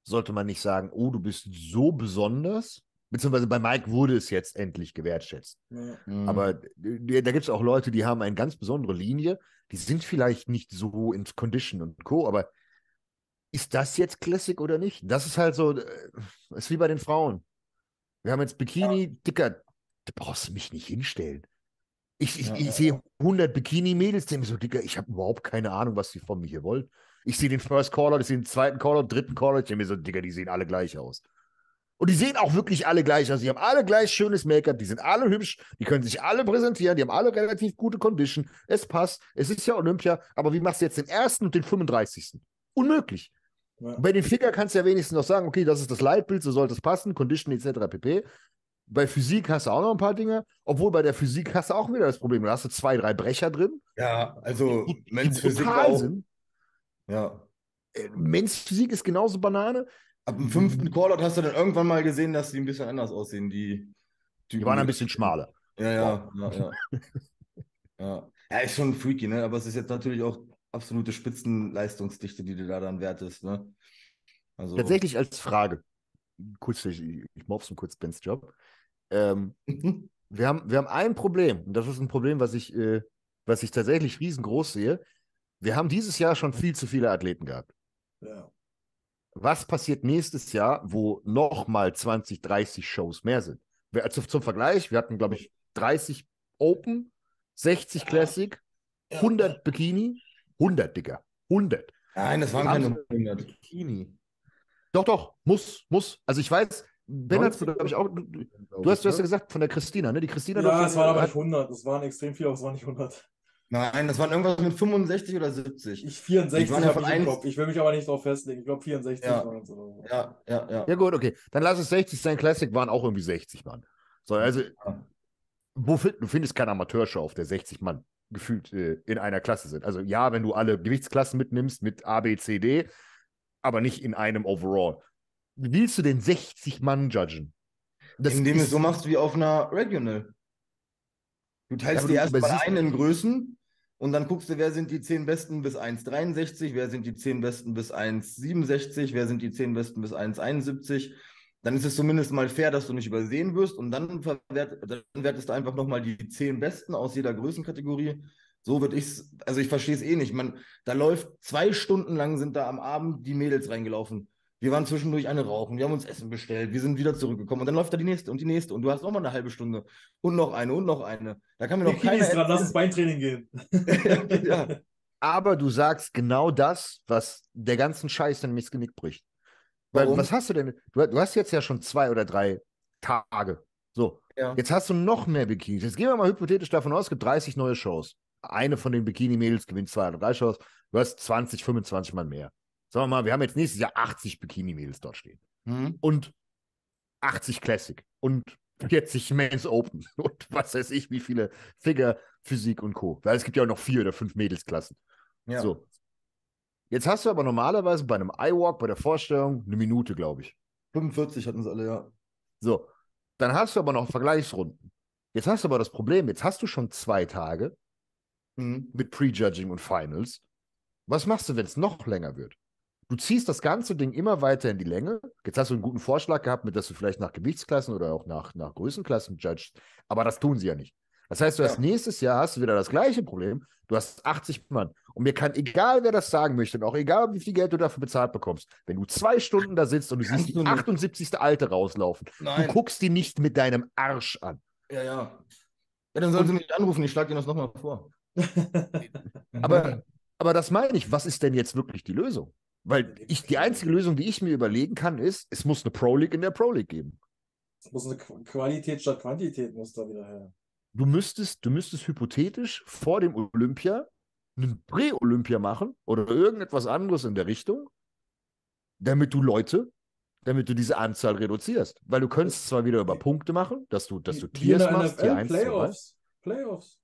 Sollte man nicht sagen, oh, du bist so besonders? Beziehungsweise bei Mike wurde es jetzt endlich gewertschätzt. Ja. Mhm. Aber da gibt es auch Leute, die haben eine ganz besondere Linie. Die sind vielleicht nicht so in Condition und Co., aber ist das jetzt Classic oder nicht? Das ist halt so, äh, ist wie bei den Frauen. Wir haben jetzt Bikini, Dicker, da brauchst du mich nicht hinstellen. Ich, ich, Ja, ich ja, sehe 100 Bikini-Mädels, die mir so, Dicker, ich habe überhaupt keine Ahnung, was die von mir hier wollen. Ich sehe den First Caller, ich sehe den zweiten Caller, dritten Caller, ich denke mir so, Dicker, die sehen alle gleich aus. Und die sehen auch wirklich alle gleich aus. Die haben alle gleich schönes Make-up, die sind alle hübsch, die können sich alle präsentieren, die haben alle relativ gute Condition. Es passt, es ist ja Olympia, aber wie machst du jetzt den ersten und den 35.? Unmöglich. Ja. Bei den Ficker kannst du ja wenigstens noch sagen, okay, das ist das Leitbild, so sollte es passen, Condition etc. pp. Bei Physik hast du auch noch ein paar Dinge, obwohl bei der Physik hast du auch wieder das Problem, da hast du zwei, drei Brecher drin, ja, also Men's Physik auch. sind. Ja. Äh, Men's Physik ist genauso Banane. Ab dem fünften Callout hast du dann irgendwann mal gesehen, dass die ein bisschen anders aussehen, die Die waren ein bisschen schmaler. Ja, ja, ja, ja. Ja, ja ist schon freaky, ne? Aber es ist jetzt natürlich auch absolute Spitzenleistungsdichte, die du da dann wertest, ne? Also, Tatsächlich als Frage, kurz, ich, ich mobs kurz Bens Job. Ähm, wir, haben, wir haben ein Problem, und das ist ein Problem, was ich, äh, was ich tatsächlich riesengroß sehe. Wir haben dieses Jahr schon viel zu viele Athleten gehabt. Ja. Was passiert nächstes Jahr, wo nochmal 20, 30 Shows mehr sind? Wir, also zum Vergleich, wir hatten, glaube ich, 30 Open, 60 Classic, 100 Bikini, 100, Digga, 100. Nein, das waren keine 100. Bikini. Doch, doch, muss, muss. Also ich weiß, Ben hast du, glaube ich, auch, du, du hast, du hast ja gesagt, von der Christina, ne? Die Christina Ja, es waren aber nicht hat, 100. Es waren extrem viele, aber es waren nicht 100. Nein, das waren irgendwas mit 65 oder 70. Ich 64 Die waren ja habe von ich im Kopf. Ich will mich aber nicht drauf festlegen. Ich glaube 64 Ja. waren es oder so. Ja, ja, ja. Ja, gut, okay. Dann lass es 60 sein. Classic waren auch irgendwie 60 Mann. So, also, Ja. wo find, du findest keine Amateurshow, auf der 60 Mann gefühlt äh, in einer Klasse sind. Also, ja, wenn du alle Gewichtsklassen mitnimmst mit A, B, C, D, aber nicht in einem Overall. Wie willst du denn 60 Mann judgen? Das Indem du es so machst wie auf einer Regional. Du teilst du erstmal ein in Größen und dann guckst du, wer sind die 10 Besten bis 1,63, wer sind die 10 Besten bis 1,67, wer sind die 10 Besten bis 1,71. Dann ist es zumindest mal fair, dass du nicht übersehen wirst und dann, verwert, dann wertest du einfach nochmal die 10 Besten aus jeder Größenkategorie. So würde ich es, also ich verstehe es eh nicht. Man, da läuft zwei Stunden lang sind da am Abend die Mädels reingelaufen. Wir waren zwischendurch eine rauchen, wir haben uns Essen bestellt, wir sind wieder zurückgekommen und dann läuft da die nächste und die nächste und du hast nochmal eine halbe Stunde und noch eine und noch eine. Da kann mir noch keiner ist dran, lass uns Beintraining gehen. ja. Aber du sagst genau das, was der ganzen Scheiß dann ins Genick bricht. Weil, Warum? was hast du denn? Du, du hast jetzt ja schon zwei oder drei Tage. So, Ja. jetzt hast du noch mehr Bikinis. Jetzt gehen wir mal hypothetisch davon aus, es gibt 30 neue Shows. Eine von den Bikini-Mädels gewinnt zwei oder drei Shows. Du hast 20, 25 Mal mehr. Sagen wir mal, wir haben jetzt nächstes Jahr 80 Bikini-Mädels dort stehen. Hm? Und 80 Classic. Und 40 Men's Open und was weiß ich, wie viele Figure, Physik und Co. Weil es gibt ja auch noch vier oder fünf Mädelsklassen. Ja. So. Jetzt hast du aber normalerweise bei einem iWalk, bei der Vorstellung, eine Minute, glaube ich. 45 hatten sie alle, ja. So. Dann hast du aber noch Vergleichsrunden. Jetzt hast du aber das Problem, jetzt hast du schon zwei Tage Mhm. mit Prejudging und Finals. Was machst du, wenn es noch länger wird? Du ziehst das ganze Ding immer weiter in die Länge. Jetzt hast du einen guten Vorschlag gehabt, mit dass du vielleicht nach Gewichtsklassen oder auch nach, nach Größenklassen judgst. Aber das tun sie ja nicht. Das heißt, du hast Ja. nächstes Jahr hast du wieder das gleiche Problem. Du hast 80 Mann. Und mir kann, egal wer das sagen möchte, und auch egal, wie viel Geld du dafür bezahlt bekommst, wenn du zwei Stunden da sitzt und du siehst die nicht. 78. Alte rauslaufen, Nein. du guckst die nicht mit deinem Arsch an. Ja, ja. Ja, dann sollen sie mich anrufen, ich schlage ihnen das nochmal vor. Aber, aber das meine ich, was ist denn jetzt wirklich die Lösung? Weil ich, die einzige Lösung, die ich mir überlegen kann, ist, es muss eine Pro League in der Pro League geben. Es muss eine Qu- Qualität statt Quantität muss da wieder her. Du müsstest, du müsstest hypothetisch vor dem Olympia einen Prä-Olympia machen oder irgendetwas anderes in der Richtung, damit du Leute, damit du diese Anzahl reduzierst. Weil du könntest zwar wieder über Punkte machen, dass du, dass du Tiers machst, Tier NFL, 1, 2, 3. Playoffs. Playoffs.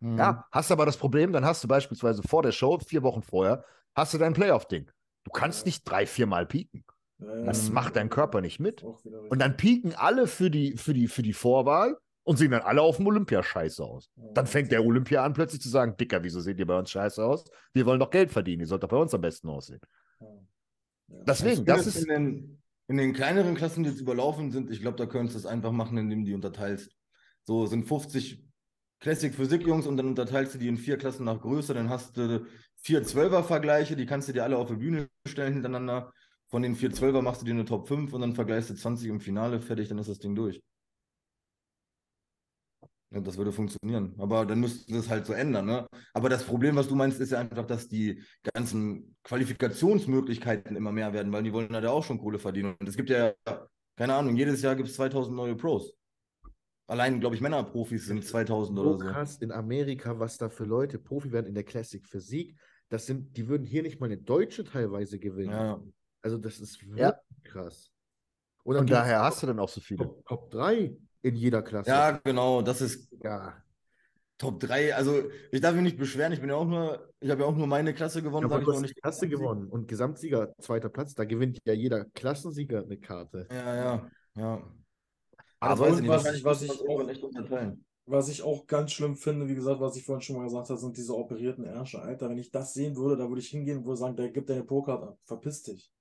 Mhm. Ja, hast aber das Problem, dann hast du beispielsweise vor der Show, vier Wochen vorher, hast du dein Playoff-Ding. Du kannst nicht drei, viermal pieken. Das macht dein Körper nicht mit. Und dann pieken alle für die, für die, für die Vorwahl und sehen dann alle auf dem Olympia scheiße aus. Dann fängt der Olympia an, plötzlich zu sagen: Dicker, wieso seht ihr bei uns scheiße aus? Wir wollen doch Geld verdienen. Ihr sollt doch bei uns am besten aussehen. Deswegen, das ist. In den, in den kleineren Klassen, die jetzt überlaufen sind, ich glaube, da könntest du es einfach machen, indem du die unterteilst. So sind 50 Classic Physik Jungs und dann unterteilst du die in vier Klassen nach Größe, dann hast du vier Zwölfer-Vergleiche, die kannst du dir alle auf die Bühne stellen hintereinander. Von den vier Zwölfer machst du dir eine Top 5 und dann vergleichst du 20 im Finale, fertig, dann ist das Ding durch. Ja, das würde funktionieren. Aber dann müssten sie es halt so ändern, ne? Aber das Problem, was du meinst, ist ja einfach, dass die ganzen Qualifikationsmöglichkeiten immer mehr werden, weil die wollen ja da auch schon Kohle verdienen. Und es gibt ja, keine Ahnung, jedes Jahr gibt es 2000 neue Pros. Allein, glaube ich, Männerprofis sind 2000 oder So krass in Amerika, was da für Leute Profi werden in der Classic Physik. Das sind, die würden hier nicht mal eine Deutsche teilweise gewinnen. Ja, Also das ist wirklich Ja. krass. Und Und daher hast du dann auch so viele. Top, Top 3 in jeder Klasse. ja, genau, das ist ja. Top 3. Also, ich darf mich nicht beschweren, ich bin ja auch nur, ich habe ja auch nur meine Klasse gewonnen, Aber sag ich du hast nicht. die Klasse gewonnen und Gesamtsieger zweiter Platz. Da gewinnt ja jeder Klassensieger eine Karte. Ja, ja, ja. Aber weiß und nicht, was- wahrscheinlich was ich das auch-. Was ich auch ganz schlimm finde, wie gesagt, was ich vorhin schon mal gesagt habe, sind diese operierten Ärsche. Alter, wenn ich das sehen würde, da würde ich hingehen und würde sagen, der gibt deine Pro-Card ab. Verpiss dich.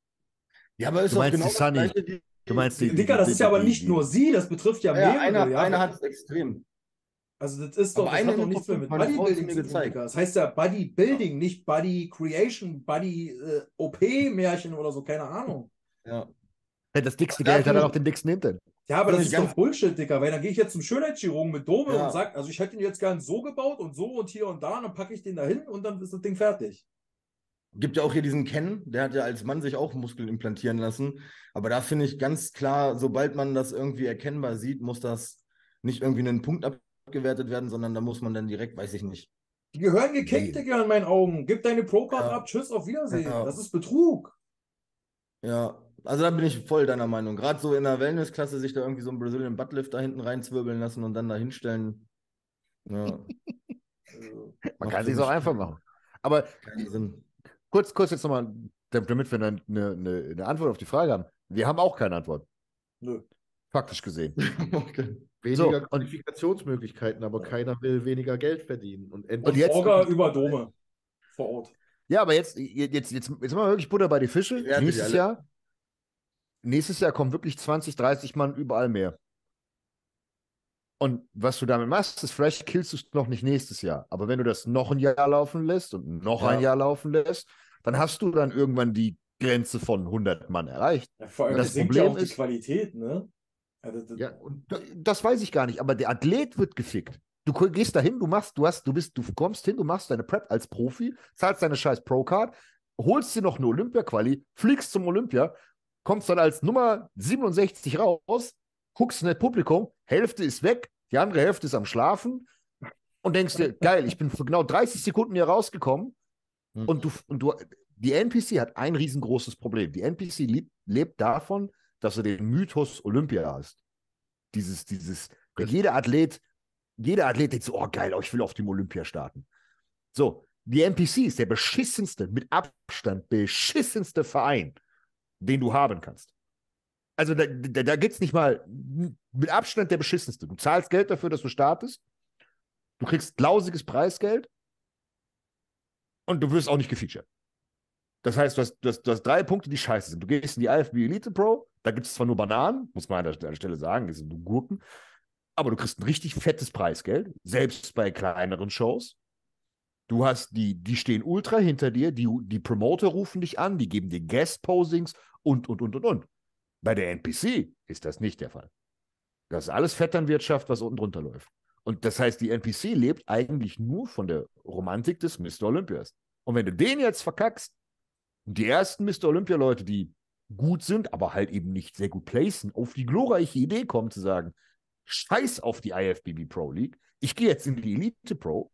Ja, aber ist Du doch meinst genau die das Sunny. Gleiche, die- Du meinst die. Dicker, das die- ist ja aber nicht die- nur sie, das betrifft ja Ja, mehrere. einer, ja. einer hat es extrem. Also das ist doch, Aber das eine hat doch nichts mehr mit Bodybuilding zu tun. Das heißt ja Bodybuilding, nicht Body Creation, Body äh, OP-Märchen oder so, keine Ahnung. Ja. Ja, Das dickste Geld hat er auch den dicksten Hintern. Ja, aber das ist doch Bullshit, Dicker, weil dann gehe ich jetzt zum Schönheitschirurgen mit Dome Ja. und sage, also ich hätte ihn jetzt gern so gebaut und so und hier und da, und dann packe ich den da hin und dann ist das Ding fertig. Gibt ja auch hier diesen Ken, der hat ja als Mann sich auch Muskeln implantieren lassen. Aber da finde ich ganz klar, sobald man das irgendwie erkennbar sieht, muss das nicht irgendwie einen Punkt abgewertet werden, sondern da muss man dann direkt, weiß ich nicht. Die gehören gekickt, Digga, in meinen Augen. Gib deine Pro-Card Ja. ab, tschüss, auf Wiedersehen. Ja. Das ist Betrug. Ja, also da bin ich voll deiner Meinung. Gerade so in der Wellnessklasse sich da irgendwie so einen Brazilian Buttlift da hinten reinzwirbeln lassen und dann da hinstellen. Ja, Also, Man kann sich auch einfach machen. Aber kurz, kurz jetzt nochmal, damit wir dann eine, eine, eine Antwort auf die Frage haben. Wir haben auch keine Antwort, nö. faktisch gesehen. okay. Weniger So, Qualifikationsmöglichkeiten, aber keiner will weniger Geld verdienen. Und Und endlich jetzt- Orga über Dome. Vor Ort. Ja, aber jetzt, jetzt, jetzt, jetzt machen wir wirklich Butter bei die Fische. Nächstes. Jahr, nächstes Jahr kommen wirklich 20, 30 Mann überall mehr. Und was du damit machst, ist, vielleicht killst du es noch nicht nächstes Jahr. Aber wenn du das noch ein Jahr laufen lässt und noch Ja. ein Jahr laufen lässt, dann hast du dann irgendwann die Grenze von 100 Mann erreicht. Ja, vor allem Das sinkt ja Problem auch die ist- Qualität, ne? Also, das, Ja, Das weiß ich gar nicht, aber der Athlet wird gefickt. Du gehst dahin, du machst, du hast, du bist, du kommst hin, du machst deine Prep als Profi, zahlst deine scheiß Pro-Card, holst dir noch eine Olympia-Quali, fliegst zum Olympia, kommst dann als Nummer 67 raus, guckst in das Publikum, Hälfte ist weg, die andere Hälfte ist am Schlafen und denkst dir, geil, ich bin für genau 30 Sekunden hier rausgekommen Hm. und du, und du, die NPC hat ein riesengroßes Problem. Die NPC lebt, lebt davon, dass du den Mythos Olympia hast. Dieses, dieses, jeder Athlet, jeder Athlet denkt so, oh geil, oh, ich will auf dem Olympia starten. So, die NPC ist der beschissenste, mit Abstand beschissenste Verein, den du haben kannst. Also da, da, da gibt es nicht mal mit Abstand der beschissenste. Du zahlst Geld dafür, dass du startest. Du kriegst lausiges Preisgeld und du wirst auch nicht gefeatured. Das heißt, du hast, du, hast, du hast drei Punkte, die scheiße sind. Du gehst in die IFB Elite Pro, da gibt es zwar nur Bananen, muss man an der, Stelle sagen, das sind nur Gurken, aber du kriegst ein richtig fettes Preisgeld, selbst bei kleineren Shows. Du hast die, die stehen ultra hinter dir, die, die Promoter rufen dich an, die geben dir Guest-Posings und, und, und, und, und. Bei der NPC ist das nicht der Fall. Das ist alles Vetternwirtschaft, was unten drunter läuft. Und das heißt, die NPC lebt eigentlich nur von der Romantik des Mr. Olympias. Und wenn du den jetzt verkackst, die ersten Mr. Olympia-Leute, die gut sind, aber halt eben nicht sehr gut placen, auf die glorreiche Idee kommen zu sagen, scheiß auf die IFBB Pro League, ich gehe jetzt in die Elite Pro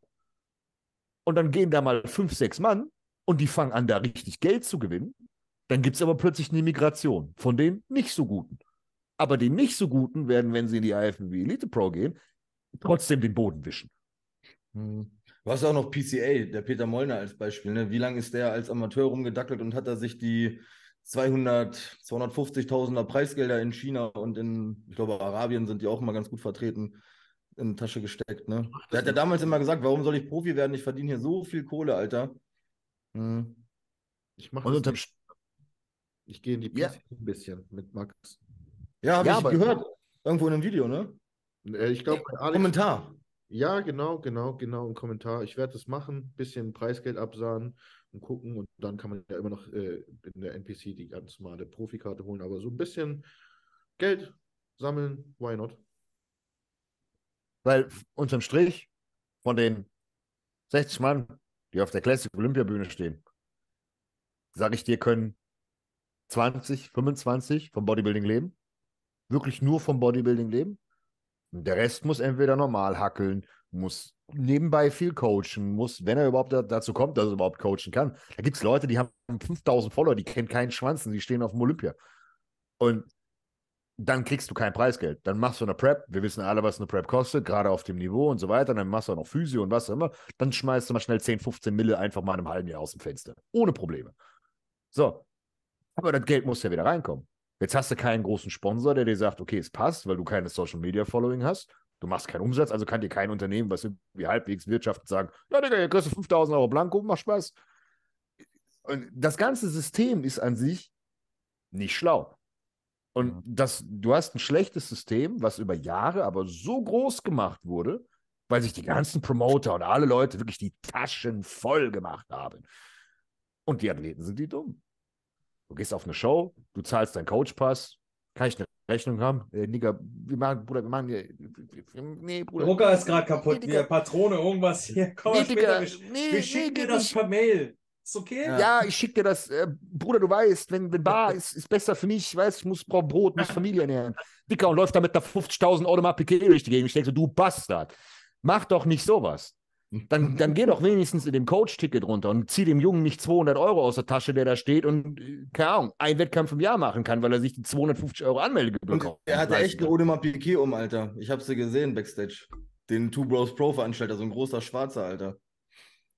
und dann gehen da mal fünf, sechs Mann und die fangen an, da richtig Geld zu gewinnen, dann gibt es aber plötzlich eine Migration von den nicht so Guten. Aber die nicht so Guten werden, wenn sie in die IFBB Elite Pro gehen, trotzdem den Boden wischen. Hm. Du hast auch noch PCA, der Peter Mollner als Beispiel. Ne? Wie lange ist der als Amateur rumgedackelt und hat er sich die 200, 250.000er Preisgelder in China und in, ich glaube, Arabien sind die auch immer ganz gut vertreten, in die Tasche gesteckt. Ne? Der hat ja damals immer gesagt, warum soll ich Profi werden? Ich verdiene hier so viel Kohle, Alter. Hm. Ich mache Und unterm Ich gehe in die Ja. PC ein bisschen mit Max. Ja, habe Ja, ich aber- gehört. Irgendwo in einem Video, ne? Äh, Ich glaube, Alex. Kommentar. Ja, genau, genau, genau, im Kommentar. Ich werde das machen, bisschen Preisgeld absahen und gucken und dann kann man ja immer noch äh, in der NPC die ganz normale Profikarte holen, aber so ein bisschen Geld sammeln, why not? Weil unterm Strich von den 60 Mann, die auf der Classic Olympiabühne stehen, sage ich dir, können 20, 25 vom Bodybuilding leben. Wirklich nur vom Bodybuilding leben. Und der Rest muss entweder normal hackeln, muss nebenbei viel coachen, muss, wenn er überhaupt da, dazu kommt, dass er überhaupt coachen kann. Da gibt es Leute, die haben 5000 Follower, die kennen keinen Schwanz und die stehen auf dem Olympia. Und dann kriegst du kein Preisgeld. Dann machst du eine Prep. Wir wissen alle, was eine Prep kostet, gerade auf dem Niveau und so weiter. Dann machst du auch noch Physio und was auch immer. Dann schmeißt du mal schnell 10, 15 Mille einfach mal in einem halben Jahr aus dem Fenster. Ohne Probleme. So. Aber das Geld muss ja wieder reinkommen. Jetzt hast du keinen großen Sponsor, der dir sagt, okay, es passt, weil du keine Social Media Following hast. Du machst keinen Umsatz, also kann dir kein Unternehmen, was irgendwie halbwegs wirtschaftet, sagen, ja, Digga, hier kriegst du 5000 Euro Blanko, macht Spaß. Und das ganze System ist an sich nicht schlau. Und das, du hast ein schlechtes System, was über Jahre aber so groß gemacht wurde, weil sich die ganzen Promoter und alle Leute wirklich die Taschen voll gemacht haben. Und die Athleten sind die dumm. Du gehst auf eine Show, du zahlst deinen Coachpass, kann ich eine Rechnung haben? Äh, Nigga, wir machen, Bruder, wir machen hier. Nee, Bruder. Drucker ist gerade kaputt. Nee. Patrone, irgendwas hier. Komm Nee, mal später. Digga, Wir, nee, wir nee, schicken dir geht das per Mail. Ist okay? Ja. Ja, ich schicke dir das. Äh, Bruder, du weißt, wenn, wenn Bar ist, ist besser für mich. Ich weiß, ich muss brauche Brot, muss Familie ernähren. Dicker und läuft da mit der 50.000 Euro mal Piquet durch die Gegend. Ich denke so, du Bastard. Mach doch nicht sowas. Dann, dann geh doch wenigstens in dem Coach-Ticket runter und zieh dem Jungen nicht 200 Euro aus der Tasche, der da steht und, äh, keine Ahnung, einen Wettkampf im Jahr machen kann, weil er sich die 250 Euro Anmeldegebühr Und kauft. er hatte leisten echt eine. Audemars Piquet um, Alter. Ich habe sie gesehen backstage. Den Two Bros Pro Veranstalter, so ein großer Schwarzer, Alter.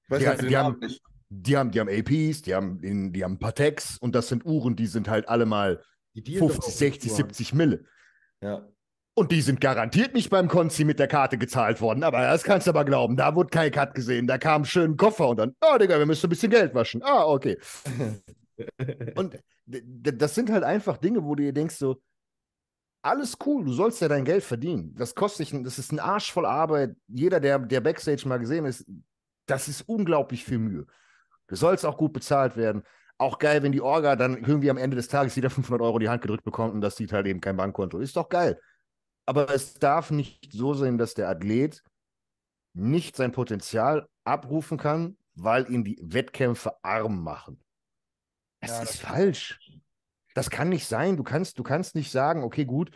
Ich weiß Die- den die Namen haben- nicht. Die haben, die haben APs, die haben, in- die haben Patex und das sind Uhren, die sind halt alle mal Die dealen doch 50, auch 60, mit Uhren. 70 Mille. Ja. Und die sind garantiert nicht beim Konzi mit der Karte gezahlt worden. Aber das kannst du aber glauben. Da wurde kein Cut gesehen. Da kam schön ein Koffer und dann, ah, Digga, wir müssen ein bisschen Geld waschen. Ah, okay. Und das sind halt einfach Dinge, wo du dir denkst, so, alles cool, du sollst ja dein Geld verdienen. Das kostet dich, ein- das ist ein Arsch voll Arbeit. Jeder, der, der Backstage mal gesehen ist, das ist unglaublich viel Mühe. Du sollst auch gut bezahlt werden. Auch geil, wenn die Orga dann irgendwie am Ende des Tages wieder 500 Euro in die Hand gedrückt bekommt und das sieht halt eben kein Bankkonto. Ist doch geil. Aber es darf nicht so sein, dass der Athlet nicht sein Potenzial abrufen kann, weil ihn die Wettkämpfe arm machen. Das Ja, das ist stimmt. falsch. Das kann nicht sein. Du kannst, du kannst nicht sagen, okay, gut,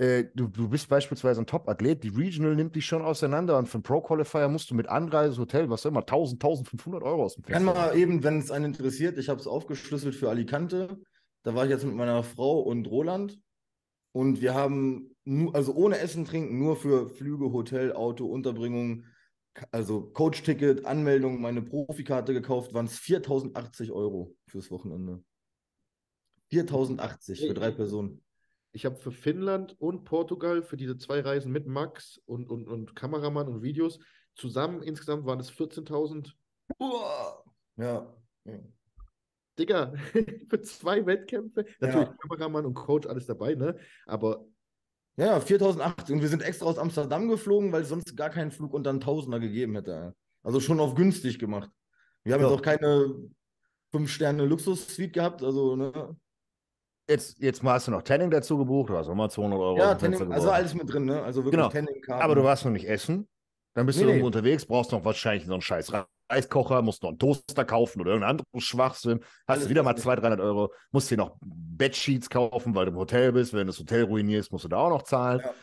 äh, du, du bist beispielsweise ein Top-Athlet, die Regional nimmt dich schon auseinander und für einen Pro-Qualifier musst du mit Anreise, Hotel, was auch immer, 1000, 1500 Euro aus dem Kann Fenster mal eben, wenn es einen interessiert, ich habe es aufgeschlüsselt für Alicante. Da war ich jetzt mit meiner Frau und Roland. Und wir haben, nur, also ohne Essen, Trinken, nur für Flüge, Hotel, Auto, Unterbringung, also Coach-Ticket, Anmeldung, meine Profikarte gekauft, waren es 4080 Euro fürs Wochenende. 4080 für drei Personen. Ich habe für Finnland und Portugal für diese zwei Reisen mit Max und, und, und Kameramann und Videos zusammen insgesamt waren es 14.000. Uah. Ja. Digga, für zwei Wettkämpfe. Natürlich Ja. Kameramann und Coach alles dabei, ne? Aber Ja, 4080. Und wir sind extra aus Amsterdam geflogen, weil es sonst gar keinen Flug unter einen Tausender gegeben hätte. Also schon auf günstig gemacht. Wir haben Ja. jetzt auch keine Fünf-Sterne-Luxus-Suite gehabt. Also, ne? Jetzt, jetzt mal hast du noch Tanning dazu gebucht, du hast nochmal 200 Euro. Ja, Tanning, also alles mit drin, ne? Also wirklich Genau. Tanning-Karten. Aber du warst noch nicht essen. Dann bist Nee, du irgendwo nee. unterwegs, brauchst noch wahrscheinlich so einen scheiß Reiskocher, musst noch einen Toaster kaufen oder irgendeinen anderen Schwachsinn. Hast Alles wieder mal was 200, 300 Euro, musst dir noch Bedsheets kaufen, weil du im Hotel bist. Wenn du das Hotel ruinierst, musst du da auch noch zahlen. Ja.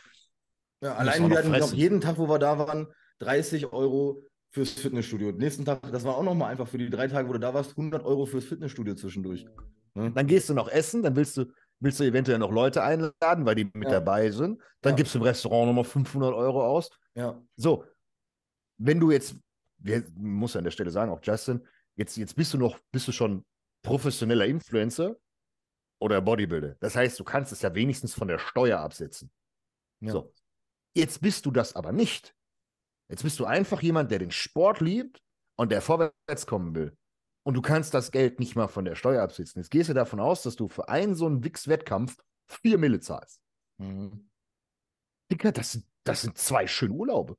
Ja, allein wir hatten noch jeden Tag, wo wir da waren, 30 Euro fürs Fitnessstudio. Nächsten Tag, das war auch nochmal einfach für die drei Tage, wo du da warst, 100 Euro fürs Fitnessstudio zwischendurch. Ne? Dann gehst du noch essen, dann willst du, willst du eventuell noch Leute einladen, weil die mit Ja. dabei sind. Dann Ja. gibst du im Restaurant nochmal 500 Euro aus. Ja. So, wenn du jetzt, wir, muss an der Stelle sagen, auch Justin, jetzt, jetzt bist du noch, bist du schon professioneller Influencer oder Bodybuilder. Das heißt, du kannst es ja wenigstens von der Steuer absetzen. Ja. So. Jetzt bist du das aber nicht. Jetzt bist du einfach jemand, der den Sport liebt und der vorwärts kommen will. Und du kannst das Geld nicht mal von der Steuer absetzen. Jetzt gehst du davon aus, dass du für einen so einen Wix-Wettkampf vier Mille zahlst. Mhm. Dicker, das, sind- das sind zwei schöne Urlaube.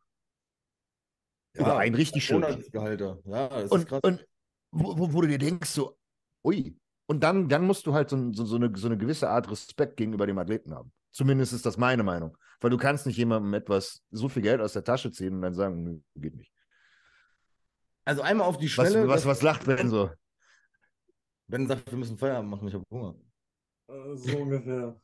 Ja, Oder ein richtig schön. Monatsgehalter. Ja, das ist Und, krass. und wo, wo, du dir denkst, so, ui. Und dann, dann musst du halt so, so, so, eine, so eine gewisse Art Respekt gegenüber dem Athleten haben. Zumindest ist das meine Meinung. Weil du kannst nicht jemandem etwas, so viel Geld aus der Tasche ziehen und dann sagen, nö, geht nicht. Also einmal auf die Was, Schnelle. was, das- was lacht Ben so? Ben sagt, wir müssen Feierabend machen, ich habe Hunger. Äh, So ungefähr.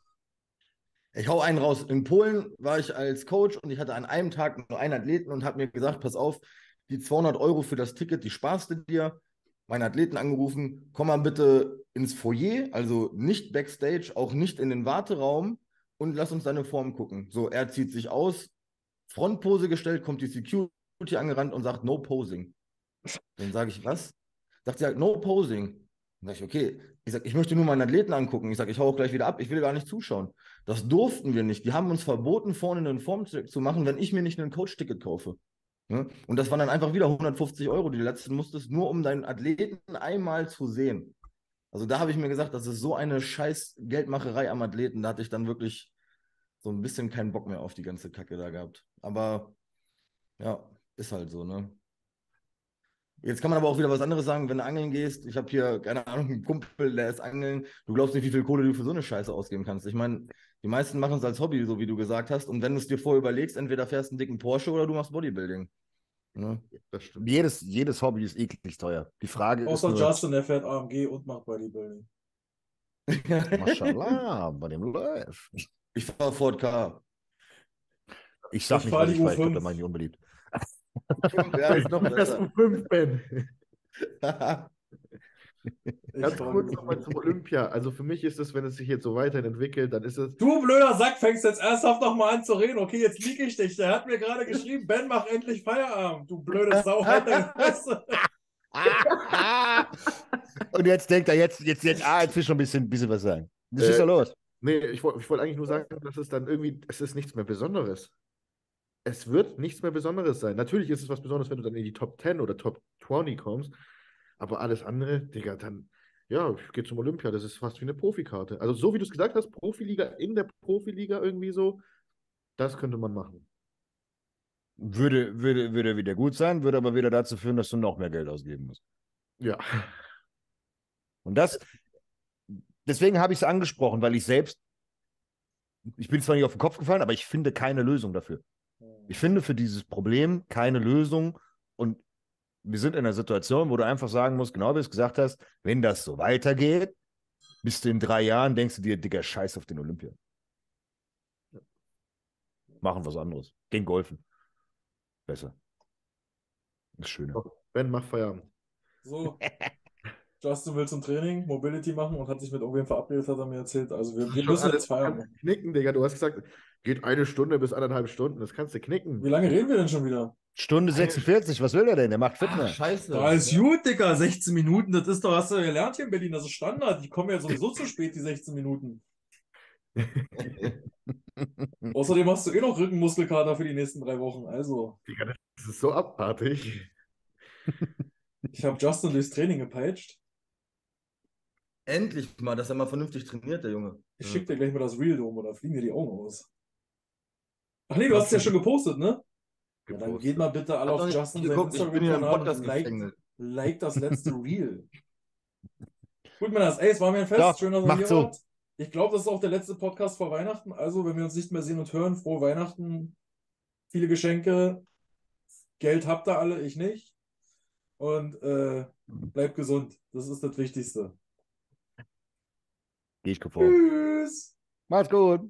Ich hau einen raus. In Polen war ich als Coach und ich hatte an einem Tag nur einen Athleten und habe mir gesagt, pass auf, die 200 Euro für das Ticket, die sparst du dir. Meinen Athleten angerufen, komm mal bitte ins Foyer, also nicht Backstage, auch nicht in den Warteraum und lass uns deine Form gucken. So, er zieht sich aus, Frontpose gestellt, kommt die Security angerannt und sagt, no posing. Dann sage ich, was? Sagt sie halt, no posing. Dann sage ich, okay. Ich sage, ich möchte nur meinen Athleten angucken. Ich sage, ich hau auch gleich wieder ab, ich will gar nicht zuschauen. Das durften wir nicht. Die haben uns verboten, vorne einen Formcheck zu machen, wenn ich mir nicht ein Coach-Ticket kaufe. Ne? Und das waren dann einfach wieder 150 Euro, die du letzten musstest, nur um deinen Athleten einmal zu sehen. Also da habe ich mir gesagt, das ist so eine scheiß Geldmacherei am Athleten. Da hatte ich dann wirklich so ein bisschen keinen Bock mehr auf die ganze Kacke da gehabt. Aber ja, ist halt so, ne? Jetzt kann man aber auch wieder was anderes sagen, wenn du angeln gehst. Ich habe hier, keine Ahnung, einen Kumpel, der ist angeln. Du glaubst nicht, wie viel Kohle du für so eine Scheiße ausgeben kannst. Ich meine, die meisten machen es als Hobby, so wie du gesagt hast. Und wenn du es dir vorher überlegst, entweder fährst du einen dicken Porsche oder du machst Bodybuilding. Ne? das stimmt. Jedes, jedes Hobby ist eklig teuer. Die Frage ist Außer Justin, der fährt AMG und macht Bodybuilding. Mashallah, bei dem läuft. Ich fahre Ford K. Ich sag Ich nicht, was die ich fahre, ich U5. glaube, da meine ich unbeliebt. Ja, ist noch besser. U5, Ben. Ich Ganz kurz nochmal U5. zum Olympia. Also für mich ist es, wenn es sich jetzt so weiterhin entwickelt, dann ist es. Du blöder Sack, fängst jetzt ernsthaft nochmal an zu reden. Okay, jetzt liege ich dich. Der hat mir gerade geschrieben, Ben, mach endlich Feierabend. Du blöde Sau, halt deine Fresse. Und jetzt denkt er, jetzt, jetzt, jetzt, ah, jetzt will ich schon ein bisschen, bisschen was sagen. Das Äh, ist ja los. Nee, ich wollte ich wollt eigentlich nur sagen, dass es dann irgendwie, es ist nichts mehr Besonderes. Es wird nichts mehr Besonderes sein. Natürlich ist es was Besonderes, wenn du dann in die Top 10 oder Top 20 kommst, aber alles andere, Digga, dann, ja, ich gehe zum Olympia, das ist fast wie eine Profikarte. Also so wie du es gesagt hast, Profiliga in der Profiliga irgendwie so, das könnte man machen. Würde, würde, würde wieder gut sein, würde aber wieder dazu führen, dass du noch mehr Geld ausgeben musst. Ja. Und das, deswegen habe ich es angesprochen, weil ich selbst, ich bin zwar nicht auf den Kopf gefallen, aber ich finde keine Lösung dafür. Ich finde für dieses Problem keine Lösung und wir sind in einer Situation, wo du einfach sagen musst, genau wie du es gesagt hast, wenn das so weitergeht, bist du in drei Jahren, denkst du dir, Digga, scheiß auf den Olympia. Machen was anderes. Gehen golfen. Besser. Ist schöner. Ben, mach Feierabend. So, Justin will zum Training Mobility machen und hat sich mit irgendwem verabredet, hat er mir erzählt. Also wir, wir müssen jetzt feiern. Knicken, Digga. Du hast gesagt, geht eine Stunde bis anderthalb Stunden. Das kannst du knicken. Wie lange reden wir denn schon wieder? Stunde 46, was will er denn? Der macht Ach, Fitness. scheiße. Da ist gut, Digga. 16 Minuten, das ist doch, hast du ja gelernt hier in Berlin, das ist Standard. Die kommen ja sowieso zu spät, die 16 Minuten. Außerdem hast du eh noch Rückenmuskelkater für die nächsten drei Wochen. Also, Digga, das ist so abartig. ich habe Justin durchs Training gepeitscht. Endlich mal, dass er mal vernünftig trainiert, der Junge. Ich schicke dir gleich mal das Real Dome oder fliegen dir die Augen aus. Ach nee, du hast es ja schon gepostet, ne? Ja, dann geht mal bitte alle auf Justin geguckt, ich bin hier im Instagram-Kanal Podcast und like, das letzte Reel. Gut, Männers, ey, es war mir ein Fest. Ja, Schön, dass ihr hier so. wart. Ich glaube, das ist auch der letzte Podcast vor Weihnachten. Also, wenn wir uns nicht mehr sehen und hören, frohe Weihnachten. Viele Geschenke. Geld habt ihr alle, ich nicht. Und äh, bleibt gesund. Das ist das Wichtigste. Geh ich konform. Tschüss. Macht's gut.